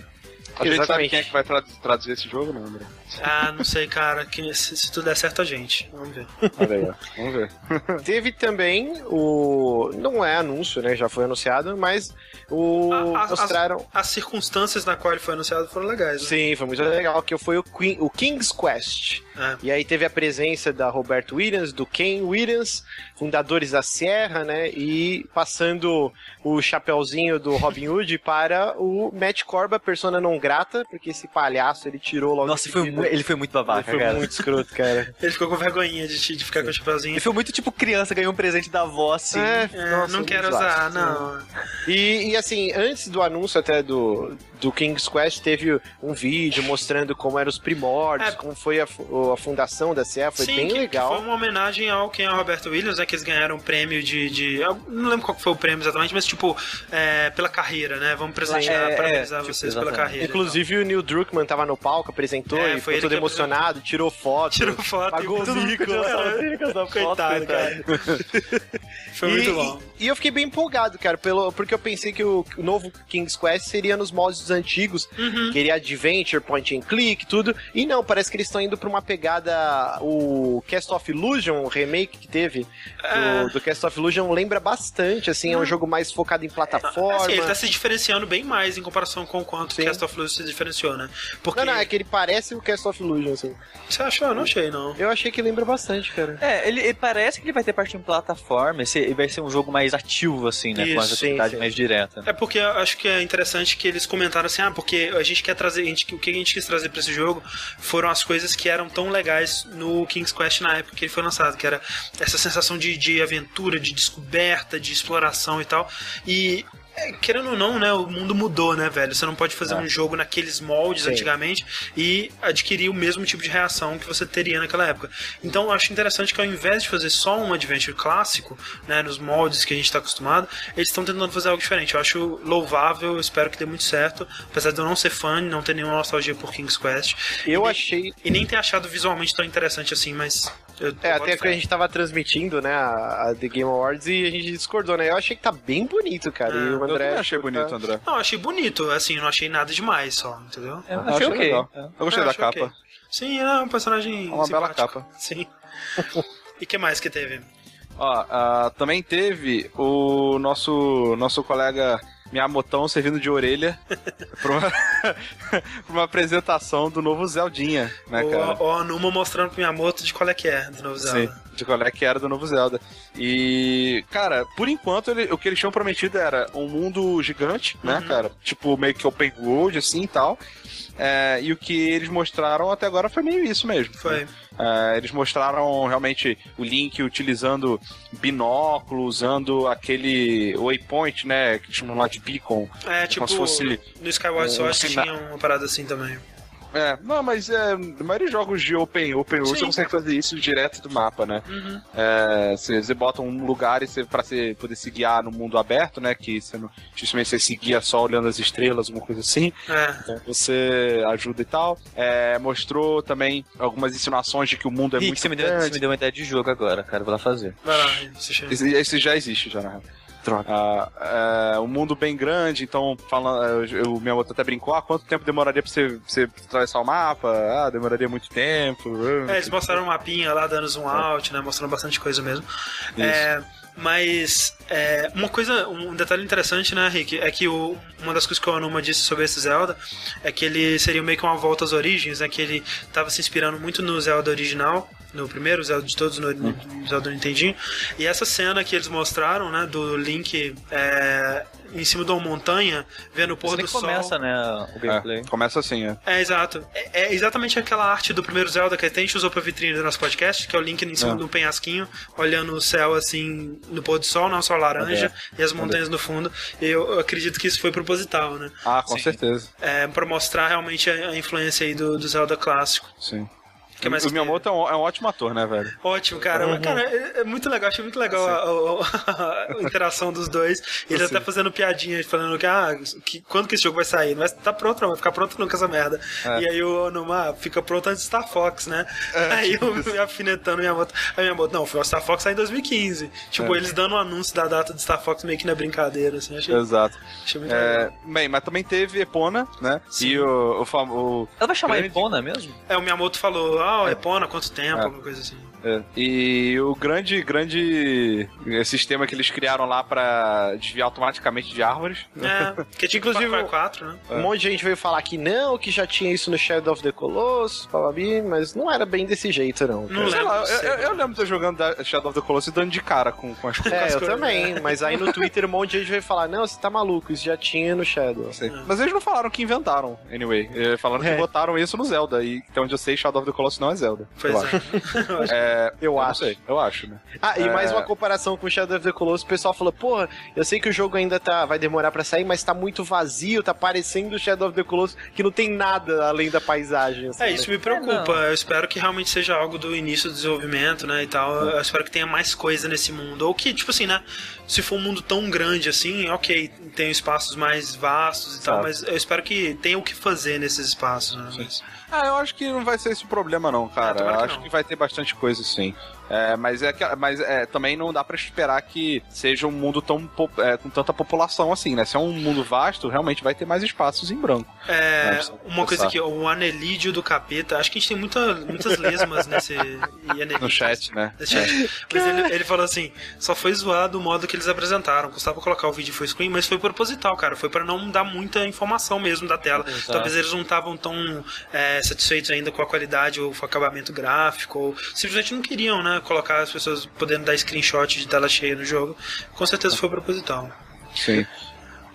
A gente sabe Exatamente. quem é que vai tra- traduzir esse jogo, não, André? Ah, não sei, cara. Que, se, se tudo der certo a gente. Vamos ver. Olha aí. Vamos ver. <laughs> Teve também o. Não é anúncio, né? Já foi anunciado, mas o. A- a- mostraram. As circunstâncias na qual ele foi anunciado foram legais. Né? Sim, foi muito legal, que foi o, Queen, o King's Quest. É. E aí teve a presença da Roberto Williams, do Ken Williams, fundadores da Sierra, né? E passando o chapeuzinho do Robin Hood <laughs> para o Matt Corba, persona não grata, porque esse palhaço ele tirou logo. Nossa, foi ele foi muito Ele babaca, foi cara. muito escroto, cara. <laughs> Ele ficou com vergonhinha de, de ficar com o chapeuzinho. Ele foi muito tipo criança, ganhou um presente da avó, assim. É, É, nossa, não quero usar, não. E, e, assim, antes do anúncio até do, do King's Quest, teve um vídeo mostrando como eram os primórdios, É. como foi a, o- a fundação da CE, foi Sim, bem que, legal. que foi uma homenagem ao quem é o Roberto Williams, né? Que eles ganharam um prêmio de. de eu não lembro qual que foi o prêmio exatamente, mas tipo, é, pela carreira, né? Vamos presentear, É, é, parabenizar tipo, vocês pela exatamente. carreira. e Inclusive o Neil Druckmann tava no palco, apresentou É, e foi todo emocionado, tirou foto. Tirou foto Pagou né? da foto, Coitado, coitado. cara. Foi e, muito bom. E, e eu fiquei bem empolgado, cara, pelo, porque eu pensei que o, o novo King's Quest seria nos moldes antigos, Uhum. queria adventure, point and click, tudo. E não, parece que eles estão indo pra uma pegada. O Cast of Illusion, o remake que teve É. do, do Cast of Illusion, lembra bastante, assim, é um jogo mais focado em plataforma. Assim, ele tá se diferenciando bem mais em comparação com o quanto Sim. o Cast of Illusion se diferenciou, né? Porque. Não, não, é que ele parece o Cast of Illusion, assim. Você achou? Eu não achei, não. Eu achei que lembra bastante, cara. É, ele, ele parece que ele vai ter parte em plataforma, esse, ele vai ser um jogo mais ativo, assim, né? com Isso, essa atividade sim, sim. mais direta. É porque eu acho que é interessante que eles comentaram assim, ah, porque a gente quer trazer, a gente, o que a gente quis trazer pra esse jogo foram as coisas que eram tão legais no King's Quest na época que ele foi lançado, que era essa sensação de, de aventura, de descoberta, de exploração e tal. E é, querendo ou não, né, o mundo mudou, né, velho? Você não pode fazer um jogo naqueles moldes Sim. antigamente e adquirir o mesmo tipo de reação que você teria naquela época. Então eu acho interessante que ao invés de fazer só um adventure clássico, né, nos moldes que a gente está acostumado, eles estão tentando fazer algo diferente. Eu acho louvável, eu espero que dê muito certo, apesar de eu não ser fã, não ter nenhuma nostalgia por King's Quest. Eu e achei. E nem ter achado visualmente tão interessante assim, mas. Eu, É, eu até que a gente tava transmitindo, né, a, a The Game Awards e a gente discordou, né? Eu achei que tá bem bonito, cara. e o Eu André também achei tá- bonito, André. Não, eu achei bonito, assim, eu não achei nada demais só, entendeu? Eu Eu achei ok. legal. Eu gostei Eu da achei capa. ok. Sim, é um personagem. Uma bela simpático. capa. Sim. <laughs> e que mais que teve? Ó, ah, também teve o nosso, nosso colega Miamotão servindo de orelha <laughs> pra uma, <laughs> pra uma apresentação do novo Zeldinha, né, cara? O, o Anuma mostrando pro Miyamoto de qual é que é do novo Sim, Zelda. de qual é que era do novo Zelda. E, cara, por enquanto ele- o que eles tinham prometido era um mundo gigante, né, Uhum. cara? Tipo, meio que open world, assim e tal. É, e o que eles mostraram até agora foi meio isso mesmo. Foi. É, eles mostraram realmente o Link utilizando binóculo, usando aquele waypoint, né? Que chamam lá de beacon. É, tipo, se fosse no Skyward Sword tinha uma parada assim também. É, não, mas é, na maioria dos jogos de Open, open World Sim. você consegue fazer isso direto do mapa, né? Uhum. É, você, você bota um lugar e você, pra você poder se guiar no mundo aberto, né? Que você não, dificilmente você se guia só olhando as estrelas, alguma coisa assim. É. Então você ajuda e tal. É, mostrou também algumas insinuações de que o mundo é Rick, muito você me, deu, você me deu uma ideia de jogo agora, cara. Vou lá fazer. Vai lá, assiste aí. Esse, esse já existe, já, na real. Droga. Ah, é, um mundo bem grande, então falando, eu- o meu outro até brincou, ah, quanto tempo demoraria pra você, pra você atravessar o mapa? Ah, demoraria muito tempo. É, eles mostraram um mapinha lá dando zoom out, né? Mostrando bastante coisa mesmo. É, mas é, uma coisa, um detalhe interessante, né, Rick, é que o, uma das coisas que o Anuma disse sobre esse Zelda é que ele seria meio que uma volta às origens, né? Que ele tava se inspirando muito no Zelda original. No primeiro Zelda de todos, no, no Zelda do Nintendinho. E essa cena que eles mostraram, né, do Link é, em cima de uma montanha, vendo o pôr do sol. começa, né, o gameplay. É, começa assim, é. É, exato. É, é exatamente aquela arte do primeiro Zelda que a gente usou pra vitrine do nosso podcast, que é o Link em cima É. de um penhasquinho, olhando o céu assim, no pôr do sol, não só laranja, e as montanhas no fundo. E eu acredito que isso foi proposital, né? Ah, com Sim. certeza. É, pra mostrar realmente a, a influência aí do, do Zelda clássico. Sim. Que mais o que Miyamoto é um, é um ótimo ator, né, velho? Ótimo, cara. Cara, é, é muito legal, achei muito legal a, a- a interação dos dois. E Eles Sim. até fazendo piadinha, falando que, ah, que, quando que esse jogo vai sair? Não vai tá pronto, não, vai ficar pronto nunca essa merda. É. E aí o Onuma fica pronto antes de Star Fox, né? <laughs> aí eu me afinetando minha moto. Aí minha moto, não, foi o Star Fox sai em 2015. Tipo, É. eles dando o anúncio da data de Star Fox meio que na brincadeira, assim. Achei, Exato. achei muito É, legal. bem, mas também teve Epona, né? Sim. E o, o, fam- o- Ela vai chamar Grande. Epona mesmo? É, o Miyamoto falou, ah, o Epona, quanto tempo, É. alguma coisa assim. É, e o grande, grande eh, sistema que eles criaram lá pra desviar automaticamente de árvores. É, que é tipo Inclusive, Far Cry 4, né? Um monte de gente veio falar que não, que já tinha isso no Shadow of the Colossus, Palabi, mas não era bem desse jeito, não. Não. Sei lá, lembro, sei. eu, eu lembro de eu jogando Shadow of the Colossus e dando de cara com, com as coisas. É, eu também, mas aí no Twitter um monte de gente veio falar, não, você tá maluco, isso já tinha no Shadow. Sei. Mas eles não falaram que inventaram, anyway. Falaram É. que botaram isso no Zelda. E até onde eu sei, Shadow of the Colossus não é Zelda. Pois acho. <laughs> é. É, Eu não acho. sei, eu acho, né? Ah, e É. mais uma comparação com Shadow of the Colossus, o pessoal falou, porra, eu sei que o jogo ainda tá, vai demorar pra sair, mas tá muito vazio, tá parecendo Shadow of the Colossus, que não tem nada além da paisagem. assim, É, né? isso me preocupa. eu espero que realmente seja algo do início do desenvolvimento, né, e tal. Eu espero que tenha mais coisa nesse mundo. Ou que, tipo assim, né, se for um mundo tão grande assim, ok, tem espaços mais vastos e tal, Sabe. mas eu espero que tenha o que fazer nesses espaços, né. Mas- Ah, eu acho que não vai ser esse o problema, não, cara. Ah, eu que acho não. que vai ter bastante coisa, sim. É, mas é, que- mas é, também não dá pra esperar que seja um mundo tão é, com tanta população assim, né? Se é um mundo vasto, realmente vai ter mais espaços em branco. É, precisa uma coisa aqui, o anelídeo do capeta, acho que a gente tem muita, muitas lesmas nesse. <laughs> No chat, né? Nesse chat. Mas ele, ele falou assim: só foi zoado o modo que eles apresentaram. Custava colocar o vídeo full screen, mas foi proposital, cara. Foi pra não dar muita informação mesmo da tela. Exato. Talvez eles não estavam tão é, satisfeitos ainda com a qualidade ou com o acabamento gráfico, ou simplesmente não queriam, né? Colocar as pessoas podendo dar screenshot de tela cheia no jogo. Com certeza foi proposital. Sim.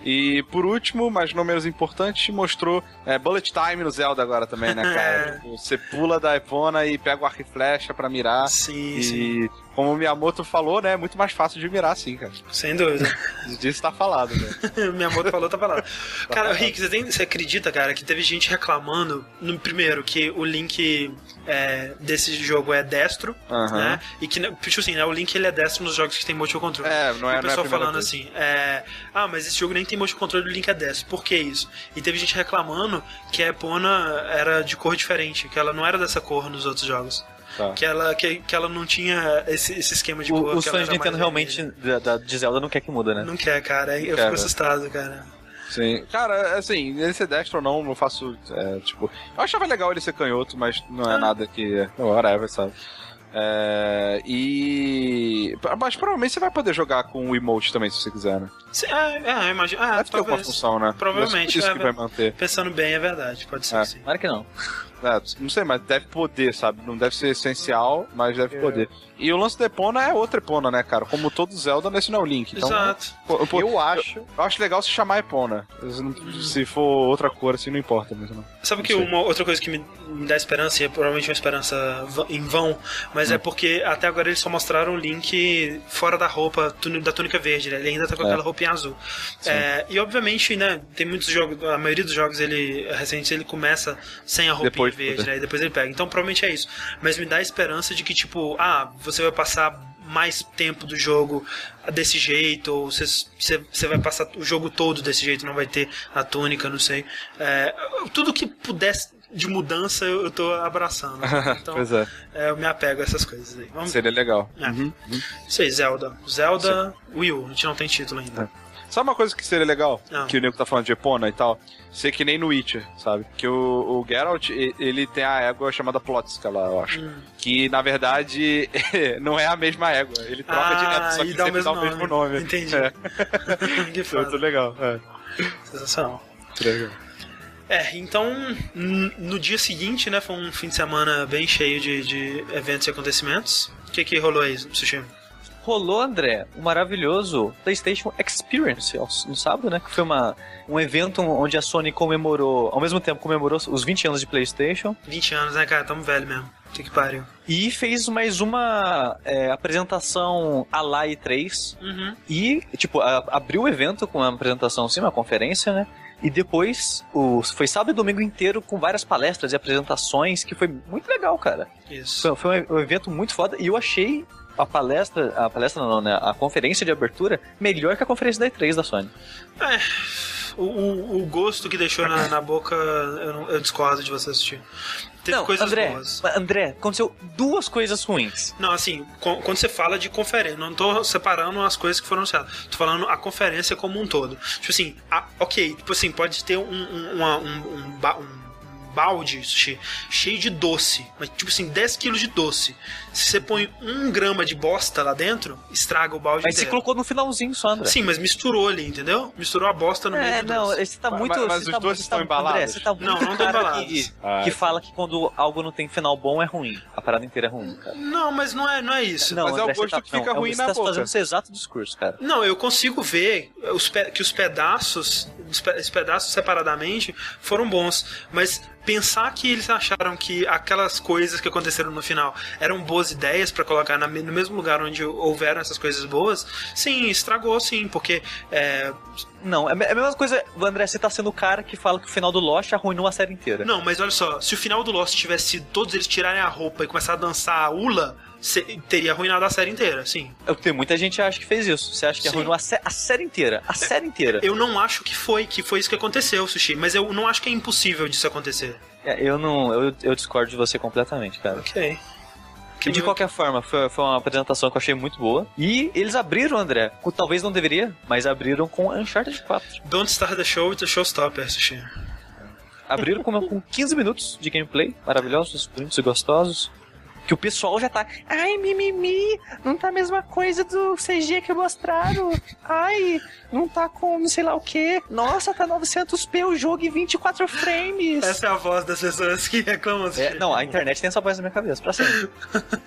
E por último, mas não menos importante, mostrou é, Bullet Time no Zelda agora também, né, <laughs> cara? É. Você pula da Epona e pega o arco e flecha pra mirar. Sim, e sim. Como o Miyamoto falou, né, é muito mais fácil de mirar assim, cara. Sem dúvida. <laughs> Disso tá falado, né? <laughs> Minha moto falou, tá falando. Cara, Rick, você, tem- você acredita, cara, que teve gente reclamando, no primeiro, que o link é, desse jogo é destro, né? E que, tipo assim, né, o link ele é destro nos jogos que tem motion control. É, não é- E não é o a pessoal primeira falando vez. assim, é, ah, mas esse jogo nem tem motion control o link é destro. Por que isso? E teve gente reclamando que a Epona era de cor diferente, que ela não era dessa cor nos outros jogos. Tá. Que ela, que, que ela não tinha esse, esse esquema de O- cor. os fãs de Nintendo realmente da, da- de Zelda não quer que muda, né? Não quer, cara. Eu quer, fico né? assustado, cara. Sim. Cara, assim, ele ser destro ou não, eu faço, é, tipo... Eu achava legal ele ser canhoto, mas não é Ah. nada que... Whatever, sabe? É, e... Mas provavelmente você vai poder jogar com o emote também, se você quiser, né? Sim, É, é, eu imagino. Ah, Deve ter alguma talvez. função, né? Provavelmente, Isso é, que vai manter. Pensando bem, é verdade. Pode ser É. sim. Claro que não. É, não sei, mas deve poder, sabe? Não deve ser essencial, mas deve poder. E o lance da Epona é outra Epona, né, cara? Como todo Zelda, nesse não é o Link. Então, Exato. pô, pô, Eu acho. eu acho legal se chamar Epona. Se for outra cor, assim, não importa mesmo, não. Sabe que Não sei. uma outra coisa que me, me dá esperança, e é provavelmente uma esperança em vão, mas Hum. é porque até agora eles só mostraram o Link fora da roupa, da túnica verde, né? Ele ainda tá com É. aquela roupinha azul. É, e obviamente, né, tem muitos jogos, a maioria dos jogos, ele, recente, ele começa sem a roupinha Depois, verde, né? né? E depois ele pega. Então provavelmente é isso. Mas me dá a esperança de que, tipo, ah, você vai passar mais tempo do jogo desse jeito, ou você, você, vai passar o jogo todo desse jeito, não vai ter a túnica, não sei. É, tudo que pudesse de mudança eu, eu tô abraçando. <laughs> Então, pois é, é, eu me apego a essas coisas aí. Vamos seria legal. É. Uhum. Isso aí, Zelda. Zelda Wii U, a gente não tem título ainda. Sabe uma coisa que seria legal? Ah. Que o nego tá falando de Epona e tal? Ser que nem no Witcher, sabe? Que o, o Geralt, ele tem a égua chamada Plotska lá, eu acho. Hum. Que, na verdade, <laughs> não é a mesma égua. Ele troca Ah, direto, só que dá o sempre mesmo dá o mesmo nome. Entendi. É. <laughs> que Isso é muito foda. legal. É. Sensacional. Legal. É, então, no dia seguinte, né, foi um fim de semana bem cheio de, de eventos e acontecimentos. O que que rolou aí, Sushi? Rolou, André, o maravilhoso PlayStation Experience no sábado, né? Que foi uma, um evento onde a Sony comemorou, ao mesmo tempo comemorou os 20 anos de PlayStation 20 anos, né, cara? Tamo velho mesmo. Que que pariu. e fez mais uma é, apresentação a lá E3 Uhum. e, tipo, a- abriu o evento com uma apresentação, sim, uma conferência, né? E depois, o, foi sábado e domingo inteiro com várias palestras e apresentações, que foi muito legal, cara. Isso. Foi, foi um evento muito foda e eu achei a palestra, a palestra não, né? A conferência de abertura melhor que a conferência da E3 da Sony. É, o, o, o gosto que deixou na, na boca, eu, não- eu discordo de você assistir. Teve não, coisas André, boas. André, aconteceu duas coisas ruins. Não, assim, quando você fala de conferência, não tô separando as coisas que foram anunciadas. Tô falando a conferência como um todo. Tipo assim, a- ok, tipo assim, pode ter um, um, uma- um, um, um balde cheio de doce, mas tipo assim, 10 quilos de doce. Se você põe um grama de bosta lá dentro, estraga o balde Mas você inteiro. colocou no finalzinho só, André. Sim, mas misturou ali, entendeu? Misturou a bosta no É, meio do não, doce. você tá Mas- muito. mas você os tá, doces você tá- estão embalados? André, você tá muito Não, não estão embalados. Que, Ah, que é. fala que quando algo não tem final bom é ruim. A parada inteira é ruim, cara. Não, mas não é, não é isso. Mas é o André, você gosto tá, que fica não, é ruim você na tá boca. fazendo esse exato discurso, cara. Não, eu consigo ver os pe- que os pedaços os, pe- os pedaços separadamente foram bons, mas pensar que eles acharam que aquelas coisas que aconteceram no final eram boas ideias pra colocar na no mesmo lugar onde houveram essas coisas boas, sim, estragou sim, porque é, Não, é a mesma coisa, André, você tá sendo o cara que fala que o final do Lost arruinou a série inteira. Não, mas olha só, se o final do Lost tivesse sido todos eles tirarem a roupa e começar a dançar a Ula, teria arruinado a série inteira, sim. Eu- Tem muita gente que acha que fez isso. Você acha que Sim. arruinou a, sé- a série inteira. A série inteira. Eu não acho que foi, que foi isso que aconteceu, Sushi, mas eu não acho que é impossível disso acontecer. É, eu não. Eu, eu discordo de você completamente, cara. Ok. E de qualquer forma, foi, foi uma apresentação que eu achei muito boa. E eles abriram, André. com- Talvez não deveria, mas abriram com Uncharted 4. Don't start the show with a showstopper, Sushi. Abriram com, com 15 minutos de gameplay, maravilhosos, bonitos e gostosos. Que o pessoal já tá. Ai, mimimi, não tá a mesma coisa do CG que mostraram. Ai, não tá com sei lá o que. Nossa, tá 900p o jogo e 24 frames. Essa é a voz das pessoas que reclamam, Sushi. É, não, a internet tem essa voz na minha cabeça, pra sempre.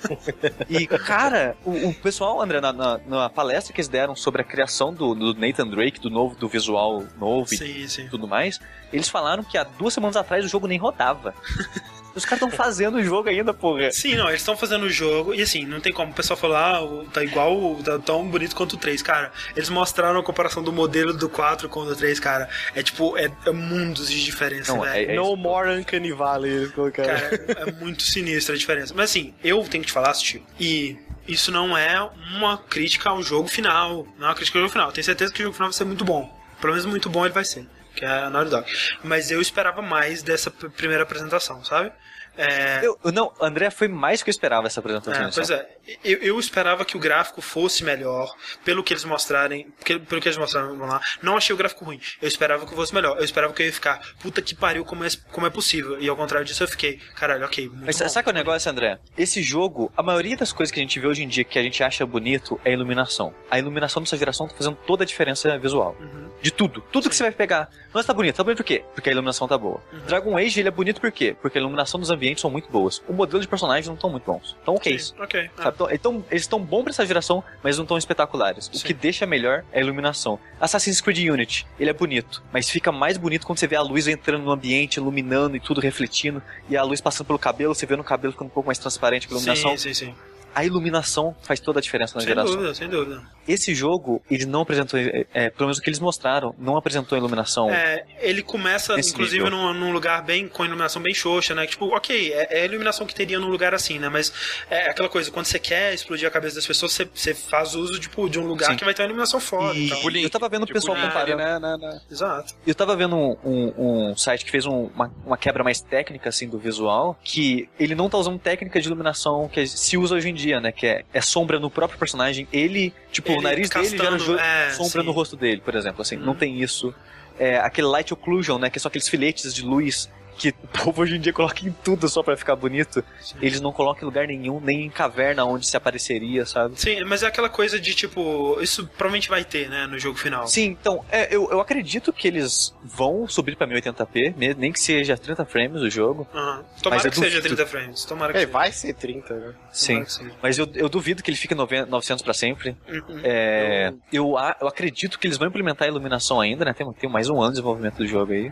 <laughs> e, cara, o, o pessoal, André, na, na- na palestra que eles deram sobre a criação do, do Nathan Drake, do novo, do visual novo e Sim, sim. tudo mais, eles falaram que há duas semanas atrás o jogo nem rodava. <laughs> Os caras estão fazendo o jogo ainda, porra. Sim, não, eles estão fazendo o jogo e assim, não tem como o pessoal falar, ah, tá igual, tá tão bonito quanto o 3, cara. Eles mostraram a comparação do modelo do 4 com o do 3, cara. É tipo, é, é mundos de diferença, Não, velho. é- No more Uncanny Valley, eles colocaram. Cara, é <laughs> muito sinistra a diferença. Mas assim, eu tenho que te falar, Sushi, e isso não é uma crítica ao jogo final. Não é uma crítica ao jogo final. Tenho certeza que o jogo final vai ser muito bom. Pelo menos muito bom ele vai ser. Que é a Naughty Dog. Mas eu esperava mais dessa primeira apresentação, sabe? É, Eu, não, André, foi mais do que eu esperava essa apresentação. é, pois é, eu, eu esperava que o gráfico fosse melhor, pelo que eles mostrarem, pelo, pelo que eles mostraram lá. Não achei o gráfico ruim. Eu esperava que fosse melhor. Eu esperava que eu ia ficar, puta que pariu, como é, como é possível. E ao contrário disso, eu fiquei, caralho, ok. Muito Mas bom. sabe qual é o negócio, André? Esse jogo, a maioria das coisas que a gente vê hoje em dia que a gente acha bonito é a iluminação. A iluminação dessa geração tá fazendo toda a diferença visual. Uhum. De tudo. Tudo que você vai pegar. Nossa, tá bonito. Tá bonito por quê? Porque a iluminação tá boa. Uhum. Dragon Age, ele é bonito por quê? Porque a iluminação dos ambientes são muito boas. O modelo de personagens não estão muito bons. Então, ok. Sim, ok. Sabe? Então, então, eles estão bons pra essa geração, mas não tão espetaculares. O Sim. que deixa melhor é a iluminação. Assassin's Creed Unity, ele é bonito, mas fica mais bonito quando você vê a luz entrando no ambiente, iluminando e tudo refletindo, e a luz passando pelo cabelo, você vê no cabelo ficando um pouco mais transparente pela iluminação. Sim, sim, sim. A iluminação faz toda a diferença na Sem geração. dúvida, sem dúvida. Esse jogo, ele não apresentou, é, é, pelo menos o que eles mostraram, não apresentou a iluminação. É, ele começa, inclusive, num, num lugar bem com iluminação bem xoxa, né? Tipo, ok, é, é a iluminação que teria num lugar assim, né? Mas é aquela coisa, quando você quer explodir a cabeça das pessoas, você, você faz uso tipo, de um lugar Sim. que vai ter uma iluminação foda. E então. eu tava vendo o Tipo, pessoal comparando. né, né, né. Exato. Eu tava vendo um, um- um site que fez um- uma, uma quebra mais técnica, assim, do visual, que ele não tá usando técnica de iluminação que se usa hoje em dia, né? Que é, é sombra no próprio personagem. Ele, tipo, Ele o nariz dele gera castando, é, sombra sim. no rosto dele, por exemplo. Assim, não Uhum. tem isso. É, aquele light occlusion, né? Que são aqueles filetes de luz que o povo hoje em dia coloca em tudo só pra ficar bonito. Eles não colocam em lugar nenhum, nem em caverna onde se apareceria, sabe? Sim, mas é aquela coisa de tipo, isso provavelmente vai ter, né, no jogo final. Sim, então, é, eu, eu acredito que eles vão subir pra 1080p, ne- nem que seja 30 frames o jogo. Aham. Tomara que seja duvido. 30 frames. Tomara que É, seja. vai ser 30, né? Sim. Mas eu, eu duvido que ele fique 90 900 pra sempre. Uhum. É, eu, eu acredito que eles vão implementar a iluminação ainda, né? Tem, tem mais um ano de desenvolvimento do jogo aí.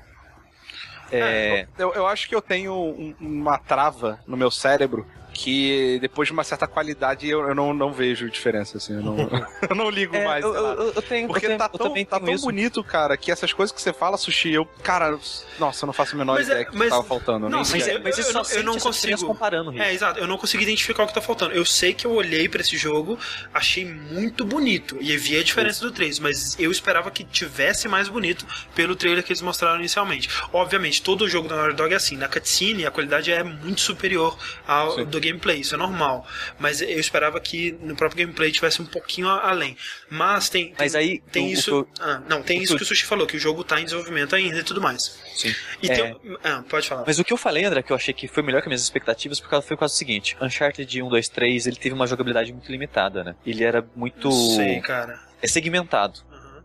É, Eu, eu acho que eu tenho um- uma trava no meu cérebro que depois de uma certa qualidade eu, eu não, não vejo diferença, assim. Eu não, <laughs> <laughs> eu não ligo é, mais. eu, eu- eu tenho, Porque eu tenho- tá tão, tá tão isso. bonito, cara, que essas coisas que você fala, sushi, eu. Cara, nossa, eu não faço a menor Mas é- ideia que mas- tava faltando. Não, Mas, é, mas Eu- não- eu não consigo- comparando, Rick. É, exato. Eu não consegui identificar o que tá faltando. Eu sei que eu olhei pra esse jogo, achei muito bonito. E vi a diferença do 3, mas eu esperava que tivesse mais bonito pelo trailer que eles mostraram inicialmente. Obviamente, todo jogo da Naughty Dog é assim. Na cutscene, a qualidade é muito superior ao Sim. do gameplay. Isso é normal. Mas eu esperava que no próprio gameplay tivesse um pouquinho além. Mas tem. tem- Mas aí, Tem o- o isso. eu- Ah, não, tem o isso que o Sushi falou, que o jogo tá em desenvolvimento ainda e tudo mais. Sim. E É. tem. Ah, pode falar. Mas o que eu falei, André, que eu achei que foi melhor que as minhas expectativas, por causa, foi causa do seguinte: Uncharted 1, 2, 3, ele teve uma jogabilidade muito limitada, né? Ele era muito. Não sei, cara. É segmentado.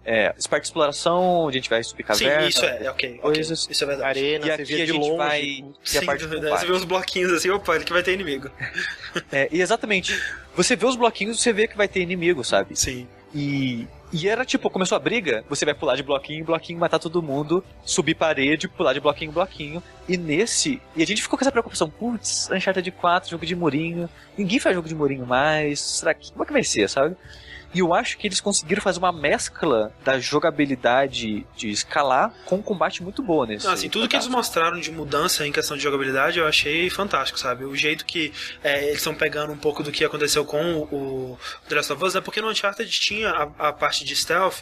É, de exploração, onde a gente vai subir caverna. Sim, isso é, é ok. coisas. Isso é verdade. Arena, E aqui a de gente longe. vai. Sim, a parte de de verdade. Você vê uns bloquinhos assim, opa, ele que vai ter inimigo. <laughs> É, e exatamente. Você vê os bloquinhos, você vê que vai ter inimigo, sabe? Sim. E E era tipo, começou a briga, você vai pular de bloquinho em bloquinho, matar todo mundo, subir parede, pular de bloquinho em bloquinho. E nesse. E a gente ficou com essa preocupação, putz, Uncharted 4, jogo de murinho. Ninguém faz jogo de murinho mais. Será que. Como é que vai ser, sabe? E eu acho que eles conseguiram fazer uma mescla da jogabilidade de escalar com um combate muito boa nesse. Não, assim, tudo que eles mostraram de mudança em questão de jogabilidade eu achei fantástico, sabe? O jeito que é, eles estão pegando um pouco do que aconteceu com o, o The Last of Us, é porque no Uncharted tinha a, a parte de stealth,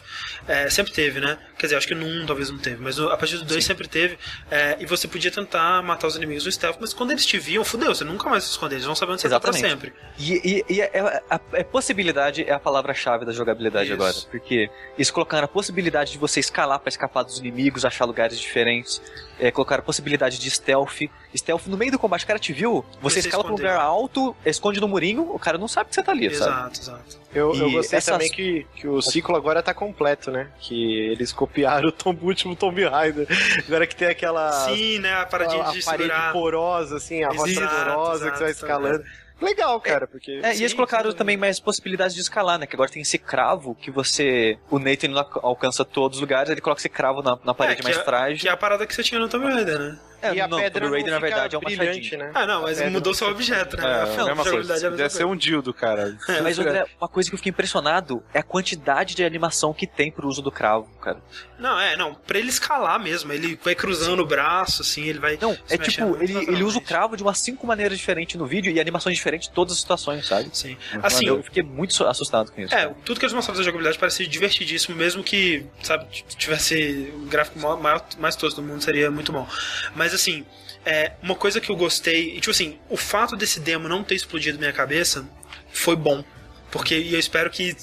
é, sempre teve, né? Quer dizer, acho que no 1 talvez não teve, mas a partir do 2 sempre teve. É, e você podia tentar matar os inimigos no stealth, mas quando eles te viam, fudeu, você nunca mais se esconder, eles vão saber onde você Exatamente. tá pra sempre. E, e, e é, a, a possibilidade é a palavra-chave da jogabilidade Isso. agora. Porque eles colocaram a possibilidade de você escalar pra escapar dos inimigos, achar lugares diferentes. É, colocaram a possibilidade de stealth. Stealth no meio do combate, o cara te viu, você, Você escala pra um esconder. lugar alto, esconde no murinho, o cara não sabe que você tá ali, sabe? Exato, exato. Eu, eu gostei essas- também que, que o ciclo agora tá completo, né? Que eles copiaram o Tom, último Tomb Raider. Agora que tem aquela. Sim, né? A paradinha a, de a parede segurar. porosa, assim, a rocha Exato, porosa que você vai exato, escalando. Legal, cara, porque. É, e eles Sim, colocaram sim. também mais possibilidades de escalar, né? Que agora tem esse cravo que você. O Nathan alcança todos os lugares, ele coloca esse cravo na, na parede É, mais é- frágil. Que é a parada que você tinha no Tomb Raider, né? É, e a não, pedra Tomb Raider, não na verdade, é uma brilhante, né? Ah, não, mas pedra mudou não seu objeto, né? É, a a mesma coisa. é Deve ser um dildo, cara. <laughs> Mas, André, uma coisa que eu fiquei impressionado é a quantidade de animação que tem pro uso do cravo, cara. Não, é, não, pra ele escalar mesmo, ele vai cruzando o braço, assim, ele vai. Não, é tipo, ele, ele usa o cravo de umas cinco maneiras diferentes no vídeo e animações diferentes em todas as situações, sabe? Sim. Assim, eu fiquei muito assustado com isso. É, cara. tudo que eles mostraram da jogabilidade parece divertidíssimo, mesmo que, sabe, tivesse o gráfico maior, maior- mais tosco do mundo, seria muito bom. Mas assim, é, uma coisa que eu gostei, e tipo assim, o fato desse demo não ter explodido minha cabeça foi bom. Porque, e eu espero que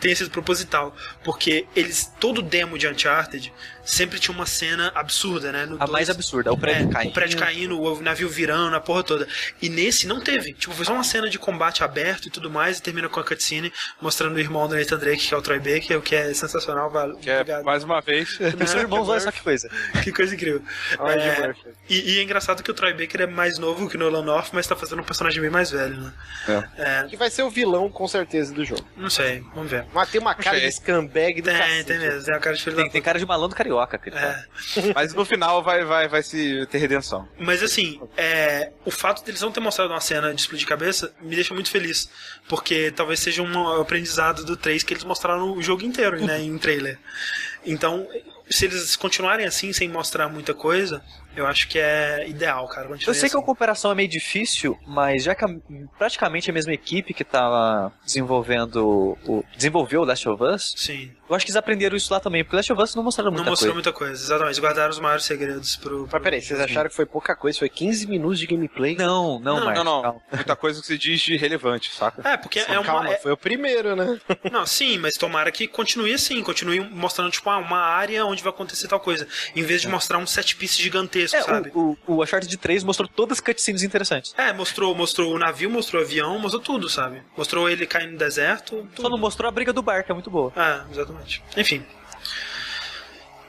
tenha sido proposital. Porque eles, todo demo de Uncharted sempre tinha uma cena absurda, né? No A mais dois- absurda, é o prédio é, caindo. O prédio caindo, o navio virando, a porra toda. E nesse não teve. Tipo, foi só uma cena de combate aberto e tudo mais, e termina com a cutscene mostrando o irmão do Nathan Drake, que é o Troy Baker, o que é sensacional. Valeu. Que é, mais uma vez. <laughs> São irmãos, olha só que coisa. <laughs> Que coisa incrível. Olha, É, e, e é engraçado que o Troy Baker é mais novo que o Nolan North, mas tá fazendo um personagem bem mais velho, né? É, Que vai ser o vilão, com certeza, do jogo. não sei, vamos ver. Mas tem uma cara de scumbag do Tem, cacete. tem mesmo, tem cara de filho Tem, tem cara de malandro carioca, aquele cara. É. Mas no final vai, vai, vai se ter redenção. Mas assim, é, o fato deles não ter mostrado uma cena de explodir cabeça me deixa muito feliz. Porque talvez seja um aprendizado do 3 que eles mostraram o jogo inteiro, né, em trailer. Então, se eles continuarem assim, sem mostrar muita coisa, eu acho que é ideal, cara. Eu sei que a assim. cooperação é meio difícil, mas já que a- praticamente a mesma equipe que tava desenvolvendo o. desenvolveu o Last of Us, Sim, eu acho que eles aprenderam isso lá também, porque Last of Us não mostraram não muita mostrou coisa. muita coisa, exatamente. Guardaram os maiores segredos pro. pro Mas peraí, vocês acharam que foi pouca coisa? Foi 15 minutos de gameplay? Não, não, Não, Marcos, Não, não. calma. Muita coisa que se diz de relevante, saca? É, porque é uma. Calma, é- foi o primeiro, né? <laughs> Não, sim, mas tomara que continue assim, continue mostrando, tipo, ah, uma área onde vai acontecer tal coisa. Em vez de mostrar um set piece gigantesco, É, sabe? o, o, o Uncharted 3 mostrou todas as cutscenes interessantes. É, mostrou, mostrou o navio, mostrou o avião, mostrou tudo, sabe? Mostrou ele caindo no deserto, Só tudo. não mostrou a briga do bar, que é muito boa. É, exatamente. Enfim.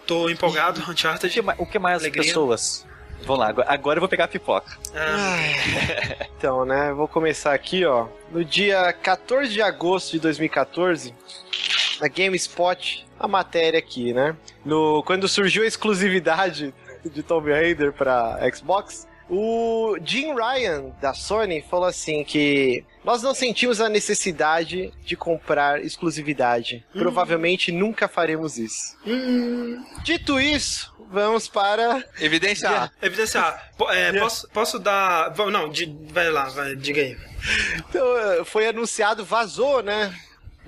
Tô empolgado, O que, Uncharted. o que mais Alegria. as pessoas. Vamos lá, agora, eu vou pegar a pipoca. É, <laughs> Então, né, vou começar aqui, ó. No dia 14 de agosto de 2014, na GameSpot, a matéria aqui, né? No, quando surgiu a exclusividade de Tomb Raider pra Xbox, o Jim Ryan, da Sony, falou assim que nós não sentimos a necessidade de comprar exclusividade. Provavelmente nunca faremos isso. hum, Dito isso, vamos para Evidenciar. <laughs> evidenciar. Po- é, <laughs> posso, posso dar. Não, vai lá, vai, diga aí. Então, eh, foi anunciado, vazou, né?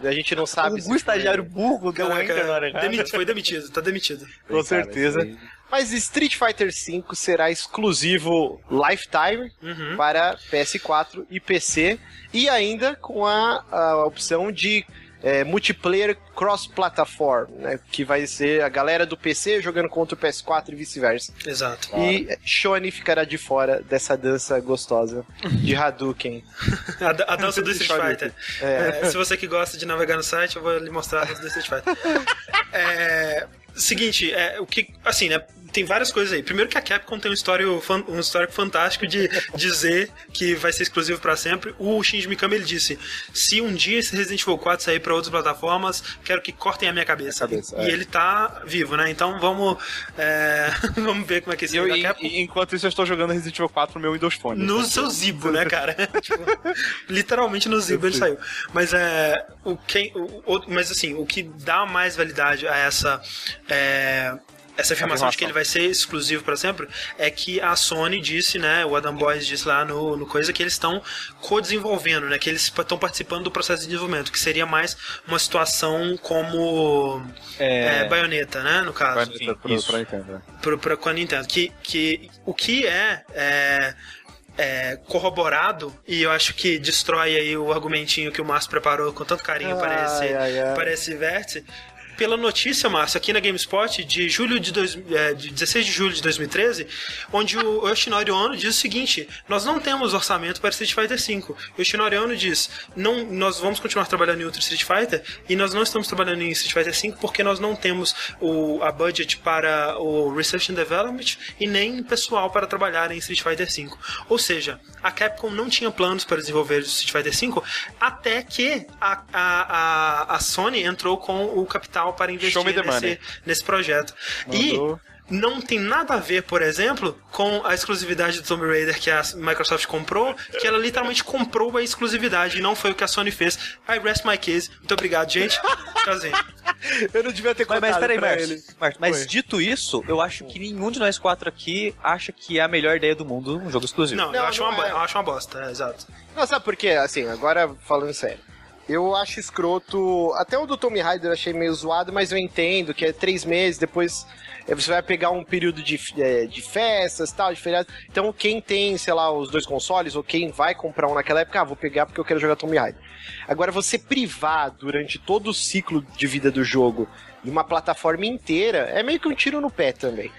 A gente não sabe. se o estagiário burro deu Caraca, enter na hora errada. demiti- foi demitido, tá demitido. Com certeza. Mas Street Fighter V será exclusivo Lifetime Uhum. para PS4 e PC e ainda com a, a opção de é, multiplayer cross-platform, né, que vai ser a galera do PC jogando contra o PS4 e vice-versa. Exato. E Shone ficará de fora dessa dança gostosa de Hadouken. <laughs> A, a dança do Street. Fighter. É. É, se você que gosta de navegar no site, eu vou lhe mostrar a dança do Street Fighter. <laughs> É, seguinte, é, o que. Assim, né? Tem várias coisas aí. Primeiro que a Capcom tem um histórico, um histórico fantástico de <laughs> dizer que vai ser exclusivo pra sempre. O Shinji Mikami ele disse: se um dia esse Resident Evil 4 sair pra outras plataformas, quero que cortem a minha cabeça. cabeça, e é. ele tá vivo, né? Então vamos é, <laughs> vamos ver como é que esse E eu- jogo e- da Capcom e- enquanto isso, eu estou jogando Resident Evil 4 no meu Windows Phone. no seu Zibo, né, cara? <laughs> Tipo, literalmente no Zibo ele saiu. Mas é. O que, o, o- mas assim, o que dá mais validade a essa. é, essa afirmação de que ele vai ser exclusivo para sempre é que a Sony disse, né, o Adam Boys disse lá no, no coisa que eles estão co-desenvolvendo, né, que eles estão participando do processo de desenvolvimento, que seria mais uma situação como É. é, baioneta, né, no caso pra, isso. pra Nintendo. pro, pro, com a Nintendo. Que, que, o que é, é, é corroborado, e eu acho que destrói aí o argumentinho que o Márcio preparou com tanto carinho para esse, Ai, ai, ai. para esse vértice. Pela notícia, Márcio, aqui na GameSpot, de julho de, dois, é, de 16 de julho de 2013, onde o Yoshinori Ono diz o seguinte: Nós não temos orçamento para Street Fighter V. Yoshinori Ono diz: não, Nós vamos continuar trabalhando em outro Street Fighter e nós não estamos trabalhando em Street Fighter V porque nós não temos o, a budget para o Research and Development e nem pessoal para trabalhar em Street Fighter V. Ou seja, a Capcom não tinha planos para desenvolver o Street Fighter V até que a, a, a, a Sony entrou com o capital para investir nesse, nesse projeto. Mandou. E não tem nada a ver, por exemplo, com a exclusividade do Tomb Raider que a Microsoft comprou, que ela literalmente comprou a exclusividade e não foi o que a Sony fez. I rest my case. Muito obrigado, gente. Tchauzinho. <laughs> Eu não devia ter Mas, contado mas peraí, Marcos. ele. Marcos, mas Oi. dito isso, eu acho que nenhum de nós quatro aqui acha que é a melhor ideia do mundo um jogo exclusivo. Não, Não, eu, acho não uma, é. eu acho uma bosta, é, exato. Não, sabe por quê? Assim, agora falando sério. Eu acho escroto. Até o do Tommy Raider eu achei meio zoado, mas eu entendo que é três meses, depois eh, você vai pegar um período de, eh, de festas tal, de feriado. Então, quem tem, sei lá, os dois consoles, ou quem vai comprar um naquela época, ah, vou pegar porque eu quero jogar Tommy Raider. Agora, você privar durante todo o ciclo de vida do jogo de uma plataforma inteira é meio que um tiro no pé também.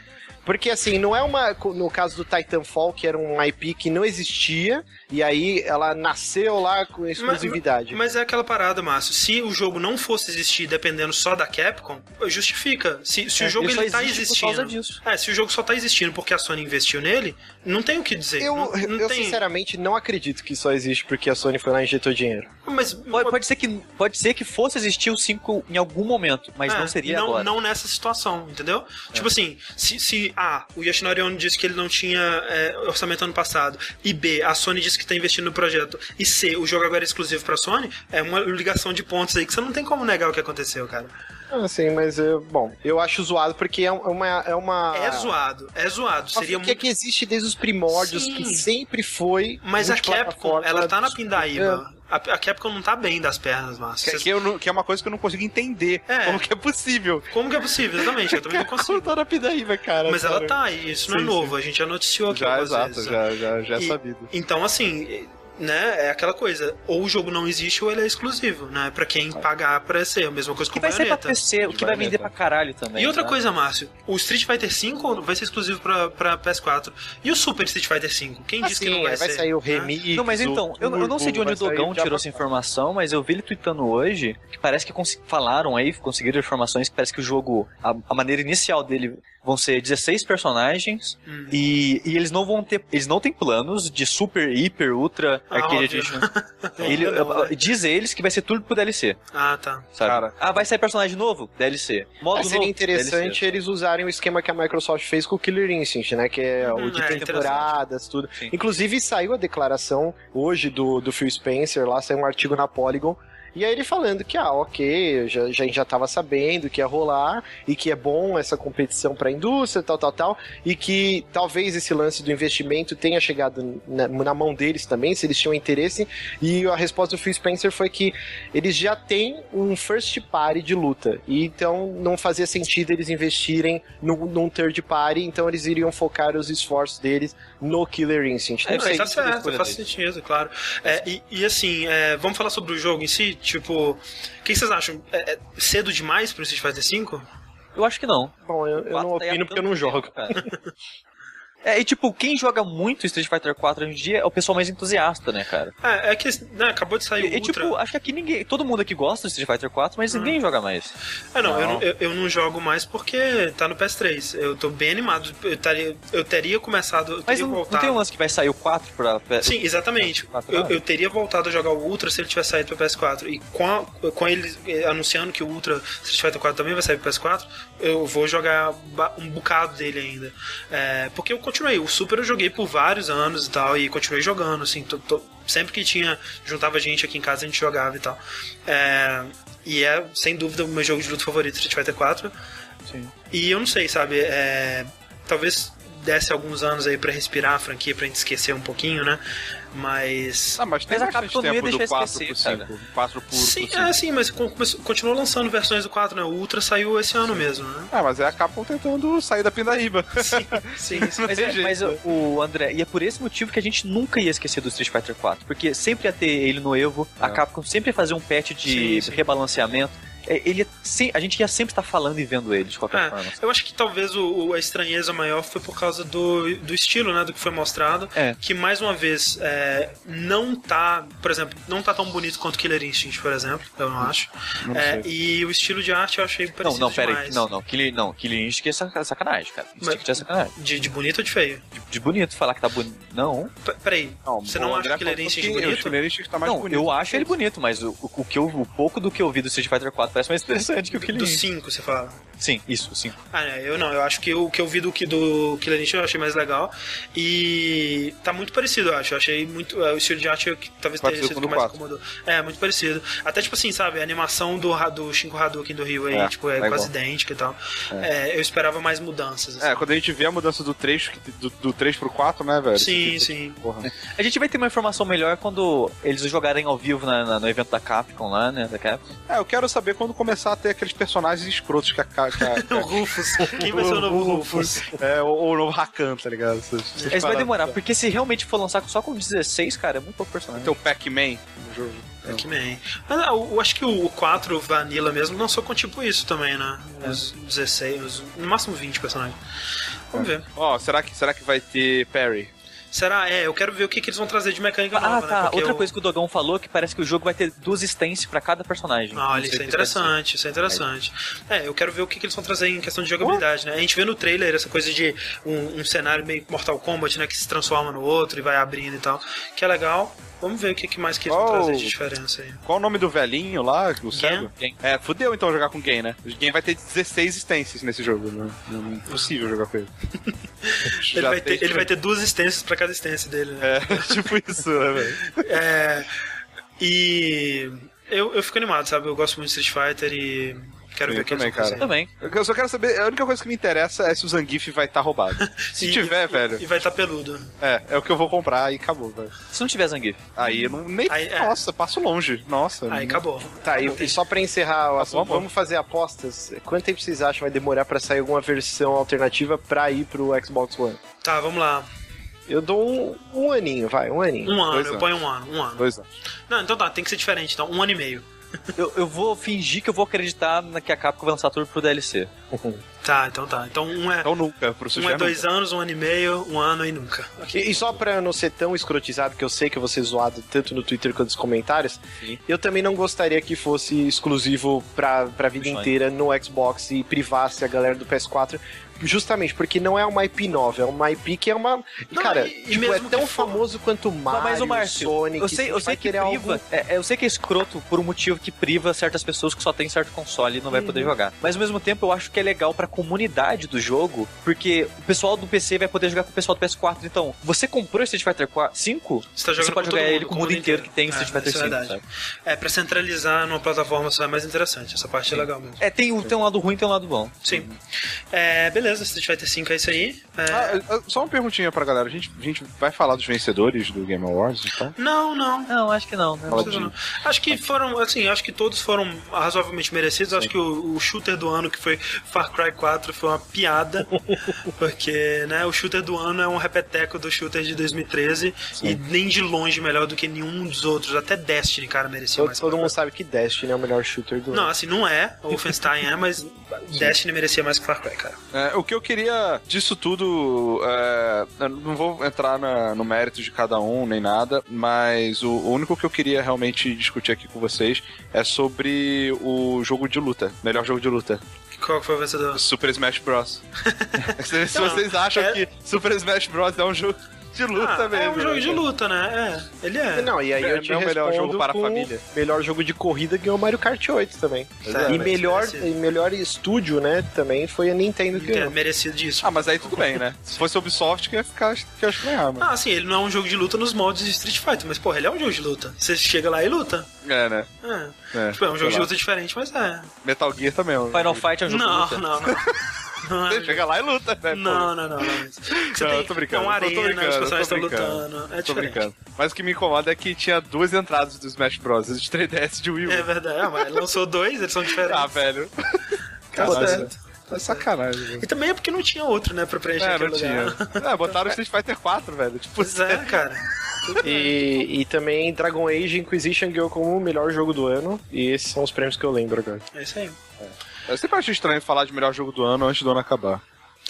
Porque assim, não é uma. No caso do Titanfall, que era um IP que não existia, e aí ela nasceu lá com exclusividade. Mas é aquela parada, Márcio. Se o jogo não fosse existir dependendo só da Capcom, justifica. Se, se o jogo ele tá existe por causa existindo. disso. É, se o jogo só tá existindo porque a Sony investiu nele, não tem o que dizer. eu, não, não eu tem. sinceramente não acredito que só existe porque a Sony foi lá e injetou dinheiro. Mas Pode, pode ser que, pode ser que fosse existir o 5 em algum momento, mas É, não seria não, agora. não nessa situação, entendeu? Tipo assim, se, se A, o Yoshinori Ono disse que ele não tinha é, orçamento ano passado, e B, a Sony disse que está investindo no projeto, e C, o jogo agora é exclusivo pra Sony, é uma ligação de pontos aí que você não tem como negar o que aconteceu, cara. Ah, sim, mas eu, bom, eu acho zoado porque é uma. É, uma, É zoado, é zoado. Seria muito. que existe desde os primórdios, Sim. que sempre foi. Mas a Capcom, ela tá na É. pindaíba. A, a Capcom não tá bem das pernas, Márcio. Que, Vocês- que que é uma coisa que eu não consigo entender. É. Como que é possível? Como que é possível? Exatamente, eu também não <laughs> consigo. tá na pindaíba, cara. Mas ela sério. tá, e isso não é Sim, novo, a gente já noticiou aqui Já, algumas exato, vezes. já, já, já é E- sabido. Então, assim, né, é aquela coisa, ou o jogo não existe ou ele é exclusivo, né, pra quem pagar pra ser, a mesma coisa O com que vai ser pra Bayonetta. PC, o que vai vender pra caralho também. E outra tá? coisa, Márcio, o Street Fighter V vai ser exclusivo pra, pra PS4. E o Super Street Fighter V? Quem disse que não Assim, vai, aí vai ser? sair o né? remix. Não, mas então, eu, eu não sei de onde o Dogão tirou essa informação, mas eu vi ele tweetando hoje que parece que falaram aí, conseguiram informações que parece que o jogo, a, a maneira inicial dele vão ser 16 personagens Hum. e, e eles não vão ter, eles não têm planos de super, hiper, ultra arcade óbvio. edition. <laughs> Ele, diz eles que vai ser tudo pro DLC, Ah, tá. sabe? Cara. Ah, vai sair personagem novo? DLC. Modo Mas seria novo? interessante DLC. eles usarem o esquema que a Microsoft fez com o Killer Instinct, né? Que é Uhum, o de é, temporadas, tudo. Sim. Inclusive saiu a declaração hoje do, do Phil Spencer, lá saiu um artigo na Polygon. E aí ele falando que, ah, ok, já, já, já tava sabendo que ia rolar e que é bom essa competição pra indústria, tal, tal, tal, e que talvez esse lance do investimento tenha chegado na, na mão deles também, se eles tinham interesse. E a resposta do Phil Spencer foi que eles já têm um first party de luta, e então não fazia sentido eles investirem no, num third party, então eles iriam focar os esforços deles no Killer Instinct. É, Não sei, tá é certo, faz sentido, claro. É, e, e assim, é, vamos falar sobre o jogo em si? Tipo, o que vocês acham? É, é cedo demais pro Street Fighter V? Eu acho que não. Bom, eu, eu não tá opino porque eu não jogo. tempo, cara. <laughs> É, e tipo, quem joga muito Street Fighter 4 hoje em dia é o pessoal mais entusiasta, né, cara? É, é que né, acabou de sair E, o e, Ultra. tipo, acho que aqui ninguém. Todo mundo aqui gosta do Street Fighter 4, mas ninguém joga mais. É, não, Eu, Não. não eu, eu não jogo mais porque tá no PS3. Eu tô bem animado. Eu, taria, eu teria começado. Eu Mas teria não, não tem um lance que vai sair o 4 pra. pra- Sim, exatamente. Eu, eu teria voltado a jogar o Ultra se ele tivesse saído pra PS4. E com, a- com ele eh, anunciando que o Ultra Street Fighter 4 também vai sair pro PS4, eu vou jogar um bocado dele ainda. É, porque eu continuei. O Super eu joguei por vários anos e tal, e continuei jogando, assim, tô- tô- sempre que tinha, juntava gente aqui em casa, a gente jogava e tal. É, e é, sem dúvida, o meu jogo de luta favorito, Street Fighter 4. E eu não sei, sabe, é, talvez desse alguns anos aí pra respirar a franquia, pra gente esquecer um pouquinho, né? Mas... Ah, mas tem Mas a bastante tempo do deixar 4 pro esquecer, 5. 4 por, Sim, por 5. é, sim, mas continuou lançando versões do 4, né? O Ultra saiu esse ano mesmo, né? Ah, mas é a Capcom tentando sair da pindaíba. <laughs> Sim, sim. sim. Mas, é, mas o- André, e é por esse motivo que a gente nunca ia esquecer do Street Fighter 4, porque sempre ia ter ele no Evo, a É. Capcom sempre ia fazer um patch de Sim, sim. rebalanceamento. É, Ele sem- a gente ia sempre estar falando e vendo ele de qualquer É, forma. eu acho que talvez o, o- a estranheza maior foi por causa do, do estilo, né? Do que foi mostrado. É. Que, mais uma vez, é, não tá... Por exemplo, não tá tão bonito quanto Killer Instinct, por exemplo. Eu não acho. Não É, e o estilo de arte eu achei Não, parecido não, pera aí. Não, não. Killer, não, Killer Instinct é saca- sacanagem, cara. Mas- Instinct é sacanagem. De, de bonito ou de feio? De, de bonito falar que tá bonito. Não. P peraí, Não, você o não acha Killer Instinct que O bonito? Killer Instinct tá mais não, bonito. eu acho ele bonito, mas o, o, que eu, o pouco do que eu vi do Street Fighter 4 parece mais interessante que o Killer Do Instinct. 5, você fala. Sim, isso, sim. Ah, é, eu não, eu acho que o que eu vi do, que- do Killer Instinct eu achei mais legal. E tá muito parecido, eu acho. Eu achei muito. é, o estilo de arte que talvez tenha sido o que mais incomodou. É, muito parecido. Até tipo assim, sabe, a animação do, do Shinko Hadouken do Rio aí, É, tipo, é, é quase igual. idêntica e tal. É, eu esperava mais mudanças. assim. É, quando a gente vê a mudança do 3, que- do, do 3 pro 4, né, velho? Sim, Tipo, sim. Porra. A gente vai ter uma informação melhor quando eles jogarem ao vivo na- na- no evento da Capcom lá, né? Da Capcom. É, eu quero saber quando começar a ter aqueles personagens escrotos que a. que a- <laughs> que a- O Rufus. Quem vai ser o novo Rufus? é, ou ou o novo Rakan, tá ligado? Essas- essas Mas vai demorar, porque se realmente for lançar só com 16, cara, é muito pouco personagem. Tem o Pac-Man no jogo. Pac-Man. Mas ah, eu acho que o 4 Vanilla mesmo lançou com tipo isso também, né? Uns 16, uns- no máximo 20 personagens. Vamos ver. Ó, será que, será que vai ter Parry? Será? É, eu quero ver o que, que eles vão trazer de mecânica Ah, nova, né? tá. Porque Outra eu- coisa que o Dogão falou é que parece que o jogo vai ter duas stances pra cada personagem. Ah, Olha, isso é interessante, isso é interessante. É, eu quero ver o que, que eles vão trazer em questão de jogabilidade, né? A gente vê no trailer essa coisa de um, um cenário meio Mortal Kombat, né? Que se transforma no outro e vai abrindo e tal. Que é legal. Vamos ver o que, que mais que eles vão Oh. trazer de diferença aí. Qual o nome do velhinho lá, o cego? Gen. É, fudeu então jogar com Gen, né? O Gen vai ter 16 stances nesse jogo, né? Não é impossível jogar com ele. <laughs> Ele vai, ter, ele vai ter duas instâncias pra cada instância dele, né? É, <laughs> tipo isso, né, velho? É, e eu, eu fico animado, sabe? Eu gosto muito de Street Fighter e quero Sim, ver eu o que também, cara. Também. Eu só quero saber, a única coisa que me interessa é se o Zangief vai estar roubado. <laughs> Se E- tiver, e- velho, E vai estar peludo. é, é o que eu vou comprar e acabou, velho. Se não tiver Zangief. Aí eu não, nem. Aí, é. Nossa, passo longe. Nossa. Aí não- acabou. Tá, e, e só pra encerrar o assunto, vamos. vamos fazer apostas. Quanto tempo vocês acham que vai demorar pra sair alguma versão alternativa pra ir pro Xbox One? Tá, vamos lá. Eu dou um, um aninho, vai, um aninho. Um ano, Dois eu anos. ponho um ano, um ano. Dois anos. Não, então tá, tem que ser diferente, então, um ano e meio. <laughs> Eu, eu vou fingir que eu vou acreditar na que a Capcom vai lançar tudo pro DLC. <laughs> Tá, então tá. Então um é, Então nunca, pro um sujeito. é dois anos, um ano e meio, um ano e nunca. E, e só pra eu não ser tão escrotizado, que eu sei que eu vou ser zoado tanto no Twitter quanto nos comentários, Sim. eu também não gostaria que fosse exclusivo pra, pra vida inteira no Xbox e privasse a galera do PS4. Justamente porque não é uma IP nova, é uma IP que é uma. Não, cara, e- e tipo, é mesmo tão for- famoso quanto Mario, mas o Márcio, Sonic. eu sei, eu você sei que priva, algo- é, é, eu sei que é escroto por um motivo que priva certas pessoas que só tem certo console e não vai poder jogar. Mas ao mesmo tempo eu acho que é legal pra comunidade do jogo, porque o pessoal do PC vai poder jogar com o pessoal do PS4. Então, você comprou Street Fighter 4, 5? Você tá jogando pode jogar todo ele mundo, com o mundo inteiro que tem É, Street Fighter isso é 5, verdade. sabe? É, pra centralizar numa plataforma só é mais interessante. Essa parte é legal mesmo. É, tem, um- tem um lado ruim e tem um lado bom. Sim. É, beleza, Street Fighter 5 é isso aí. É, Ah, só uma perguntinha pra galera. A gente, a gente vai falar dos vencedores do Game Awards, então? Não, não. Não, acho que não. Né? Não não. Acho que foram, assim, acho que todos foram razoavelmente merecidos. Acho que o, o shooter do ano, que foi Far Cry 4, foi uma piada. <laughs> porque, né, o shooter do ano é um repeteco do shooter de 2013 e nem de longe melhor do que nenhum dos outros. Até Destiny, cara, merecia Todo, mais. todo mundo sabe que Destiny é o melhor shooter do Não, ano. assim, não é. <laughs> O Wolfenstein é, mas Destiny merecia mais que Far Cry, cara. É, o que eu queria disso tudo, é, eu não vou entrar na- no mérito de cada um nem nada, mas o, o único que eu queria realmente discutir aqui com vocês é sobre o jogo de luta, melhor jogo de luta, Qual foi o vencedor? Super Smash Bros. <laughs> <laughs> se vocês acham é- que Super Smash Bros é um jogo de luta Ah, mesmo. é um jogo né? de luta, né? É, ele é. Não, e aí É, eu te é o melhor jogo para a família. Melhor jogo de corrida ganhou Mario Kart 8 também. é, e melhor, merecido. e melhor estúdio, né, também foi a Nintendo que É ganhou. merecido disso. Ah, mas aí tudo bem, né? Se fosse Ubisoft, que ia ficar, que eu acho que ganhar, mano. Ah, sim, ele não é um jogo de luta nos moldes de Street Fighter, mas, porra, ele é um jogo de luta. Você chega lá e luta. É, né? É. É, Tipo, é um jogo de lá. luta diferente, mas é. Metal Gear também é um Final Fight é um jogo de Não, luta. não, não. Não, <laughs> é Você chega lá e luta, né? não, não, não, não. Você Não, tem eu tô brincando, é uma eu tô arena, brincando, os personagens estão brincando. lutando. É Tô brincando. Mas o que me incomoda é que tinha duas entradas do Smash Bros. De 3DS de Wii U. É verdade, ah, mas lançou dois, eles são diferentes. Ah, velho. tá Caralho. É sacanagem, velho. E também é porque não tinha outro, né, pra preencher É, aquele não tinha. lugar. É, botaram o Street Fighter 4, velho. Tipo, Pois é, cara. E, e também Dragon Age Inquisition ganhou como o melhor jogo do ano. E esses são os prêmios que eu lembro agora. É isso aí. Eu sempre acho estranho falar de melhor jogo do ano antes do ano acabar.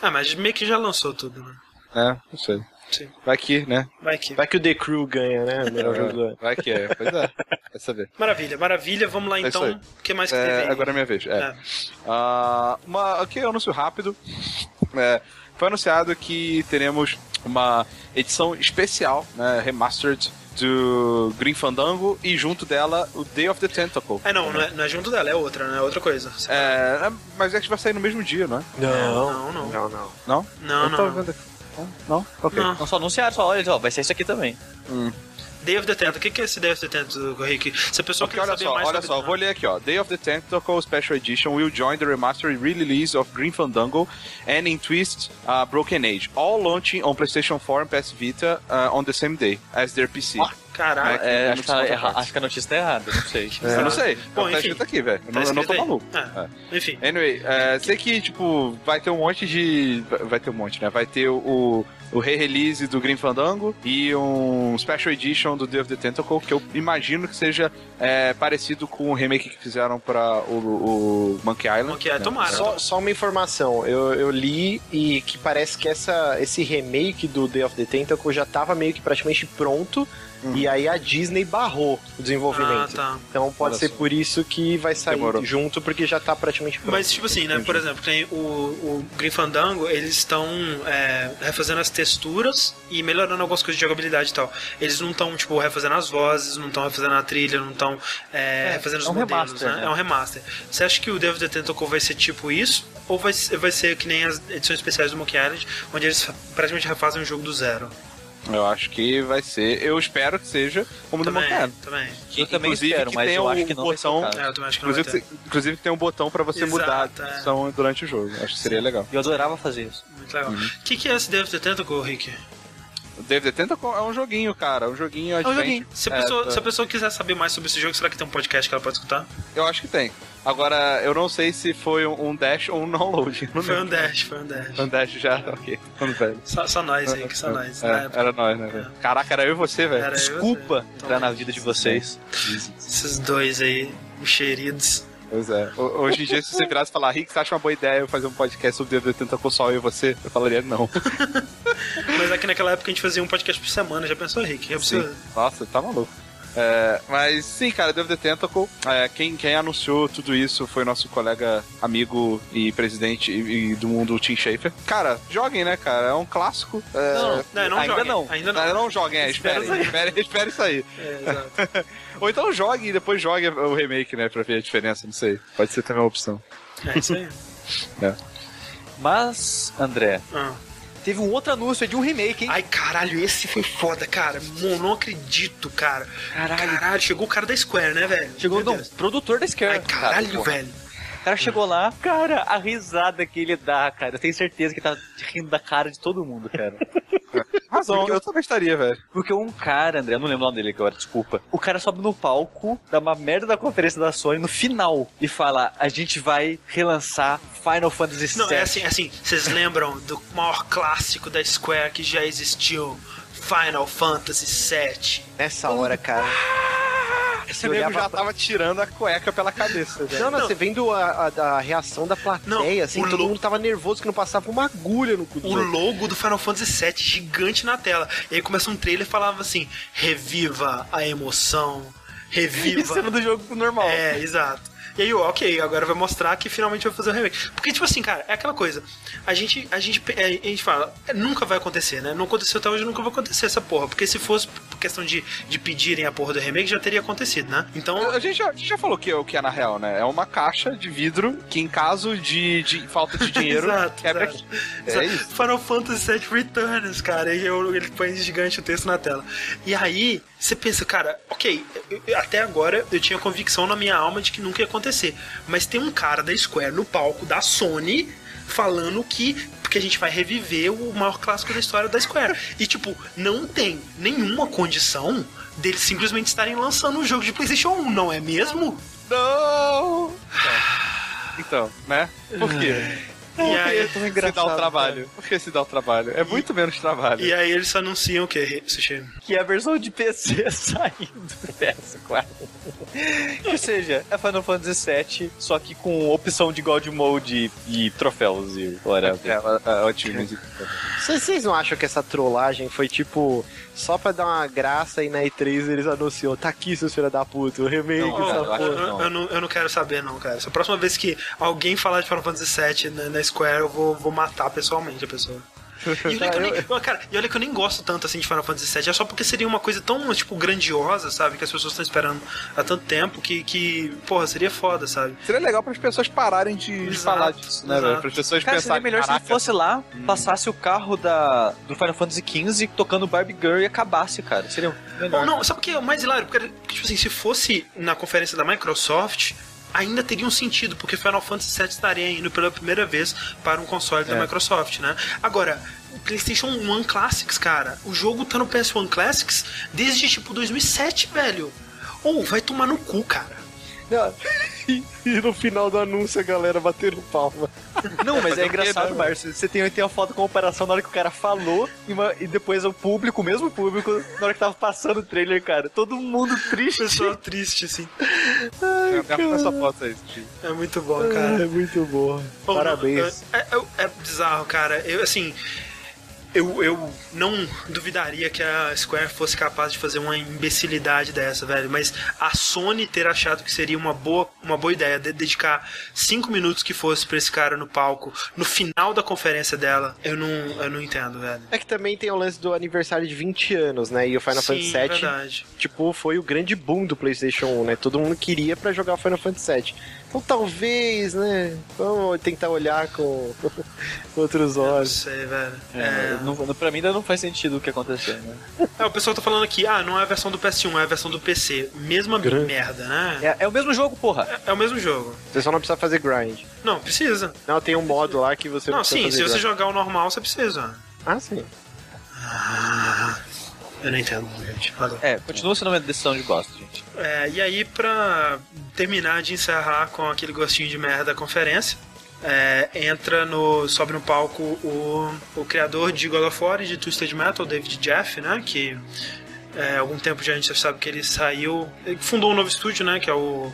Ah, mas meio que já lançou tudo, né? É, não sei. Sim. Vai que, né? Vai que. Vai que o The Crew ganha, né? <laughs> Melhor jogo do ano. Vai que é. Pois é. Vai saber. Maravilha, maravilha. Vamos lá É então. O que mais que teve É, aí? agora é minha vez. É. É. Ah, uma, aqui anúncio rápido. É, foi anunciado que teremos uma edição especial, né, remastered do Green Fandango e junto dela o Day of the Tentacle. É, não, não é, não é junto dela, é outra, né? É outra coisa. É, é, mas é que vai sair no mesmo dia, não é? Não, não, não. Não, não. Não? Não, Eu tô não. vendo aqui. Não? Ok. Não. Não só anunciaram, só olha, ó, vai ser isso aqui também. Day of the Tentacle. O que que é esse Day of the Tentacle, Rick? Se a pessoa quiser olha saber só, mais olha sobre... só, vou ler aqui, ó. Day of the Tentacle Special Edition will join the remastered re-release of Green Fandango and in Twist uh, Broken Age, all launching on PlayStation 4 and PS Vita uh, on the same day as their PC. Caraca. É, É, acho, que tá erra- acho que a notícia tá errada, não sei. Eu não sei. Bom, tá enfim. escrito aqui, velho. Eu Tá não, eu não tô aí. maluco. É. Enfim. Anyway, é, sei que, tipo, vai ter um monte de. vai- ter um monte, né? Vai ter o, o re-release do Green Fandango e um Special Edition do Day of the Tentacle, que eu imagino que seja é, parecido com o remake que fizeram pra o, o Monkey Island. Monkey Island, né? tomara. Só, só uma informação, eu, eu li e que parece que essa, esse remake do Day of the Tentacle já tava meio que praticamente pronto. E aí a Disney barrou o desenvolvimento. Ah, tá. Então pode Olha ser só. por isso que vai sair Demorou. junto, porque já tá praticamente pronto. Mas, tipo assim, né? Por exemplo, tem o, o Green Fandango, eles estão é, refazendo as texturas e melhorando algumas coisas de jogabilidade e tal. Eles não estão, tipo, refazendo as vozes, não estão refazendo a trilha, não estão é, refazendo os é um modelos, remaster, né? né? É um remaster. Você acha que o Devil the Tentacle vai ser tipo isso? Ou vai, ser- vai ser que nem as edições especiais do Monkey Island, onde eles praticamente refazem o jogo do zero? Eu acho que vai ser. Eu espero que seja como do Também, Monkey Island. também. Eu também Inclusive, espero, que mas tenha eu o acho que não vai ser botão-. É, eu também acho que não vai Inclusive, ter. que- inclusive tem um botão pra você Exato, mudar a é. opção durante o jogo. Acho que seria legal. Eu adorava fazer isso. Muito legal. O Uhum. que, que é esse Devil the Tentacle, Rick? O David the Tentacle é um joguinho, cara. É um joguinho É um joguinho. Se a, É, pessoa, tá. se a pessoa quiser saber mais sobre esse jogo, será que tem um podcast que ela pode escutar? Eu acho que tem. Agora, eu não sei se foi um um dash ou um download. Foi um dash, foi um dash. Um dash já, <laughs> ok. Só, só nós, Rick, só nós. Na É, era nós, né, velho? Caraca, era eu e você, velho. E você. Desculpa Então, entrar na vida de vocês. Esses dois aí, encheridos. Pois é. Ho- Hoje em dia, se você virasse e falar, Rick, você acha uma boa ideia eu fazer um podcast sobre o Dedo Tentacle só eu e você? Eu falaria não. <laughs> Mas aqui naquela época a gente fazia um podcast por semana, já pensou, Rick? É Sim. absurdo. Nossa, tá maluco. É, mas sim, cara, Devil the Tentacle, é, quem, quem anunciou tudo isso foi nosso colega, amigo e presidente e, e do mundo, Tim Schafer. Cara, joguem, né, cara? É um clássico. É, Não, Não, não Ainda joguem, não. Ainda não, não. não joguem, é, Espera esperem, esperem, esperem isso aí. É, exato. <laughs> Ou então jogue e depois jogue o remake, né, pra ver a diferença, não sei. Pode ser também uma opção. É isso aí. <laughs> Mas, André, Ah. Teve um outro anúncio de um remake, hein? Ai, caralho, esse foi foda, cara. Mano, não acredito, cara. Caralho. Caralho, chegou o cara da Square, né, velho? Chegou, Deus. produtor da Square. Ai, caralho, cara, velho. O cara chegou lá, cara, a risada que ele dá, cara. Eu tenho certeza que tá rindo da cara de todo mundo, cara. <laughs> Razão, Porque eu- eu também estaria, velho. Porque um cara, André, eu não lembro o nome dele agora, desculpa. O cara sobe no palco, dá uma merda da conferência da Sony no final e fala: a gente vai relançar Final Fantasy VII. Não, é assim, é assim, vocês lembram do maior clássico da Square que já existiu? Final Fantasy VII. Nessa hora, cara. Esse nego já tava tirando a cueca pela cabeça. Já. Não, não, você vendo a, a- a reação da plateia, Não, assim, todo lou- mundo tava nervoso que não passava uma agulha no cu o logo do Final Fantasy VII gigante na tela. E aí começa um trailer e falava assim: reviva a emoção, reviva. <laughs> Cena do jogo normal. É, exato. E aí, ok, agora vai mostrar que finalmente vai fazer o remake. Porque, tipo assim, cara, é aquela coisa. A gente, a gente, é, a gente fala, é, nunca vai acontecer, né? Não aconteceu até hoje, nunca vai acontecer essa porra. Porque se fosse questão de, de pedirem a porra do remake, já teria acontecido, né? Então, A gente, já, a gente já falou que, é o que é na real, né? É uma caixa de vidro que, em caso de, de falta de <laughs> dinheiro, Exato, quebra exato. aqui. Exato. É isso. Final Fantasy VII Returns, cara. E eu, ele põe gigante o texto na tela. E aí, você pensa, cara, ok, eu- até agora eu tinha convicção na minha alma de que nunca ia acontecer. Mas tem um cara da Square no palco da Sony falando que, que a gente vai reviver o maior clássico da história da Square. E, tipo, não tem nenhuma condição deles simplesmente estarem lançando um jogo de PlayStation 1, não é mesmo? Não! Então, né? Por quê? E aí, Por que se dá o trabalho? Por que se dá o trabalho? É muito menos trabalho. e aí eles anunciam o quê, Sushi? Que é a versão de PC <laughs> saindo do PS4. Ou seja, é Final Fantasy VII, só que com opção de God Mode e troféus e whatever. É, é, é ótimo. Vocês vocês não acham que essa trollagem foi tipo só pra dar uma graça e na E3 eles anunciou, tá aqui, seus filhos da puta, o remake Não, cara, Eu, não. eu não, eu não quero saber, não, cara. Se a próxima vez que alguém falar de Final Fantasy VII na, na Square, eu vou, vou matar pessoalmente a pessoa. E olha, que eu nem, cara, e olha que eu nem gosto tanto assim de Final Fantasy VII, é só porque seria uma coisa tão, tipo, grandiosa, sabe? Que as pessoas estão esperando há tanto tempo que, que porra, seria foda, sabe? Seria legal para as pessoas pararem de, Exato, falar disso, né, exato. velho? Para as pessoas Cara, pensarem. seria melhor se ele "Caraca, fosse lá, passasse o carro da, do Final Fantasy XV tocando Barbie Girl e acabasse, cara. Seria melhor. Ou não, sabe o que é o mais hilário? Porque, tipo assim, se fosse na conferência da Microsoft, ainda teria um sentido, porque Final Fantasy VII estaria indo pela primeira vez para um console da É. Microsoft, né? Agora, PlayStation 1 Classics, cara, o jogo tá no PS1 Classics desde tipo 2007, velho. Ou vai tomar no cu, cara. Não, E, <laughs> e no final do anúncio a galera batendo palma. Não, mas é engraçado, né, Márcio. Você tem, tem a foto com comparação na hora que o cara falou e, uma- e depois o público, o mesmo público, na hora que tava passando o trailer, cara. Todo mundo triste. Pessoa triste, assim. Arruma essa foto aí. É muito bom, cara. É muito boa. Ou não, Parabéns. É, é- é bizarro, cara. Eu, assim. Eu, eu não duvidaria que a Square fosse capaz de fazer uma imbecilidade dessa, velho. Mas a Sony ter achado que seria uma boa, uma boa ideia de dedicar cinco minutos que fosse pra esse cara no palco no final da conferência dela, eu não, eu não entendo, velho. É que também tem o lance do aniversário de 20 anos, né? E o Final Sim, Fantasy VII, verdade. tipo, foi o grande boom do PlayStation 1, né? Todo mundo queria pra jogar o Final Fantasy VII. Então talvez, né? Vamos tentar olhar <laughs> com outros Eu não olhos. sei, velho. É, É, não, pra mim ainda não faz sentido o que aconteceu, né? é, o pessoal tá falando aqui, ah, não é a versão do PS1, é a versão do PC. Mesma Grande. merda, né? É, é o mesmo jogo, porra. É, é o mesmo jogo. Você só não precisa fazer grind. Não, precisa. Não, tem um modo lá que você não, Não, precisa sim, se fazer você grind. jogar o normal, você precisa. Ah, sim. Eu não entendo, gente. Valeu. É, continua sendo uma decisão de bosta, gente. É, e aí, pra terminar de encerrar com aquele gostinho de merda da conferência, é, entra no. sobe no palco o, o criador de God of War e de Twisted Metal, David Jeff, né? Que é, algum tempo já a gente já sabe que ele saiu. Ele fundou um novo estúdio, né? Que é o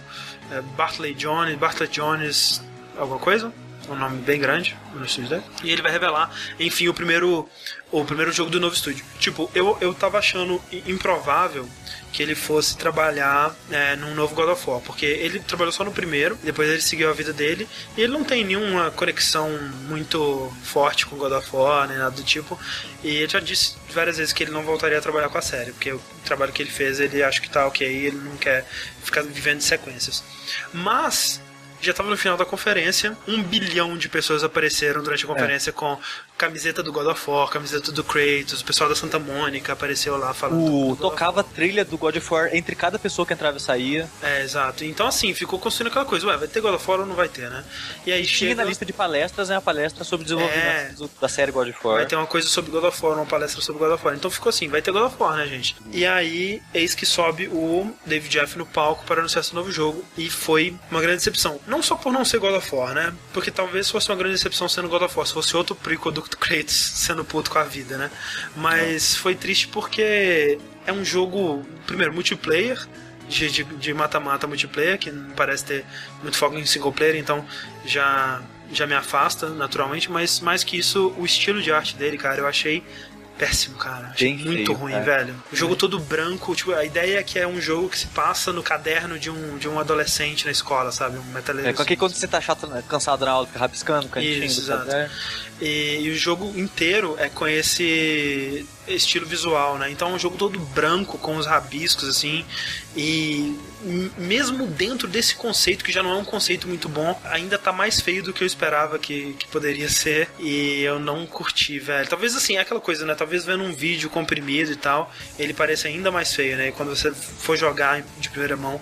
é, Bartley Jones, Bartlett Jones, alguma coisa. Um nome bem grande no estúdio dele. E ele vai revelar, enfim, o primeiro, o primeiro jogo do novo estúdio. Tipo, eu, eu tava achando improvável que ele fosse trabalhar é, num novo God of War, porque ele trabalhou só no primeiro, depois ele seguiu a vida dele, e ele não tem nenhuma conexão muito forte com God of War, nem nada do tipo, e ele já disse várias vezes que ele não voltaria a trabalhar com a série, porque o trabalho que ele fez, ele acha que tá ok, ele não quer ficar vivendo de sequências. Mas já estava no final da conferência, um bilhão de pessoas apareceram durante a conferência com camiseta do God of War, camiseta do Kratos, o pessoal da Santa Mônica apareceu lá falando. of tocava a trilha do God of War entre cada pessoa que entrava e saía. É, exato. Então, assim, ficou construindo aquela coisa, ué, vai ter God of War ou não vai ter, né? E aí Tinha chega... na lista de palestras é a palestra sobre desenvolvimento É. da série God of War. Vai ter uma coisa sobre God of War, uma palestra sobre God of War. Então ficou assim, vai ter God of War, né, gente? E aí, eis que sobe o David Jeff no palco para anunciar esse novo jogo. E foi uma grande decepção. Não só por não ser God of War, né? Porque talvez fosse uma grande decepção sendo God of War, se fosse outro prequel do Kratos sendo puto com a vida, né? Mas foi triste porque é um jogo, primeiro, multiplayer, de mata-mata multiplayer, que não parece ter muito foco em single player, então já, já me afasta naturalmente, mas mais que isso, o estilo de arte dele, cara, eu achei péssimo, cara. Achei Bem muito feio, ruim, cara. velho. O jogo todo branco, tipo, a ideia é que é um jogo que se passa no caderno de um, de um adolescente na escola, sabe? Um metaleiro. É, aquele quando você tá chato, né, cansado na aula, fica rabiscando, cantinho Isso, exato. E, e o jogo inteiro é com esse estilo visual, né? Então é um jogo todo branco, com os rabiscos, assim. E mesmo dentro desse conceito, que já não é um conceito muito bom, ainda tá mais feio do que eu esperava que, que poderia ser. E eu não curti, velho. Talvez assim, é aquela coisa, né? Talvez vendo um vídeo comprimido e tal, ele pareça ainda mais feio, né? E quando você for jogar de primeira mão,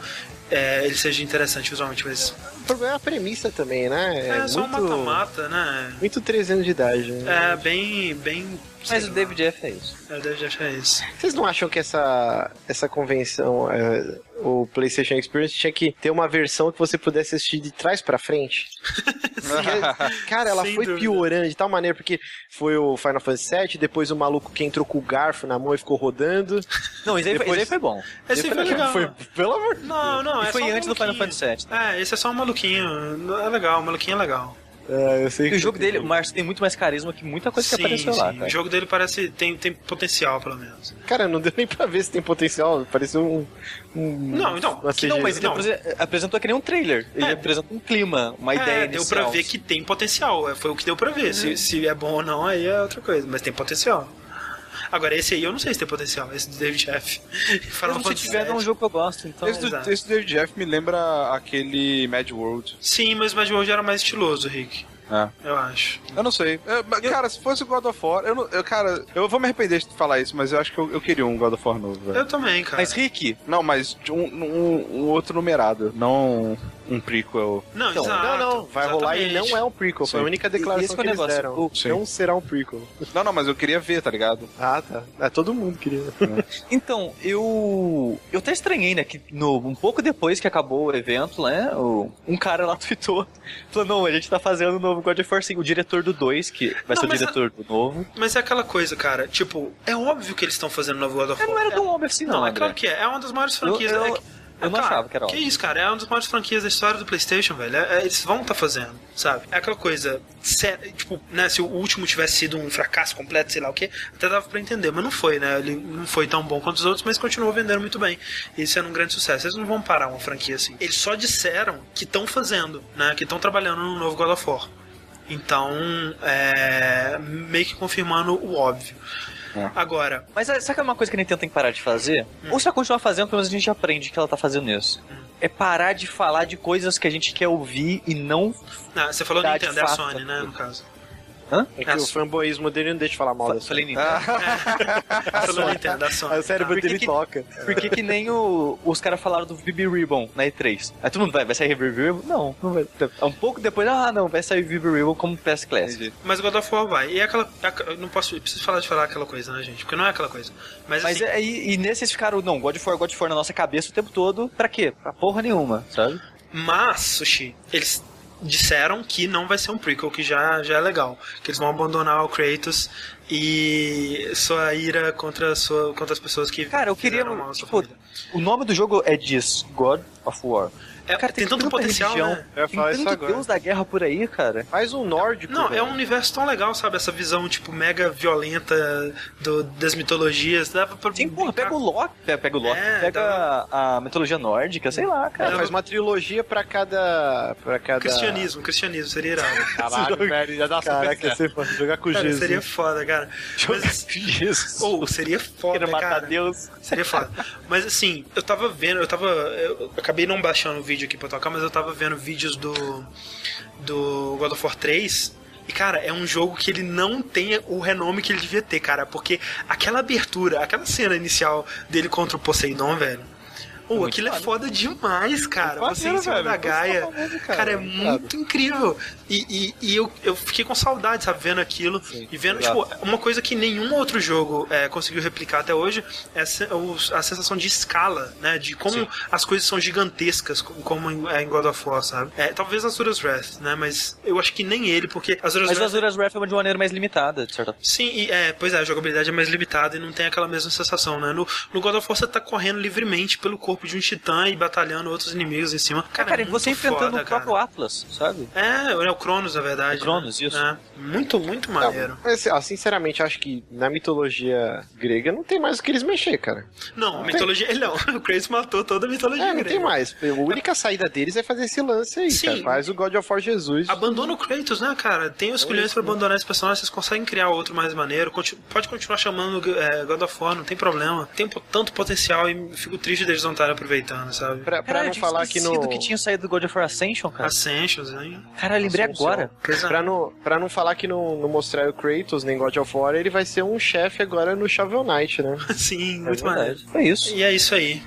é, ele seja interessante visualmente, mas. O problema é a premissa também, né? É, só um muito, mata-mata, né? muito 3 anos de idade. né? É bem. bem Mas sei o. David F é isso. Eu devo achar isso. Vocês não acham que essa, essa convenção, é, o PlayStation Experience, tinha que ter uma versão que você pudesse assistir de trás pra frente? <laughs> Porque, cara, ela Sem foi dúvida. piorando de tal maneira, porque foi o Final Fantasy VII, depois o maluco que entrou com o garfo na mão e ficou rodando. <laughs> Não, esse aí, foi- Depois- esse aí foi bom. Esse foi legal. Foi, pelo amor de Não, não, E é foi só um antes do Final. Fantasy VII. É, esse é só um maluquinho. É legal, o maluquinho é legal. É, eu sei E que o jogo dele, o Márcio tem muito mais carisma que muita coisa que apareceu lá, sim. cara. O jogo dele parece. tem, tem potencial, pelo menos. Cara, não deu nem pra ver se tem potencial. Pareceu um. um Não, então, não, mas ele Não. apresen- apresentou que nem um trailer. Ele É. apresenta um clima, uma ideia é, deu inicial. pra ver que tem potencial. é, Foi o que deu pra ver. Uhum. Se, se é bom ou não, aí é outra coisa. Mas tem potencial. Agora, esse aí eu não sei se tem potencial. Esse do David F. Final Mesmo se tiver, é um jogo que eu gosto, então... Esse do, esse do David Jeff me lembra aquele Mad World. Sim, mas o Mad World era mais estiloso, Rick. É. Eu acho. Eu não sei. É, mas, Cara, se fosse o God of War, eu, não, eu, cara, eu vou me arrepender de falar isso, mas eu acho que eu, eu queria um God of War novo, velho. Eu também, cara. Mas, Rick, Não, mas um, um, um outro numerado, não um prequel. Não, Então, exato, Não, não, vai rolar e exatamente. não é um prequel. Foi a Sim. única declaração que o eles negócio, deram. o- Sim. Não será um prequel. Não, não, mas eu queria ver, tá ligado? Ah, tá. É, todo mundo queria. Então, eu. Eu até estranhei, né? Que no, um pouco depois que acabou o evento, né? o- um cara lá <laughs> tweetou. Falou, não, a gente tá fazendo o novo God of War 5. O diretor do 2, que vai Não, ser o diretor do novo. Mas é aquela coisa, cara. Tipo, é óbvio que eles estão fazendo novo God of War. não era tão óbvio assim, não, Não, é claro que é. É uma das maiores franquias. Eu- eu- é que- eu é não achava que era Que óbvio. isso, cara. É uma das maiores franquias da história do PlayStation, velho. É- é- eles vão estar fazendo, sabe? É aquela coisa. se- tipo, né? Se o último tivesse sido um fracasso completo, sei lá o que, até dava pra entender. Mas não foi, né? Ele não foi tão bom quanto os outros, mas continuou vendendo muito bem. E sendo um grande sucesso. Eles não vão parar uma franquia assim. Eles só disseram que estão fazendo, né? Que estão trabalhando no novo God of War. Então, é, meio que confirmando o óbvio. É. Agora, Mas é, sabe que é uma coisa que a Nintendo tem que parar de fazer? Ou se ela continuar fazendo, pelo menos a gente aprende que ela tá fazendo isso. É parar de falar de coisas que a gente quer ouvir e não. ah, você falou Nintendo, é a fato. Sony, né? No caso. É que o fanboyismo dele não deixa de falar mal da Falei Sony. Nintendo. <laughs> Falou Nintendo, da Sony. Aí o cérebro Por que dele que- toca. Porque que nem o- os caras falaram do VB Ribbon na E3. Aí todo mundo vai, vai sair VB Ribbon? Não, não vai. Um pouco depois, ah não, vai sair VB Ribbon como PS Classic. Mas God of War vai. E é aquela. é aquela- não posso. preciso falar de falar aquela coisa, né, gente? Porque não é aquela coisa. Mas, Mas assim, é, e, e nesses ficaram, não, God of War, God of War na nossa cabeça o tempo todo, pra quê? Pra porra nenhuma, sabe? Mas, Sushi, eles disseram que não vai ser um prequel, que já, já é legal. Que eles vão abandonar o Kratos e sua ira contra, sua, contra as pessoas que. Cara, eu queria, tipo, o nome do jogo é diz God of War. É, Cara, tem, tanto tanta potencial, religião, né? Eu ia Tem isso tanto agora. deus da guerra por aí, cara. Faz um nórdico. Não, velho. é um universo tão legal, sabe? Essa visão, tipo, mega violenta do, das mitologias. Dava pra Sim, porra, pega o Loki, pega, o Loki, É, pega dá- a, a mitologia nórdica, sei lá, É, cara. faz uma trilogia pra cada. Pra cada... Cristianismo, cristianismo, seria irado. <laughs> Caralho, velho, já dá Caraca, você pode jogar com Cara, Jesus. seria foda, cara. Mas, Jesus. ou seria foda, Queira matar cara. Deus. Seria foda. Mas assim, eu tava vendo, eu tava. Eu acabei não baixando o vídeo aqui pra tocar, mas eu tava vendo vídeos do. do God of War 3. E, cara, é um jogo que ele não tem o renome que ele devia ter, cara. Porque aquela abertura, aquela cena inicial dele contra o Poseidon, velho. Pô, muito aquilo é foda. demais, cara. Muito Você em cima velho. da Gaia. Cara. Cara, é muito incrível. E, e, e eu, eu fiquei com saudade, sabe, vendo aquilo. e vendo, tipo, uma coisa que nenhum outro jogo é, conseguiu replicar até hoje é a sensação de escala, né? De como as coisas são gigantescas, co- como em, é, em God of War, sabe? É, talvez Azura's Wrath, né? Mas eu acho que nem ele, porque Azura's Mas Wrath... Azura's Wrath é de maneira mais limitada, de certa forma. Sim, e, é, pois é, a jogabilidade é mais limitada e não tem aquela mesma sensação, né? No, no God of War você tá correndo livremente pelo corpo corpo de um titã e batalhando outros inimigos em cima. Cara, Cara, é e você enfrentando foda, o próprio cara. Atlas, sabe? É, é o Cronos, na verdade. O Cronos, né? isso. É. Muito, muito maneiro. Mas, ó, sinceramente, acho que na mitologia grega não tem mais o que eles mexer, cara. Não, a mitologia. Ele <laughs> não. O Kratos matou toda a mitologia É, não grega. tem mais. A única saída deles é fazer esse lance aí, Sim. cara. Faz o God of War Jesus. Abandona o Kratos, né, cara? Tem os culhões pra abandonar esse personagem, vocês conseguem criar outro mais maneiro. Conti- pode continuar chamando é, God of War, não tem problema. Tem tanto potencial e fico triste deles não estarem aproveitando, sabe? Pra, pra Caralho, não falar que no. que tinha saído do God of War Ascension, cara. Ascensions, hein? Cara, eu lembrei Assunção. agora. Pois é. Pra não, pra não falar que não, não mostrar o Kratos nem God of War, ele vai ser um chefe agora no Shovel Knight, né? <laughs> Sim, É muito maneiro. Foi isso. E é isso aí.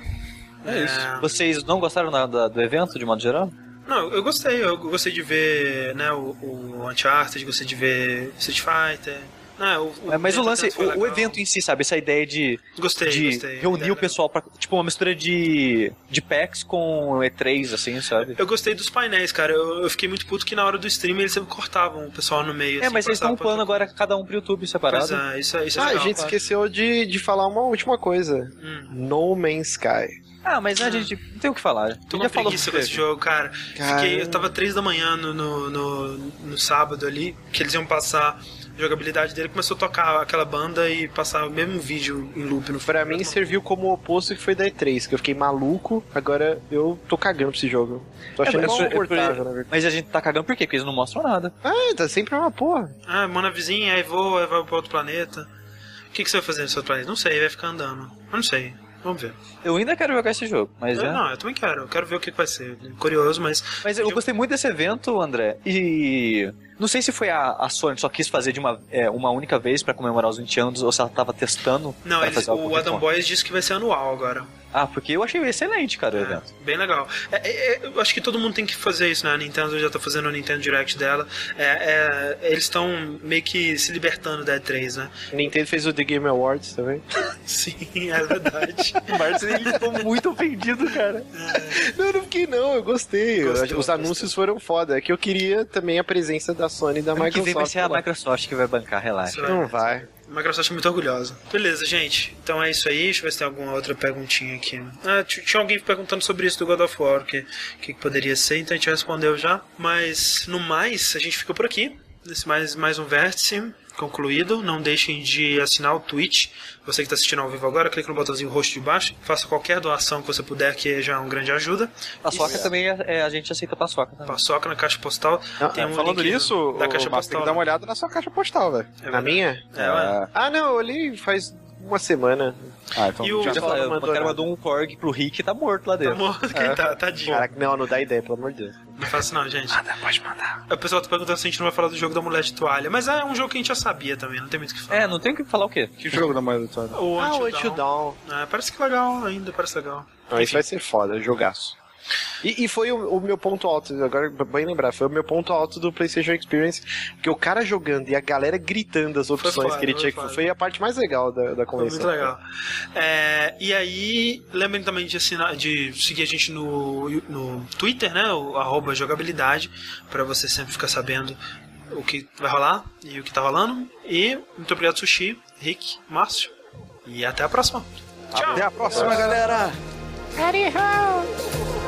É isso. Vocês não gostaram da- da- do evento, de modo geral? Não, eu gostei. Eu gostei de ver né, o, o Uncharted, gostei de ver Street Fighter. Não, o, É, mas o lance, o, o evento em si, sabe? Essa ideia de, Gostei, de gostei. reunir Ideia o pessoal pra. Tipo, uma mistura de, de PAX com E3, assim, sabe? Eu gostei dos painéis, cara. Eu, eu fiquei muito puto que na hora do stream eles sempre cortavam o pessoal no meio. É, assim, mas eles estão upando agora cada um pro YouTube separado. Pois é, isso, é- isso é Ah, a legal. gente esqueceu de, de falar uma última coisa. Hum. No Man's Sky. Ah, mas né, a gente não tem o que falar. Tô A já falou preguiça com sobre esse jogo, cara. Cara. Fiquei, eu tava três da manhã no, no, no, no sábado ali, que eles iam passar a jogabilidade dele, começou a tocar aquela banda e passar o mesmo vídeo em loop no Pra mim serviu como o oposto que foi da E3, que eu fiquei maluco, agora eu tô cagando pra esse jogo. Tô achando É, é, confortável, na verdade. Mas a gente tá cagando por quê? Porque eles não mostram nada. Ah, tá sempre uma porra. Ah, manda vizinha, aí voa, aí vai pra outro planeta. O que, que você vai fazer nesse outro planeta? Não sei, vai ficar andando. Eu não sei. Vamos ver. Eu ainda quero jogar esse jogo, mas Eu, é. não, eu também quero. Eu quero ver o que, que vai ser. Curioso, mas. Mas eu gostei muito desse evento, André, e não sei se foi a, a Sony só quis fazer de uma, é, uma única vez pra comemorar os 20 anos ou se ela tava testando. Não, eles, o Adam. Boys disse que vai ser anual agora. Ah, porque eu achei excelente, cara, o É, evento. bem legal. É, é, é, eu acho que todo mundo tem que fazer isso, né? A Nintendo já tá fazendo o Nintendo Direct dela. É, é, eles estão meio que se libertando da E3, né? Nintendo fez o The Game Awards também. <laughs> Sim, é verdade. <laughs> O Marcos ele ficou muito ofendido, cara. Não, não fiquei não, eu gostei. Gostou, Os gostou. anúncios foram foda. É que eu queria também a presença da Sony e da Ano que Microsoft. vem vai ser a. Microsoft que vai bancar, relaxa. Não vai. A Microsoft é muito orgulhosa. Beleza, gente. Então é isso aí. Deixa eu ver se tem alguma outra perguntinha aqui. Ah, tinha alguém perguntando sobre isso do God of War, o que, que, poderia ser, então a gente respondeu já. Mas, no mais, a gente fica por aqui. Esse mais, mais um vértice concluído. Não deixem de assinar o Twitch. Você que está assistindo ao vivo agora, clique no botãozinho roxo de baixo. Faça qualquer doação que você puder, que já é uma grande ajuda. Paçoca também é, é- a gente aceita paçoca também. Paçoca na caixa postal. Ah, Tem um Falando link nisso, da o caixa Márcio tem postal. que dar uma olhada na sua caixa postal, velho. É Na minha? É, ué. Ah, não, eu olhei faz uma semana. Ah, então E o- já falei, mandou o cara mandou um porg pro Rick e tá morto lá Tá dentro. morto, quem tá, tadinho. Caraca, não, não dá ideia, pelo amor de Deus. Não faço não, gente. Manda, pode mandar. O pessoal tá perguntando se a gente não vai falar do jogo da mulher de toalha. Mas é um jogo que a gente já sabia também, não tem muito o que falar. É, não tem o que falar o quê? Que jogo da moeda toda? O Ah, o Dawn. Dawn. É, parece que legal ainda, parece legal. Não, isso vai ser foda, jogaço. E, e foi o, o meu ponto alto, agora bem lembrar, foi o meu ponto alto do PlayStation Experience, porque o cara jogando e a galera gritando as opções foda, que ele foi tinha que foi a parte mais legal da, da Foi convenção. muito legal. É, e aí, lembrem também de, assinar, de seguir a gente no, no Twitter, né? O arroba jogabilidade, pra você sempre ficar sabendo o que vai rolar e o que tá rolando. E muito obrigado, Sushi, Rick, Márcio. E até a próxima. Tchau! Até a próxima, galera! Howdy ho!